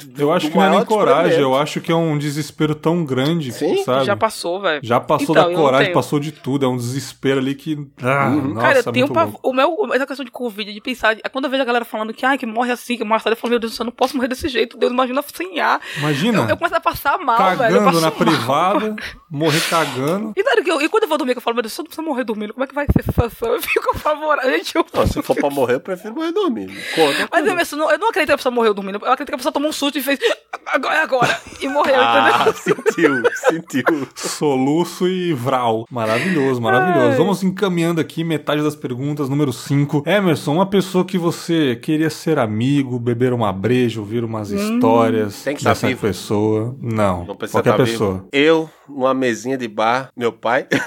do, Eu acho que não é nem coragem, eu acho que é um desespero tão grande, Sim, sabe? Já passou, velho. Já passou Então, da coragem, passou de tudo. É um desespero ali que. Ah, nossa, Cara, eu tenho muito um pavor. O meu, essa questão de Covid, de pensar. Quando eu vejo a galera falando que, ai, que morre assim, que morre assim, eu falo, meu Deus do céu, eu não posso morrer desse jeito. Deus, imagina sem ar. Imagina, Eu, eu começo a passar mal, velho. Eu cagando na mal. privada, morrer cagando. E, que eu, e quando eu vou dormir, que eu falo, meu Deus, se eu não precisar morrer dormindo, como é que vai ser essa sensação? Eu fico apavorada. Gente, eu... Não, se for pra morrer, eu prefiro morrer dormindo. Conta Mas eu, não, eu não acredito que a pessoa morreu dormindo. Eu acredito que a pessoa tomou um susto e fez agora, é agora. E morreu, Ah, entendeu? sentiu, sentiu. Soluço e vral. Maravilhoso, maravilhoso. Ai. Vamos encaminhando aqui metade das perguntas. Número 5. Emerson, uma pessoa que você queria ser amigo, beber uma breja, ouvir umas histórias Tem que estar dessa vivo. pessoa. Não, Não precisa qualquer estar pessoa. vivo. Eu, numa mesinha de bar, meu pai.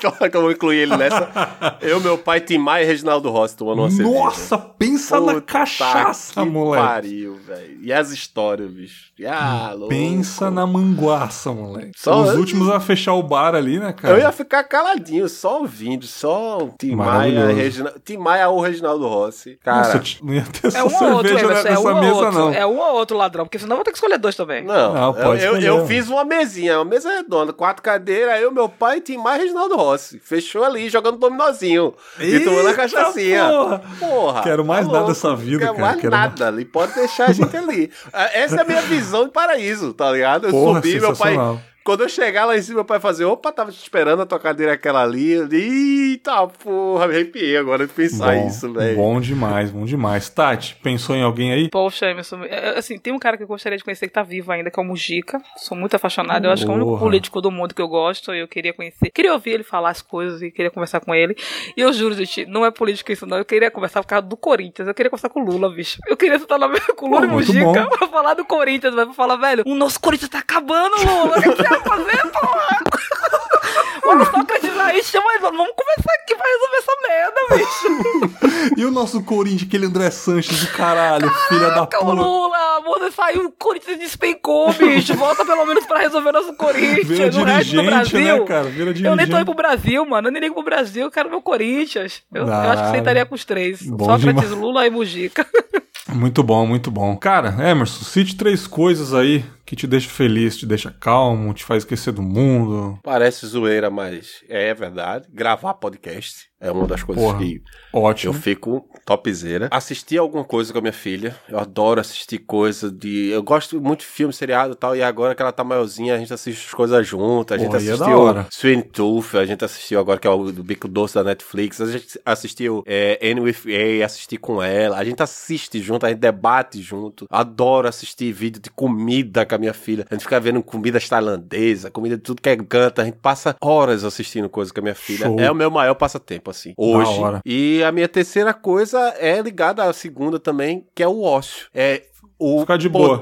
Claro que eu vou incluir ele nessa. Eu, meu pai, Tim Maia e Reginaldo Rossi tomando uma cerveja. Nossa, pensa na Puta cachaça, que moleque. pariu, velho. E as histórias, bicho. Ah, louco. Pensa na manguaça, moleque. Só Os eu- últimos a fechar o bar ali, né, cara? Eu ia ficar caladinho, só ouvindo, só o Tim Maia. Regina... Tim Maia ou Reginaldo Rossi. Cara, Nossa, não ia ter É essa um ou outro, cerveja Emerson, é nessa um ou mesa, outro. não. É um ou outro ladrão, porque senão eu vou ter que escolher dois também. Não, Não, pode eu, eu, fiz uma mesinha, uma mesa redonda, quatro cadeiras, eu, meu pai, Tim Maia e Reginaldo Rossi. Fechou ali, jogando dominozinho. e tomando a cachaçinha. porra! Porra. Quero mais tá nada louco, dessa vida, Quero cara, mais quero nada ali. Pode deixar a gente ali. Ah, Essa é a minha visão de paraíso, tá ligado? Eu Porra, subi, meu pai. Quando eu chegar lá em cima, meu pai fazer, opa, tava te esperando a tocadeira aquela ali. Eita porra, me arrepiei agora de pensar Bom, isso, velho. Bom demais, bom demais. Tati, pensou em alguém aí? Poxa, Emerson, é, assim, tem um cara que eu gostaria de conhecer que tá vivo ainda, que é o Mujica. Sou muito apaixonada. Eu acho que é o único político do mundo que eu gosto e eu queria conhecer. Queria ouvir ele falar as coisas e queria conversar com ele. E eu juro, gente, não é política isso, não. Eu queria conversar por causa do Corinthians. Eu queria conversar com o Lula, bicho. Eu queria sentar na mesa com o Lula Pô, e Mujica bom. pra falar do Corinthians, vai pra falar, velho, o nosso Corinthians tá acabando, Lula. Fazer, porra? Vamos só acreditar aí, chama ele, vamos conversar aqui pra resolver essa merda, bicho. E o nosso Corinthians, aquele André Sanches do caralho, filha da Caraca, puta. Lula, você saiu, o Corinthians despencou, bicho. Volta pelo menos pra resolver nosso Corinthians. Vira o resto do dirigente, Brasil. né, cara? Vira Eu nem tô dirigente. indo pro Brasil, mano. Eu nem ligo pro Brasil, eu quero meu Corinthians. Eu, eu acho que Ah, sentaria com os três. bom Sócrates, demais. Lula e Mujica. Muito bom, muito bom. Cara, Emerson, cite três coisas aí que te deixa feliz, te deixa calmo, te faz esquecer do mundo. Parece zoeira, mas é verdade. Gravar podcast é uma das coisas Porra. que Ótimo. eu fico topzera. Assistir alguma coisa com a minha filha. Eu adoro assistir coisa de. Eu gosto muito de filme, seriado e tal. E agora que ela tá maiorzinha, a gente assiste as coisas juntas. A gente Porra, é assistiu hora. Swing Tooth, a gente assistiu agora que é o do Bico Doce da Netflix. A gente assistiu é, Anne with A, assisti com ela. A gente assiste junto, a gente debate junto. Adoro assistir vídeo de comida com a minha filha. A gente fica vendo comidas tailandesas, comida de tudo que é canta. A gente passa horas assistindo coisa com a minha filha. Show. É o meu maior passatempo, assim, hoje. E a minha terceira coisa é ligada à segunda também, que é o ócio. É o de boa.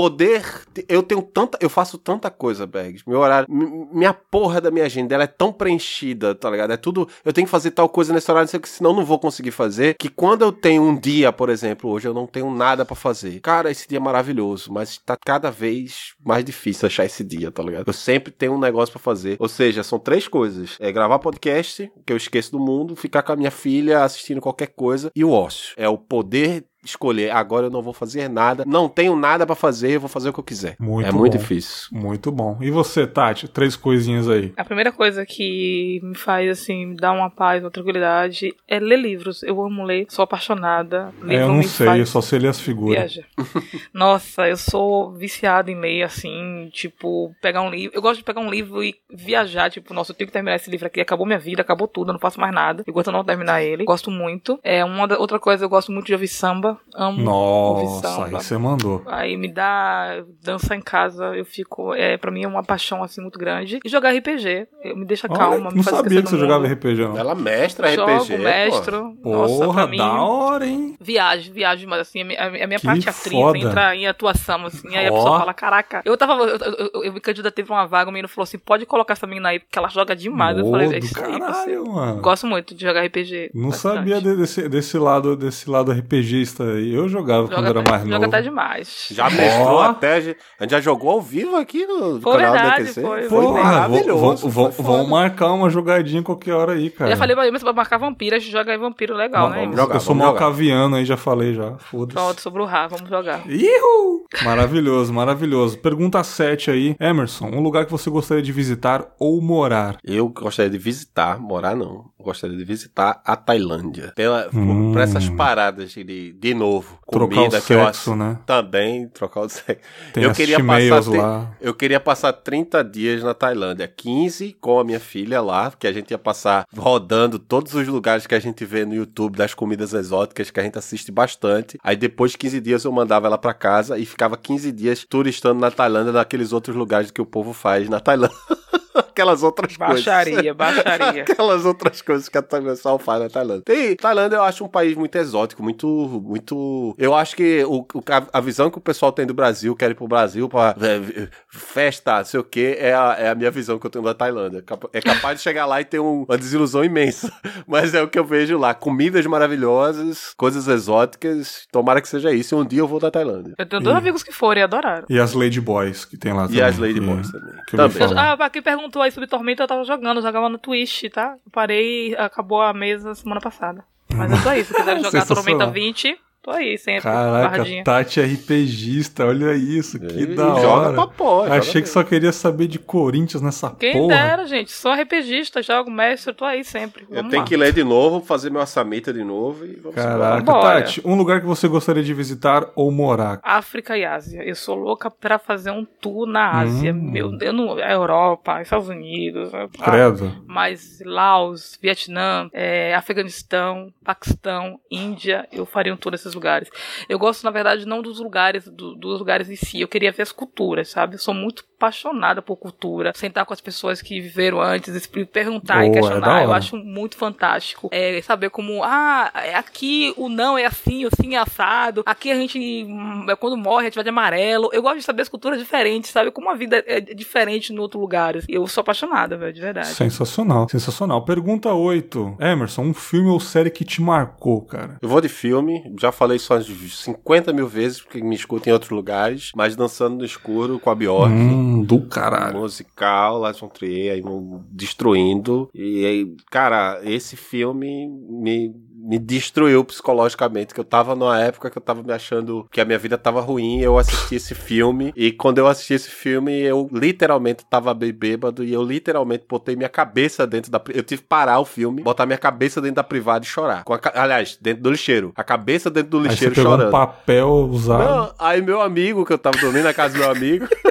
Poder. Eu tenho tanta, eu faço tanta coisa, Bags. Meu horário, mi- minha porra da minha agenda, ela é tão preenchida, tá ligado? É tudo, eu tenho que fazer tal coisa nesse horário, não que, senão não vou conseguir fazer. Que quando eu tenho um dia, por exemplo, hoje eu não tenho nada pra fazer. Cara, esse dia é maravilhoso, mas tá cada vez mais difícil achar esse dia, tá ligado? Eu sempre tenho um negócio pra fazer. Ou seja, são três coisas: é gravar podcast, que eu esqueço do mundo, ficar com a minha filha assistindo qualquer coisa, e o ócio. É o poder escolher, agora eu não vou fazer nada, não tenho nada pra fazer, eu vou fazer o que eu quiser. Muito é muito bom. difícil. Muito bom. E você, Tati? Três coisinhas aí. A primeira coisa que me faz, assim, me dar uma paz, uma tranquilidade é ler livros. Eu amo ler, sou apaixonada. É, eu não sei, faz eu só sei ler as figuras. Viaja. Nossa, eu sou viciada em ler, assim, tipo, pegar um livro. Eu gosto de pegar um livro e viajar, tipo, nossa, eu tenho que terminar esse livro aqui, acabou minha vida, acabou tudo, eu não faço mais nada. Enquanto eu não terminar ele. Gosto muito. É, uma da- outra coisa, eu gosto muito de ouvir samba. Amo ouvir Nossa, aí samba. você mandou. Aí me dá dança em casa, eu fico. É, pra mim é uma paixão assim muito grande. E jogar RPG. Eu, me deixa Olha, calma, me não faz sabia que você jogava. RPG, não. Ela mestra RPG, Jogo, pô. mestro. Nossa, Porra, pra mim. da hora, hein? Viagem, viagem, mas assim, a minha, a minha Que parte atriz foda. entra em atuação, assim, aí a Ó. pessoa fala, caraca, eu tava, eu, eu, eu, eu me candidatei pra uma vaga, o menino falou assim, pode colocar essa menina aí, porque ela joga demais, eu Ô, falei, é isso aí, caralho, parceiro. mano. Gosto muito de jogar RPG. Não bastante. sabia de- desse, desse lado desse lado RPGista Eu jogava quando Joga, era até, mais joga novo. até demais. Já mestrou Ó. até. A gente já jogou ao vivo aqui no Foi canal verdade, da DQC. foi, foi maravilhoso. Vão, marcar uma jogadinha qualquer hora aí, cara. Eu já falei pra mas pra marcar vampiro, a gente joga aí vampiro legal, Não, né? vamos jogar, eu sou vamos jogar. malcaviano aí, já falei já. Foda-se. Pronto, sobre o Rá, vamos jogar. Ihu! Maravilhoso, maravilhoso. Pergunta 7 aí. Emerson, um lugar que você gostaria de visitar ou morar? Eu gostaria de visitar, morar não. Eu gostaria de visitar a Tailândia. Pela, Hum. Por essas paradas de, de novo, Trocar comida o que eu sexo, né? Também, trocar o sexo. Tem eu queria passar lá. Eu queria passar 30 dias na Tailândia, 15 com a minha filha lá, que a gente ia passar rodando todos os lugares que a gente vê no YouTube das comidas exóticas que a gente assiste bastante. Aí depois de 15 dias eu mandava ela pra casa e ficava 15 dias turistando na Tailândia, naqueles outros lugares que o povo faz na Tailândia. Aquelas outras coisas. Baixaria, baixaria. Aquelas outras coisas que a pessoal faz na Tailândia. Tem, Tailândia eu acho um país muito exótico, muito, muito... Eu acho que o, o- a, visão que o pessoal tem do Brasil, quer ir pro Brasil pra é, festa, não sei o que, é a, é a minha visão que eu tenho da Tailândia. É capaz de chegar lá e ter um- uma desilusão imensa. Mas é o que eu vejo lá. Comidas maravilhosas, coisas exóticas. Tomara que seja isso. E um dia eu vou da Tailândia. Eu tenho dois amigos que foram e adoraram. E as Ladyboys que tem lá também. E as Lady que- Boys também. que eu Também. falar. Ah, pra quem perguntou aí sobre Tormenta, eu tava jogando, eu jogava no Twitch, tá? Eu parei, acabou a mesa semana passada. Mas é só isso, se quiser jogar. Tormenta 20, Tô aí sempre. Caraca, guardinha. Tati é RPGista, olha isso, que E da joga hora. pra porra. Achei joga que só queria saber de Corinthians nessa Quem porra. dera, gente. Sou RPGista, jogo mestre, tô aí sempre. Eu Vamos tenho lá. que ler de novo, fazer meu orçamento de novo e vamos Caraca, embora. Bora. Tati, um lugar que você gostaria de visitar ou morar? África e Ásia. Eu sou louca pra fazer um tour na Ásia. Hum. Meu Deus, não, Europa, Estados Unidos. ah, Credo. Mas Laos, Vietnã, é, Afeganistão, Paquistão, Índia, eu faria um tour nesses lugares. Eu gosto, na verdade, não dos lugares, do- dos lugares em si. Eu queria ver as culturas, sabe? Eu sou muito apaixonada por cultura. Sentar com as pessoas que viveram antes, perguntar e Boa, é da questionar. Eu acho muito fantástico. É, saber como, ah, é aqui o não é assim, o sim é assado. Aqui a gente, hum, é quando morre, a gente vai de amarelo. Eu gosto de saber as culturas diferentes, sabe? Como a vida é diferente em outros lugares. Eu sou apaixonada, velho, de verdade. Sensacional, sensacional. Pergunta 8. Emerson, um filme ou série que te marcou, cara? Eu vou de filme, já falei isso umas 50 mil vezes, porque me escuta em outros lugares, mas Dançando no Escuro com a Bjork. Hum, do caralho. Musical, Lars von Trier, aí, destruindo. E aí, cara, esse filme me, me destruiu psicologicamente, que eu tava numa época que eu tava me achando que a minha vida tava ruim, eu assisti esse filme, e quando eu assisti esse filme, eu literalmente tava bem bêbado, e eu literalmente botei minha cabeça dentro da... Eu tive que parar o filme, botar minha cabeça dentro da privada e chorar. A aliás, dentro do lixeiro. A cabeça dentro do Aí você lixeiro pegou chorando. um papel usado. Não, aí meu amigo, que eu tava dormindo na casa do meu amigo.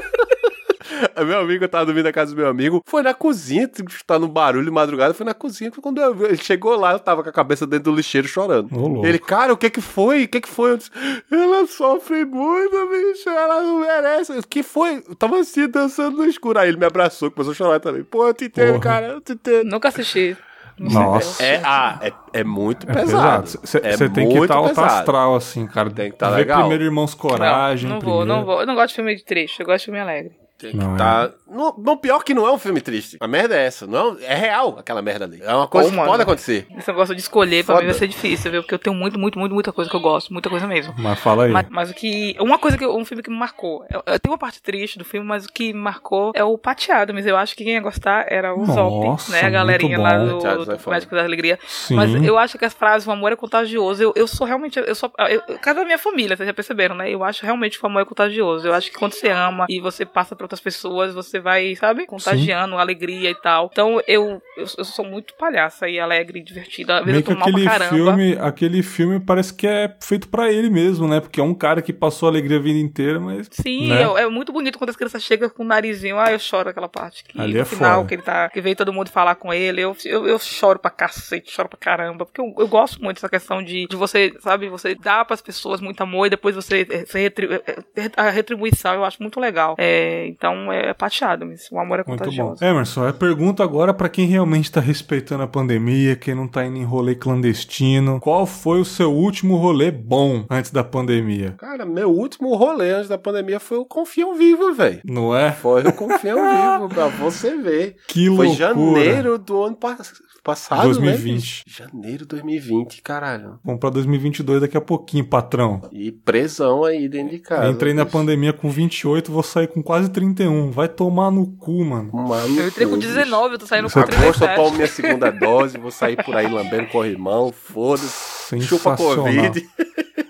meu amigo, eu tava dormindo na casa do meu amigo, foi na cozinha, tá no barulho de madrugada, foi na cozinha. Quando eu- ele chegou lá, eu tava com a cabeça dentro do lixeiro chorando. Louco. Ele, cara, o que que foi? O que que foi? Eu disse, ela sofre muito, bicho, ela não merece. O que foi? Eu tava assim, dançando no escuro. Aí ele me abraçou, começou a chorar também. Pô, eu te entendo, Porra. cara, eu te entendo. Nunca assisti. Nossa. É, ah, é, é muito É pesado. Você é tem que estar alto pesado. astral, assim, cara. Tem que tá Ver legal. primeiro Irmãos Coragem. Não, não vou, primeiro. não vou. Eu não gosto de filme de triste, eu gosto de filme alegre. Tem que Não, é. tá. Não, não, pior que não é um filme triste. A merda é essa. Não, é real aquela merda ali. É uma coisa que mano. pode acontecer. Esse negócio de escolher pra Foda. mim vai ser difícil, viu? Porque eu tenho muito, muito, muito, muita coisa que eu gosto, muita coisa mesmo. Mas fala aí. Mas, mas o que. Uma coisa que. Um filme que me marcou. Eu, eu tenho uma parte triste do filme, mas o que me marcou é o pateado. Mas eu acho que quem ia gostar era o Zop, né? A galerinha lá do, do é. Médico da Alegria. Sim. Mas eu acho que as frases, o amor é contagioso. Eu, eu sou realmente. Eu sou. Eu, cada da minha família, vocês já perceberam, né? Eu acho realmente que o amor é contagioso. Eu acho que quando você ama e você passa pra outras pessoas, você vai, sabe? Contagiando alegria e tal. Então eu, eu, eu sou muito palhaça e alegre, divertida. Às vezes Meio eu tô mal pra aquele caramba. filme, aquele filme parece que é feito pra ele mesmo, né? Porque é um cara que passou a alegria a vida inteira, mas. Sim, né? é, é muito bonito quando as crianças chegam com o narizinho. Ah, eu choro aquela parte. Que, Ali no é final, foda. que ele tá. Que veio todo mundo falar com ele. Eu, eu, eu choro pra cacete, choro pra caramba. Porque eu, eu gosto muito dessa questão de, de você, sabe, você dar pras pessoas muito amor e depois você. eh, você retri- eh, eh, a retribuição eu acho muito legal. É, então é pateado, mas o amor é Muito bom. contagioso. Emerson, é pergunta agora pra quem realmente tá respeitando a pandemia, quem não tá indo em rolê clandestino. Qual foi o seu último rolê bom antes da pandemia? Cara, meu último rolê antes da pandemia foi o Confiam Vivo, velho. Não é? Foi o Confiam Vivo, pra você ver. Que Foi loucura. janeiro do ano pass- passado, 2020. né? Janeiro de 2020, caralho. Vamos pra 2022 daqui a pouquinho, patrão. E presão aí dentro de casa. Entrei na bicho. pandemia com 28, vou sair com quase 31. Vai tomar no cu, mano. Maluco, Eu entrei com bicho. 19, eu tô saindo com Você- Agosto eu 37. tomo minha segunda dose, vou sair por aí lambendo corrimão, foda-se. Chupa. Covid.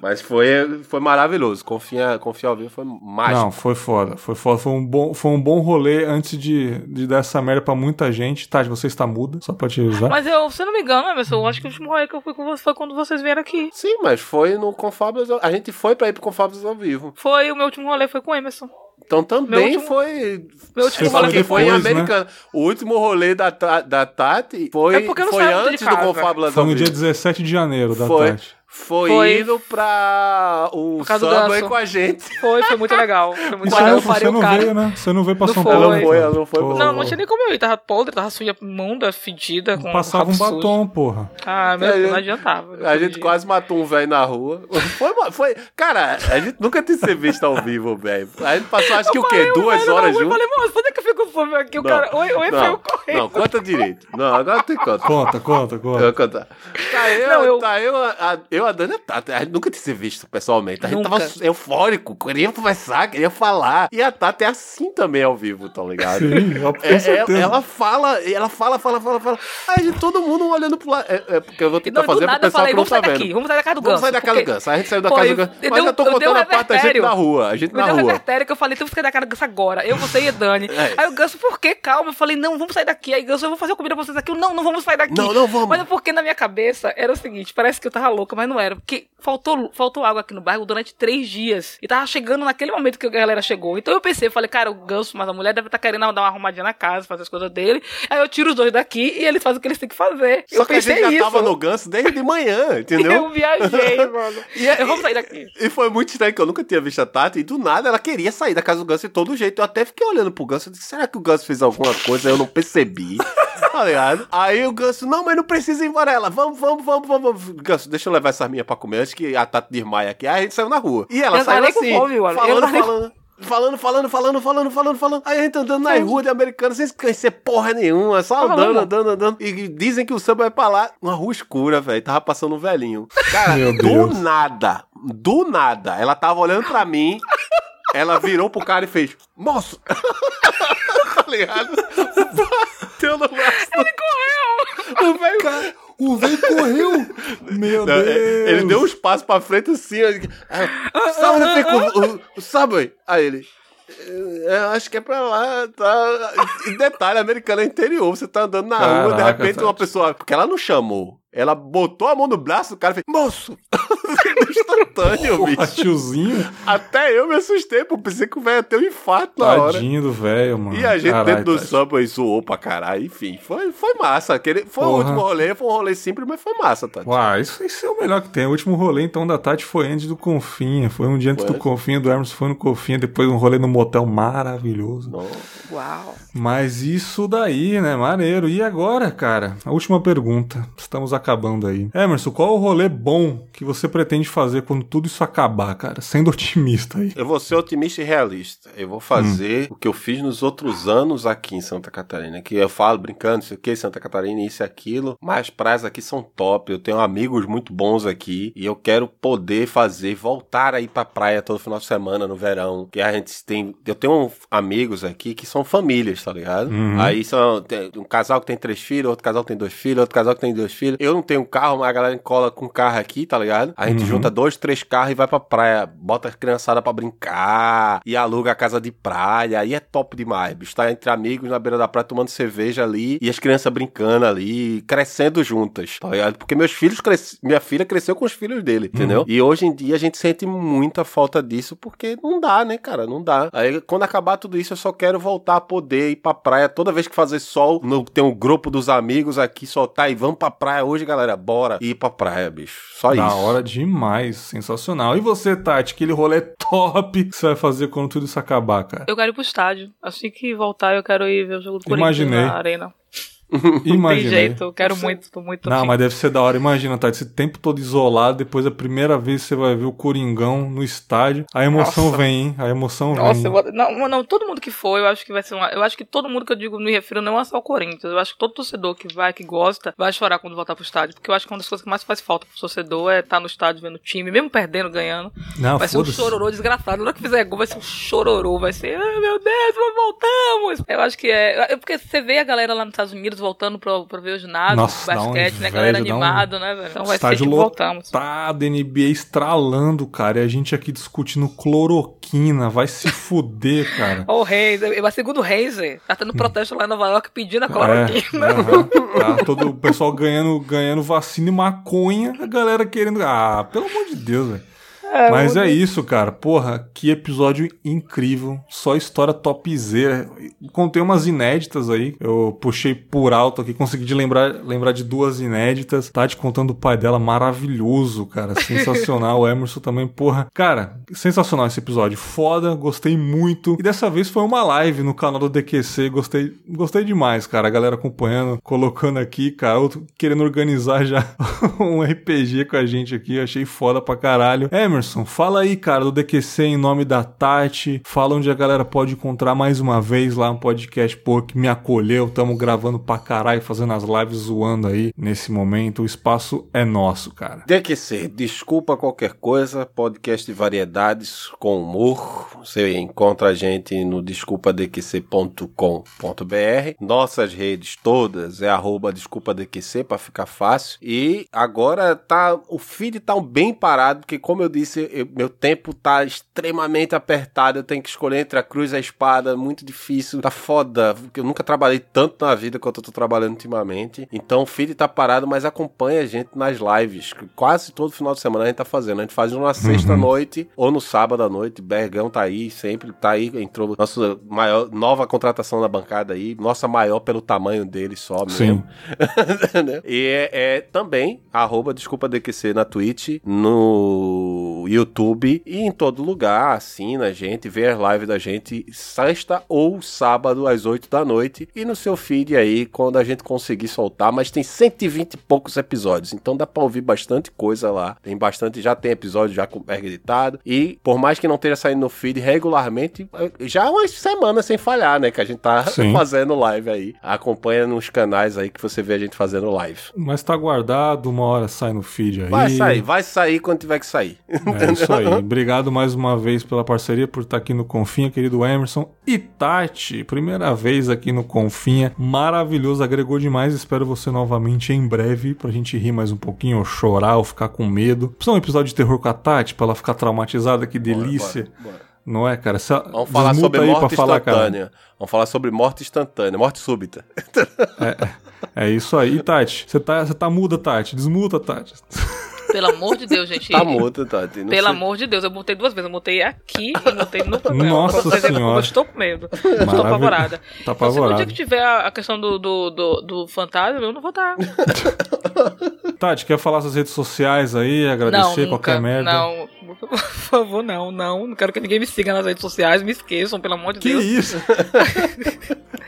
Mas foi, foi maravilhoso. Confia, confia ao vivo foi mágico. Não, foi foda. Foi foda. Foi um bom, foi um bom rolê antes de, de dar essa merda pra muita gente. Tati, você está muda, só pra te avisar. Mas eu, se eu não me engano, Emerson, eu acho que o último rolê que eu fui com você foi quando vocês vieram aqui. Sim, mas foi no Confábulos. A gente foi pra ir pro Confábulos ao vivo. Foi o meu último rolê, foi com o Emerson. Então também Meu último- foi. Meu último rolê que foi em depois, né? americano. O último rolê da, da Tati foi, É foi antes do. Confábulas Foi no vivo. dia 17 de janeiro da Foi. Tati. Foi, Foi. indo pra o Subway ganso. com a gente. Foi, foi muito legal. Foi muito Você legal. não, Eu você o não cara. veio, né? Você não veio pra Não São foi. Paulo. Ela não foi, ela não foi. Não, não tinha nem como eu ir. Tava podre, tava suja imunda, fedida. Com Passava um rabo sujo. batom, porra. Ah, meu Deus, eu- não adiantava. A gente quase matou um velho na rua. Foi, foi. Cara, a gente nunca tinha se visto ao vivo, velho. A gente passou, acho que o quê? Duas horas Eu juntos? falei, moço, onde é que eu fico fome aqui? O Não, cara, oi, oi, foi eu Não, correndo. não, conta direito. Não, agora tem conta. Conta, conta, Eu conta. vou contar. Tá eu, eu- tá eu, eu a Dani a a gente nunca tinha se visto pessoalmente. A gente Nunca. tava eufórico, queria conversar, queria falar. E a Tati é assim também ao vivo, tá ligado? Sim, É, é, ela fala, ela fala, fala, fala, fala. Aí gente, todo mundo olhando pro lado. É, é porque eu vou tentar Não, fazer pro pessoal falei, que não vamos tá daqui, vendo. vamos sair da casa do Vamos Ganso. sair da casa do Ganso. Aí a gente saiu da Pô, casa eu- do Ganso. eu Mas já tô um contando a parte da gente na rua. A gente na deu um rua. revertério que eu falei, temos que sair da casa do Ganso agora. Eu, você e a Dani. É. Aí o Ganso, por quê? Calma. Eu falei, não, vamos sair daqui. Aí Ganso, eu vou fazer comida pra vocês aqui. Eu, não, não vamos sair daqui. Não, não vamos. Mas é porque na minha cabeça era o seguinte, parece que eu tava louca, mas não era. Porque faltou, faltou água aqui no bairro durante três dias. E tava chegando naquele momento que a galera chegou. Então eu pensei, falei, cara, o Ganso, mas a mulher deve estar querendo dar uma arrumadinha na casa, fazer as coisas dele. Aí eu tiro os dois daqui e eles fazem o que eles têm que fazer. Só eu que a gente já isso. tava no ganso desde de manhã, entendeu? Eu viajei, mano. E é- eu vou sair daqui. E foi muito estranho que eu nunca tinha visto a Tati e do nada ela queria sair da casa do Ganso de todo jeito. Eu até fiquei olhando pro Ganso e disse: será que o Ganso fez alguma coisa? Eu não percebi. tá ligado? Aí o Ganso, não, mas não precisa ir embora. Ela, vamos, vamos, vamos, vamos. vamos. Ganso, deixa eu levar essa minha pra comer antes que a Tati desmaia aqui. Aí a gente saiu na rua. E ela Eu saiu assim, fome, falando, falando. Falando, falando, falando, falando, falando, falando. Aí a gente andando na rua de americana sem se conhecer porra nenhuma, só andando, andando, andando. E dizem que o samba vai pra lá, uma rua escura, velho. Tava passando um velhinho. Cara, Meu do Deus. nada, do nada, ela tava olhando pra mim, ela virou pro cara e fez, moço! tá ligado? Bateu no braço. Ele correu! O velho... O velho correu! Meu Não, Deus! é- ele deu uns passos pra frente assim, aí, ah, sabe onde fica o, Subway? Aí ele... "É, acho que é pra lá, tá? E detalhe, americano é interior, você tá andando na rua, de Caraca, repente uma pessoa... Porque ela não chamou, ela botou a mão no braço do cara e fez, moço! Instantâneo, Porra, bicho. tiozinho. Até eu me assustei, pô, pensei que o velho ia ter um infarto na hora. Tadinho do velho, mano. E a gente Caralho, dentro do Tati. Subway zoou pra caralho, enfim, foi, foi massa. Aquele, foi o Porra. último rolê, foi um rolê simples, mas foi massa, Tati. Uai, isso, isso é o melhor que tem. O último rolê, então, da Tati foi antes do Confinha. Foi um dia antes Foi do? Confinha, do Hermes foi no Confinha, depois um rolê no motel maravilhoso. Não. Uau. Mas isso daí, né? Maneiro. E agora, cara? A última pergunta. Estamos acabando aí. Emerson, qual o rolê bom que você pretende fazer quando tudo isso acabar, cara? Sendo otimista aí. Eu vou ser otimista e realista. Eu vou fazer o que eu fiz nos outros anos aqui em Santa Catarina. Que eu falo brincando, não sei o que, Santa Catarina, isso e aquilo. Mas as praias aqui são top. Eu tenho amigos muito bons aqui. E eu quero poder fazer, voltar aí pra praia todo final de semana, no verão. Que a gente tem. Eu tenho amigos aqui que são famílias, tá ligado? Uhum. Aí são tem um casal que tem três filhos, outro casal que tem dois filhos, outro casal que tem dois filhos. Eu não tenho carro, mas a galera cola com carro aqui, tá ligado? A gente Uhum. junta dois, três carros e vai pra praia, bota a criançada pra brincar e aluga a casa de praia. Aí é top demais, bicho. Tá entre amigos na beira da praia tomando cerveja ali e as crianças brincando ali, crescendo juntas, tá ligado? Porque meus filhos cres... minha filha cresceu com os filhos dele, entendeu? E hoje em dia a gente sente muita falta disso porque não dá, né, cara? Não dá. Aí quando acabar tudo isso, eu só quero voltar a poder ir pra praia toda vez que fazer sol. No, tem um grupo dos amigos aqui, soltar e vamos pra praia hoje, galera. Bora ir pra praia, bicho. Só Da isso. hora demais, sensacional. E você, Tati, aquele rolê top que você vai fazer quando tudo isso acabar, cara? Eu quero ir pro estádio. Assim que voltar, eu quero ir ver o jogo do Corinthians Imaginei. na arena. Imaginei. Tem jeito, eu quero muito, tô muito Não, afim. mas deve ser da hora. Imagina, Tati, esse tempo todo isolado, depois a primeira vez você vai ver o Coringão no estádio. A emoção Nossa. vem, hein? A emoção Nossa, vem. vou... não, não, todo mundo que for, eu acho que vai ser uma. Eu acho que todo mundo que eu digo me refiro não é só ao Corinthians. Eu acho que todo torcedor que vai, que gosta, vai chorar quando voltar pro estádio. Porque eu acho que uma das coisas que mais faz falta pro torcedor é estar no estádio vendo o time, mesmo perdendo, ganhando. Não, vai ser um chororô desgraçado. Na hora que fizer gol, vai ser um chororô. Vai ser, ai meu Deus, nós voltamos. Eu acho que é. é Porque você vê a galera lá nos Estados Unidos voltando pra, pra ver o ginásio, Nossa, basquete, né? A galera inveja, dá um- né, velho? Então vai ser Estádio tipo, voltamos. lotado, NBA estralando, cara. E a gente aqui discutindo cloroquina. Vai se fuder, cara. Ó, o Reis, mas segundo o Reis, tá tendo protesto lá em Nova York pedindo a É, cloroquina. aham. tá todo o pessoal ganhando, ganhando vacina e maconha, a galera querendo. Ah, pelo amor de Deus, velho. Mas é isso, cara. Porra, que episódio incrível. Só história topzera. Contei umas inéditas aí. Eu puxei por alto aqui, consegui de lembrar, lembrar de duas inéditas. Tati contando o pai dela, maravilhoso, cara. Sensacional. o Emerson também, porra. Cara, sensacional esse episódio. Foda, gostei muito. E dessa vez foi uma live no canal do DQC. Gostei, gostei demais, cara. A galera acompanhando, colocando aqui, cara. Outro querendo organizar já um RPG com a gente aqui. Achei foda pra caralho. Emerson, Emerson, fala aí, cara, do DQC em nome da Tati. Fala onde a galera pode encontrar mais uma vez lá um podcast, pô, que me acolheu. Tamo gravando pra caralho, fazendo as lives zoando aí nesse momento. O espaço é nosso, cara. DQC, desculpa qualquer coisa, podcast de variedades com humor. Você encontra a gente no desculpadqc.com.br. Nossas redes todas é arroba desculpadqc pra ficar fácil. E agora tá, o feed tá bem parado, porque como eu disse, eu, meu tempo tá extremamente apertado. Eu tenho que escolher entre a cruz e a espada, muito difícil. Tá foda, eu nunca trabalhei tanto na vida quanto eu tô trabalhando ultimamente. Então o feed tá parado, mas acompanha a gente nas lives. que Quase todo final de semana a gente tá fazendo. A gente faz uma sexta-noite ou no sábado à noite. Bergão tá aí, sempre tá aí. Entrou nossa maior, nova contratação na bancada aí. Nossa maior pelo tamanho dele só mesmo. Sim. E é, é também arroba desculpa DQC na Twitch, no YouTube e em todo lugar. Assina a gente, vê as lives da gente sexta ou sábado às 8 da noite e no seu feed aí quando a gente conseguir soltar. Mas tem 120 e poucos episódios, então dá pra ouvir bastante coisa lá. Tem bastante, já tem episódio já com Berg editado e por mais que não esteja saindo no feed regularmente, já é umas semanas sem falhar, né? Que a gente tá Sim. fazendo live aí. Acompanha nos canais aí que você vê a gente fazendo live. Mas tá guardado, uma hora sai no feed aí. Vai sair, vai sair quando tiver que sair. É isso aí. Obrigado mais uma vez pela parceria, por estar aqui no Confinha, querido Emerson. E Tati, primeira vez aqui no Confinha. Maravilhoso, agregou demais. Espero você novamente em breve pra gente rir mais um pouquinho, ou chorar, ou ficar com medo. Precisa um episódio de terror com a Tati pra ela ficar traumatizada, que delícia. Bora, bora, bora. Não é, cara? Vamos falar desmuta sobre morte falar, cara. instantânea. Vamos falar sobre morte instantânea, morte súbita. É isso aí. E, Tati, você tá, você tá muda, Tati. Desmuta, Tati. Pelo amor de Deus, gente. Tá muda, Tati. não Pelo sei- amor de Deus, eu mutei duas vezes. Eu mutei aqui e mutei no papel. Nossa Pra que Senhora. Eu estou com medo. Estou Maravilha. apavorada. Tá Então, se no dia que tiver a, questão do, do, do, do fantasma, eu não vou estar. Tati, quer falar suas redes sociais aí, Não, agradecer nunca. qualquer merda? Não, por favor, não, não. Não quero que ninguém me siga nas redes sociais. Me esqueçam, pelo amor de Que Deus. isso?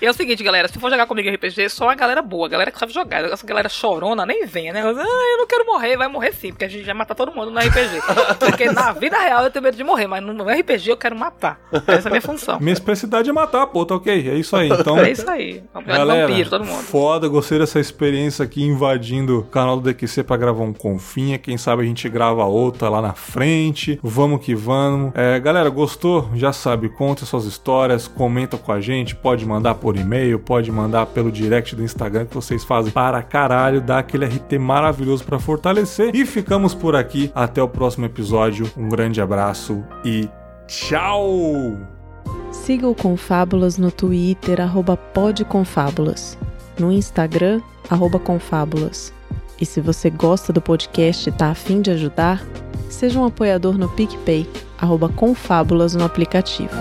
E é o seguinte, galera, se for jogar comigo RPG, só a galera boa, a galera que sabe jogar. Essa galera chorona nem venha, né? Ah, eu não quero morrer, vai morrer sim, porque a gente vai matar todo mundo no RPG. Porque na vida real eu tenho medo de morrer, mas no RPG eu quero matar. Essa é a minha função. Minha especialidade é matar, pô, tá ok. É isso aí. Então, É isso aí. É um galera, vampiro, todo mundo. foda, gostei dessa experiência aqui invadindo o canal do DQC pra gravar um Confinha. Quem sabe a gente grava outra lá na frente. Vamos que vamos. É, galera, gostou? Já sabe, conta suas histórias, comenta com a gente, pode mandar por e-mail, pode mandar pelo direct do Instagram que vocês fazem para caralho, dá aquele RT maravilhoso pra fortalecer. E ficamos por aqui. Até o próximo episódio. Um grande abraço e tchau! Siga o Confábulas no Twitter, arroba podconfábulas. No Instagram, arroba confábulas. E se você gosta do podcast e tá afim de ajudar, seja um apoiador no PicPay, arroba confábulas no aplicativo.